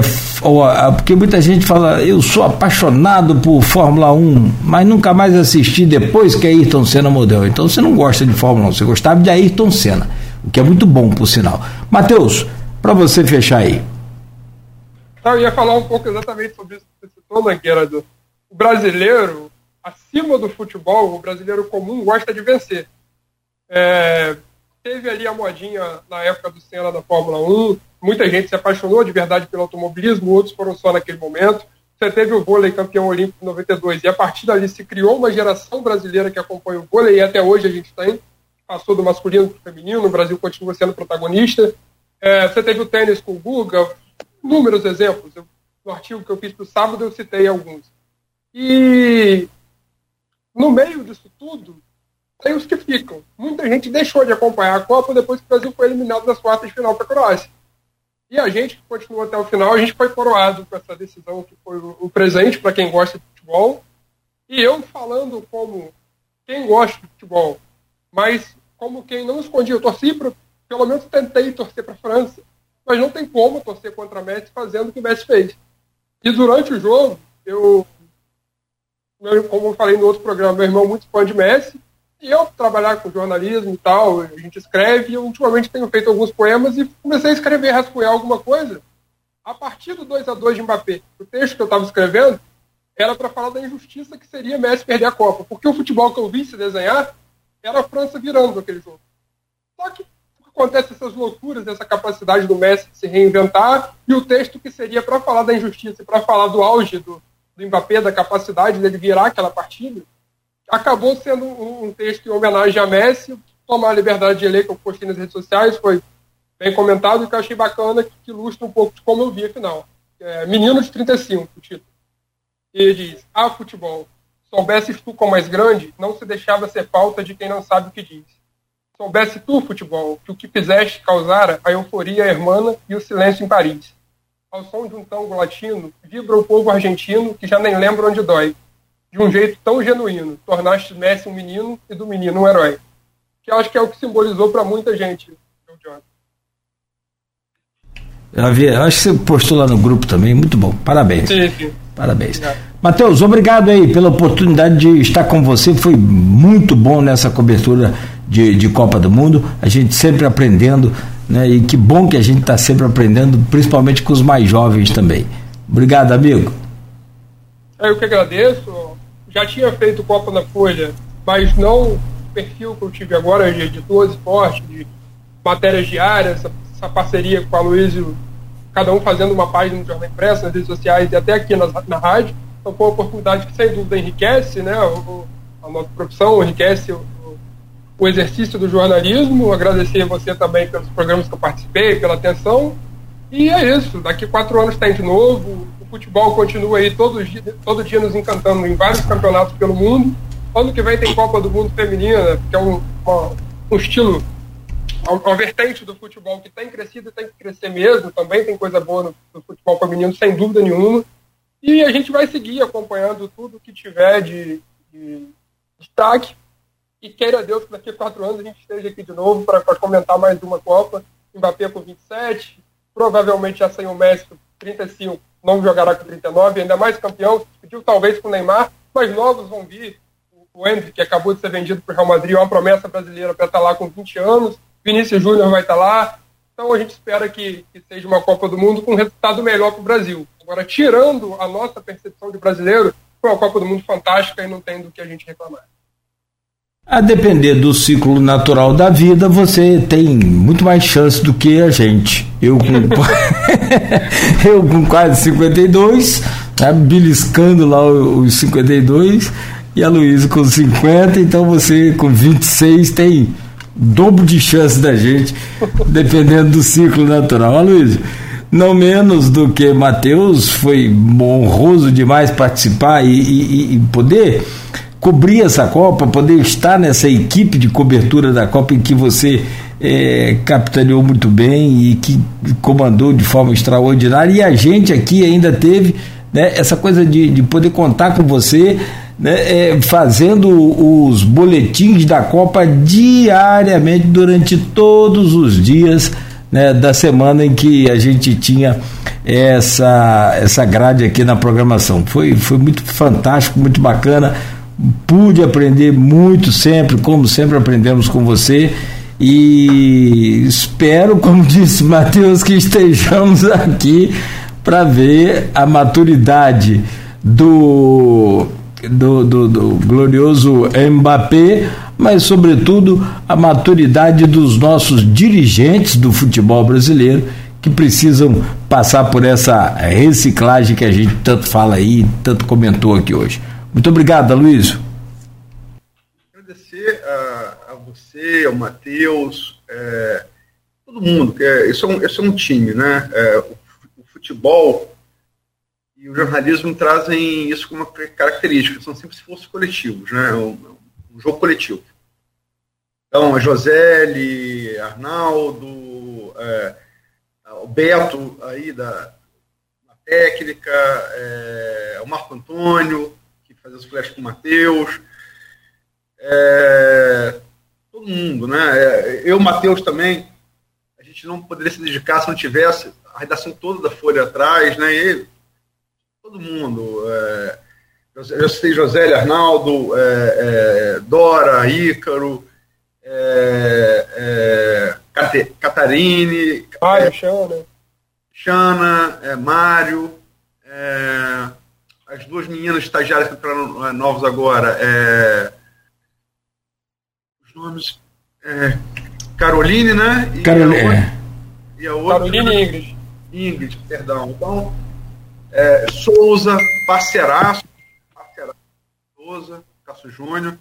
S2: porque muita gente fala, eu sou apaixonado por Fórmula 1, mas nunca mais assisti depois que Ayrton Senna morreu. Então você não gosta de Fórmula 1, você gostava de Ayrton Senna, o que é muito bom, por sinal. Matheus, para você fechar aí.
S3: Eu ia falar um pouco exatamente sobre isso que você citou, Mangueira. Do, o brasileiro, acima do futebol, o brasileiro comum gosta de vencer. É, teve ali a modinha na época do Senna da Fórmula 1, muita gente se apaixonou de verdade pelo automobilismo, outros foram só naquele momento. Você teve o vôlei campeão olímpico em 92 e a partir dali se criou uma geração brasileira que acompanha o vôlei e até hoje a gente tem. Passou do masculino para o feminino, o Brasil continua sendo protagonista. É, você teve o tênis com o Guga, inúmeros exemplos. Eu, no artigo que eu fiz para o sábado eu citei alguns. E no meio disso tudo, tem os que ficam. Muita gente deixou de acompanhar a Copa depois que o Brasil foi eliminado das quartas de final para a Croácia. E a gente que continuou até o final, a gente foi coroado com essa decisão que foi o presente para quem gosta de futebol. E eu falando como quem gosta de futebol, mas como quem não escondia, eu torci para, pelo menos tentei torcer para a França, mas não tem como torcer contra a Messi fazendo o que o Messi fez. E durante o jogo, eu, como eu falei no outro programa, meu irmão é muito fã de Messi, e eu trabalhar com jornalismo e tal, a gente escreve, e eu ultimamente tenho feito alguns poemas e comecei a escrever, rascunhar alguma coisa. A partir do 2 a 2 de Mbappé, o texto que eu estava escrevendo era para falar da injustiça que seria Messi perder a Copa, porque o futebol que eu vi se desenhar era a França virando aquele jogo. Só que acontece essas loucuras, essa capacidade do Messi de se reinventar, e o texto que seria para falar da injustiça e para falar do auge do, do Mbappé, da capacidade dele virar aquela partida, acabou sendo um, texto em homenagem a Messi, tomar a liberdade de ler, que eu postei nas redes sociais, foi bem comentado, e que eu achei bacana, que, ilustra um pouco de como eu vi a final. É, Menino de 35, o título. E ele diz, ah, futebol, soubesses tu como és grande, não se deixava ser falta de quem não sabe o que diz. Soubesse tu, futebol, que o que fizeste causara a euforia hermana e o silêncio em Paris. Ao som de um tango latino, vibra o povo argentino que já nem lembra onde dói de um jeito tão genuíno. Tornaste Messi um menino e do menino um herói. Que eu acho que é o que simbolizou para muita gente,
S2: Eu, vi, eu acho que você postou lá no grupo também, muito bom. Parabéns. Sim, sim. Parabéns. Matheus, obrigado aí pela oportunidade de estar com você. Foi muito bom nessa cobertura de, de Copa do Mundo. A gente sempre aprendendo, né? E que bom que a gente está sempre aprendendo, principalmente com os mais jovens também. Obrigado, amigo.
S3: Eu que agradeço já tinha feito Copa na Folha, mas não o perfil que eu tive agora de editor esporte, de matérias diárias, essa, essa parceria com a Luísio, cada um fazendo uma página no Jornal Impresso, nas redes sociais e até aqui na, na rádio. Então foi uma oportunidade que sem dúvida enriquece né, o, a nossa profissão, enriquece o, o exercício do jornalismo. Agradecer a você também pelos programas que eu participei, pela atenção. E é isso, daqui quatro anos tem de novo, futebol continua aí todo dia, todo dia nos encantando em vários campeonatos pelo mundo. Ano que vem tem Copa do Mundo Feminina, que é um, uma, um estilo, uma vertente do futebol que tem crescido e tem que crescer mesmo. Também tem coisa boa no, no futebol feminino, sem dúvida nenhuma. E a gente vai seguir acompanhando tudo que tiver de, de destaque. E queira Deus que daqui a quatro anos a gente esteja aqui de novo para comentar mais uma Copa. Mbappé com 27, provavelmente já sem o Messi 35 não jogará com 39, ainda mais campeão, pediu talvez com o Neymar, mas novos vão vir. O Hendrick, que acabou de ser vendido para o Real Madrid, é uma promessa brasileira para estar lá com 20 anos. Vinícius Júnior vai estar lá. Então a gente espera que, que seja uma Copa do Mundo com um resultado melhor para o Brasil. Agora, tirando a nossa percepção de brasileiro, foi uma Copa do Mundo fantástica e não tem do que a gente reclamar.
S2: A depender do ciclo natural da vida, você tem muito mais chance do que a gente. Eu com, eu com quase 52, tá beliscando lá os 52, e a Luísa com 50, então você com 26 tem dobro de chance da gente, dependendo do ciclo natural. A Luísa, não menos do que Matheus, foi honroso demais participar e, e, e poder cobrir essa Copa, poder estar nessa equipe de cobertura da Copa em que você é, capitaneou muito bem e que comandou de forma extraordinária. E a gente aqui ainda teve né, essa coisa de, de poder contar com você. Né, é, fazendo os boletins da Copa diariamente durante todos os dias né, da semana em que a gente tinha essa, essa grade aqui na programação. Foi, foi muito fantástico, muito bacana pude aprender muito sempre, como sempre aprendemos com você. E espero, como disse Matheus, que estejamos aqui para ver a maturidade do, do, do, do glorioso Mbappé, mas, sobretudo, a maturidade dos nossos dirigentes do futebol brasileiro que precisam passar por essa reciclagem que a gente tanto fala aí, tanto comentou aqui hoje. Muito obrigado, Luiz.
S4: Agradecer a, a você, ao Matheus, é, todo mundo, que é, isso, é um, isso é um time, né? É, o, o, futebol e o jornalismo trazem isso como uma característica, são sempre esforços coletivos, né? Um, um jogo coletivo. Então, a Josele, Arnaldo, é, o Beto aí da, da técnica, é, o Marco Antônio, fazer os flashes com o Matheus. É, todo mundo, né? É, eu, Matheus também, a gente não poderia se dedicar se não tivesse a redação toda da Folha atrás, né? E todo mundo. É, eu citei José Arnaldo, é, é, Dora, Ícaro, é, é, Catarine,
S3: Mário, Xana,
S4: Xana Mário, as duas meninas estagiárias que entraram é, novos agora, é, os nomes, é, Caroline, né?
S2: E Caroline, a outra, é.
S3: e a outra, Caroline e Ingrid.
S4: Ingrid, perdão. Então, é, Souza, parceiraço, parceiraço, Souza, Cássio Júnior.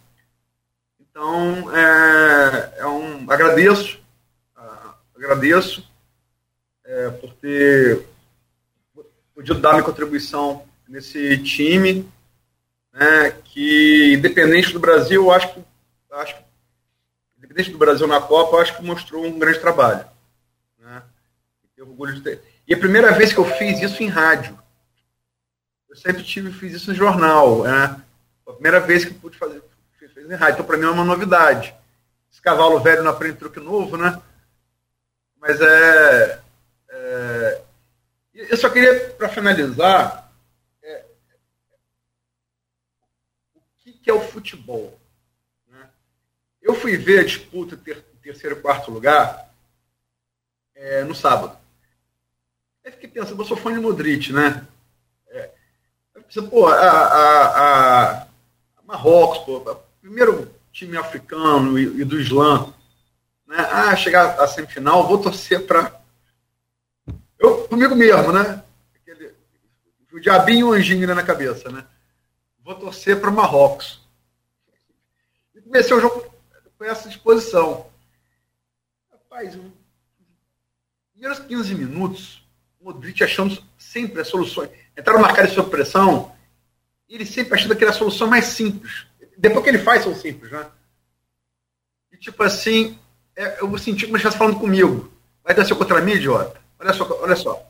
S4: Então, é, é um, agradeço, uh, agradeço é, por ter podido dar minha contribuição nesse time, né, que independente do Brasil, eu acho que, acho que independente do Brasil na Copa, eu acho que mostrou um grande trabalho. Né? Tenho orgulho de ter. E a primeira vez que eu fiz isso em rádio. Eu sempre tive, fiz isso em jornal. Né? A primeira vez que pude fazer fiz em rádio. Então, para mim, é uma novidade. Esse cavalo velho não aprende truque novo, né? Mas é. é... Eu só queria, para finalizar, que é o futebol. Né? Eu fui ver a disputa ter, terceiro e quarto lugar é, no sábado. Aí fiquei pensando, eu sou fã de Modric, né? É, pô, a, a, a, Marrocos, pô, primeiro time africano e, e, do Islã, né? Ah, chegar à semifinal, vou torcer para. Eu, comigo mesmo, né? Aquele, o diabinho e o anjinho na cabeça, né? Vou torcer para Marrocos. E comecei o jogo com essa disposição. Rapaz, primeiros 15 minutos, o Modric achando sempre as soluções. Entraram marcar sob pressão, e ele sempre achando que era a solução mais simples. Depois que ele faz, são simples, né? E tipo assim, é, eu senti como se falando comigo. Vai dar seu contra mim, idiota? Olha só, olha só.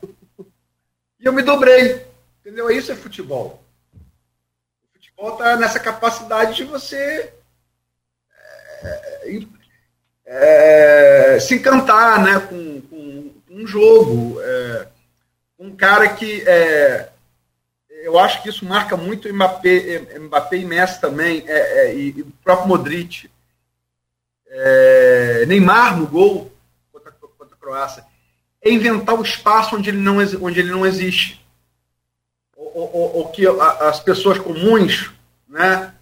S4: E eu me dobrei. Entendeu? Isso é futebol volta nessa capacidade de você é, é, se encantar né, com, com, um jogo. É, um cara que é, eu acho que isso marca muito Mbappé, Mbappé e Messi também, é, é, e, e, o próprio Modric. É, Neymar no gol contra, contra a Croácia. É inventar o espaço onde ele não, onde ele não existe. O, que as pessoas comuns né,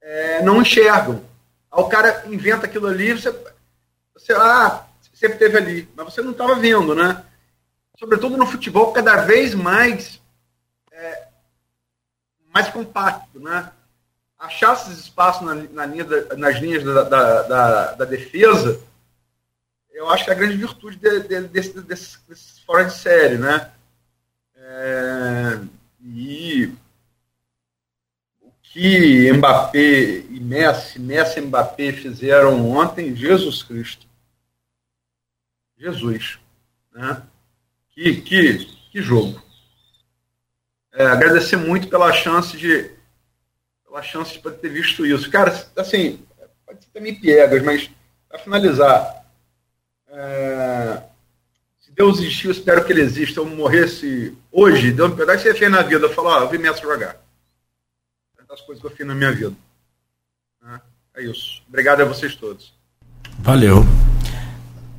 S4: é, não enxergam. Aí o cara inventa aquilo ali, você, você ah, sempre teve ali, mas você não estava vendo, né? Sobretudo no futebol, cada vez mais é, mais compacto, né? Achar esses espaços na, na linha da, nas linhas da, da, da, da, defesa, eu acho que é a grande virtude de, de, desse, desses fora de série, né? É, e o que Mbappé e Messi, Messi e Mbappé fizeram ontem, Jesus Cristo. Jesus. Né? Que, que, que jogo. É, agradecer muito pela chance de pela chance de ter visto isso. Cara, assim, pode ser também piegas, mas para finalizar, é, Deus existiu, espero que ele exista. Eu morresse hoje, Deus me pedaço que você fez na vida. Eu falo, ó, eu vi Messi jogar. É das coisas que eu fiz na minha vida. É, é isso. Obrigado a vocês todos.
S2: Valeu.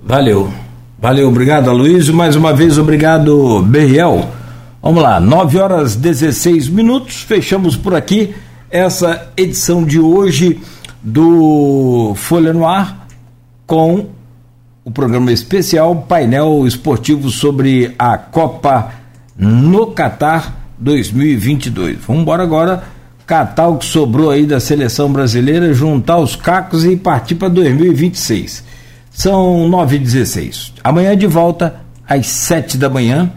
S2: Valeu. Valeu, obrigado, Aloysio. Mais uma vez, obrigado, Beriel. Vamos lá, 9 horas 16 minutos. Fechamos por aqui essa edição de hoje do Folha no Ar com o programa especial painel esportivo sobre a Copa no Catar 2022. Vamos embora agora catar o que sobrou aí da seleção brasileira, juntar os cacos e partir para 2026. São 9 h 16. Amanhã de volta às 7 da manhã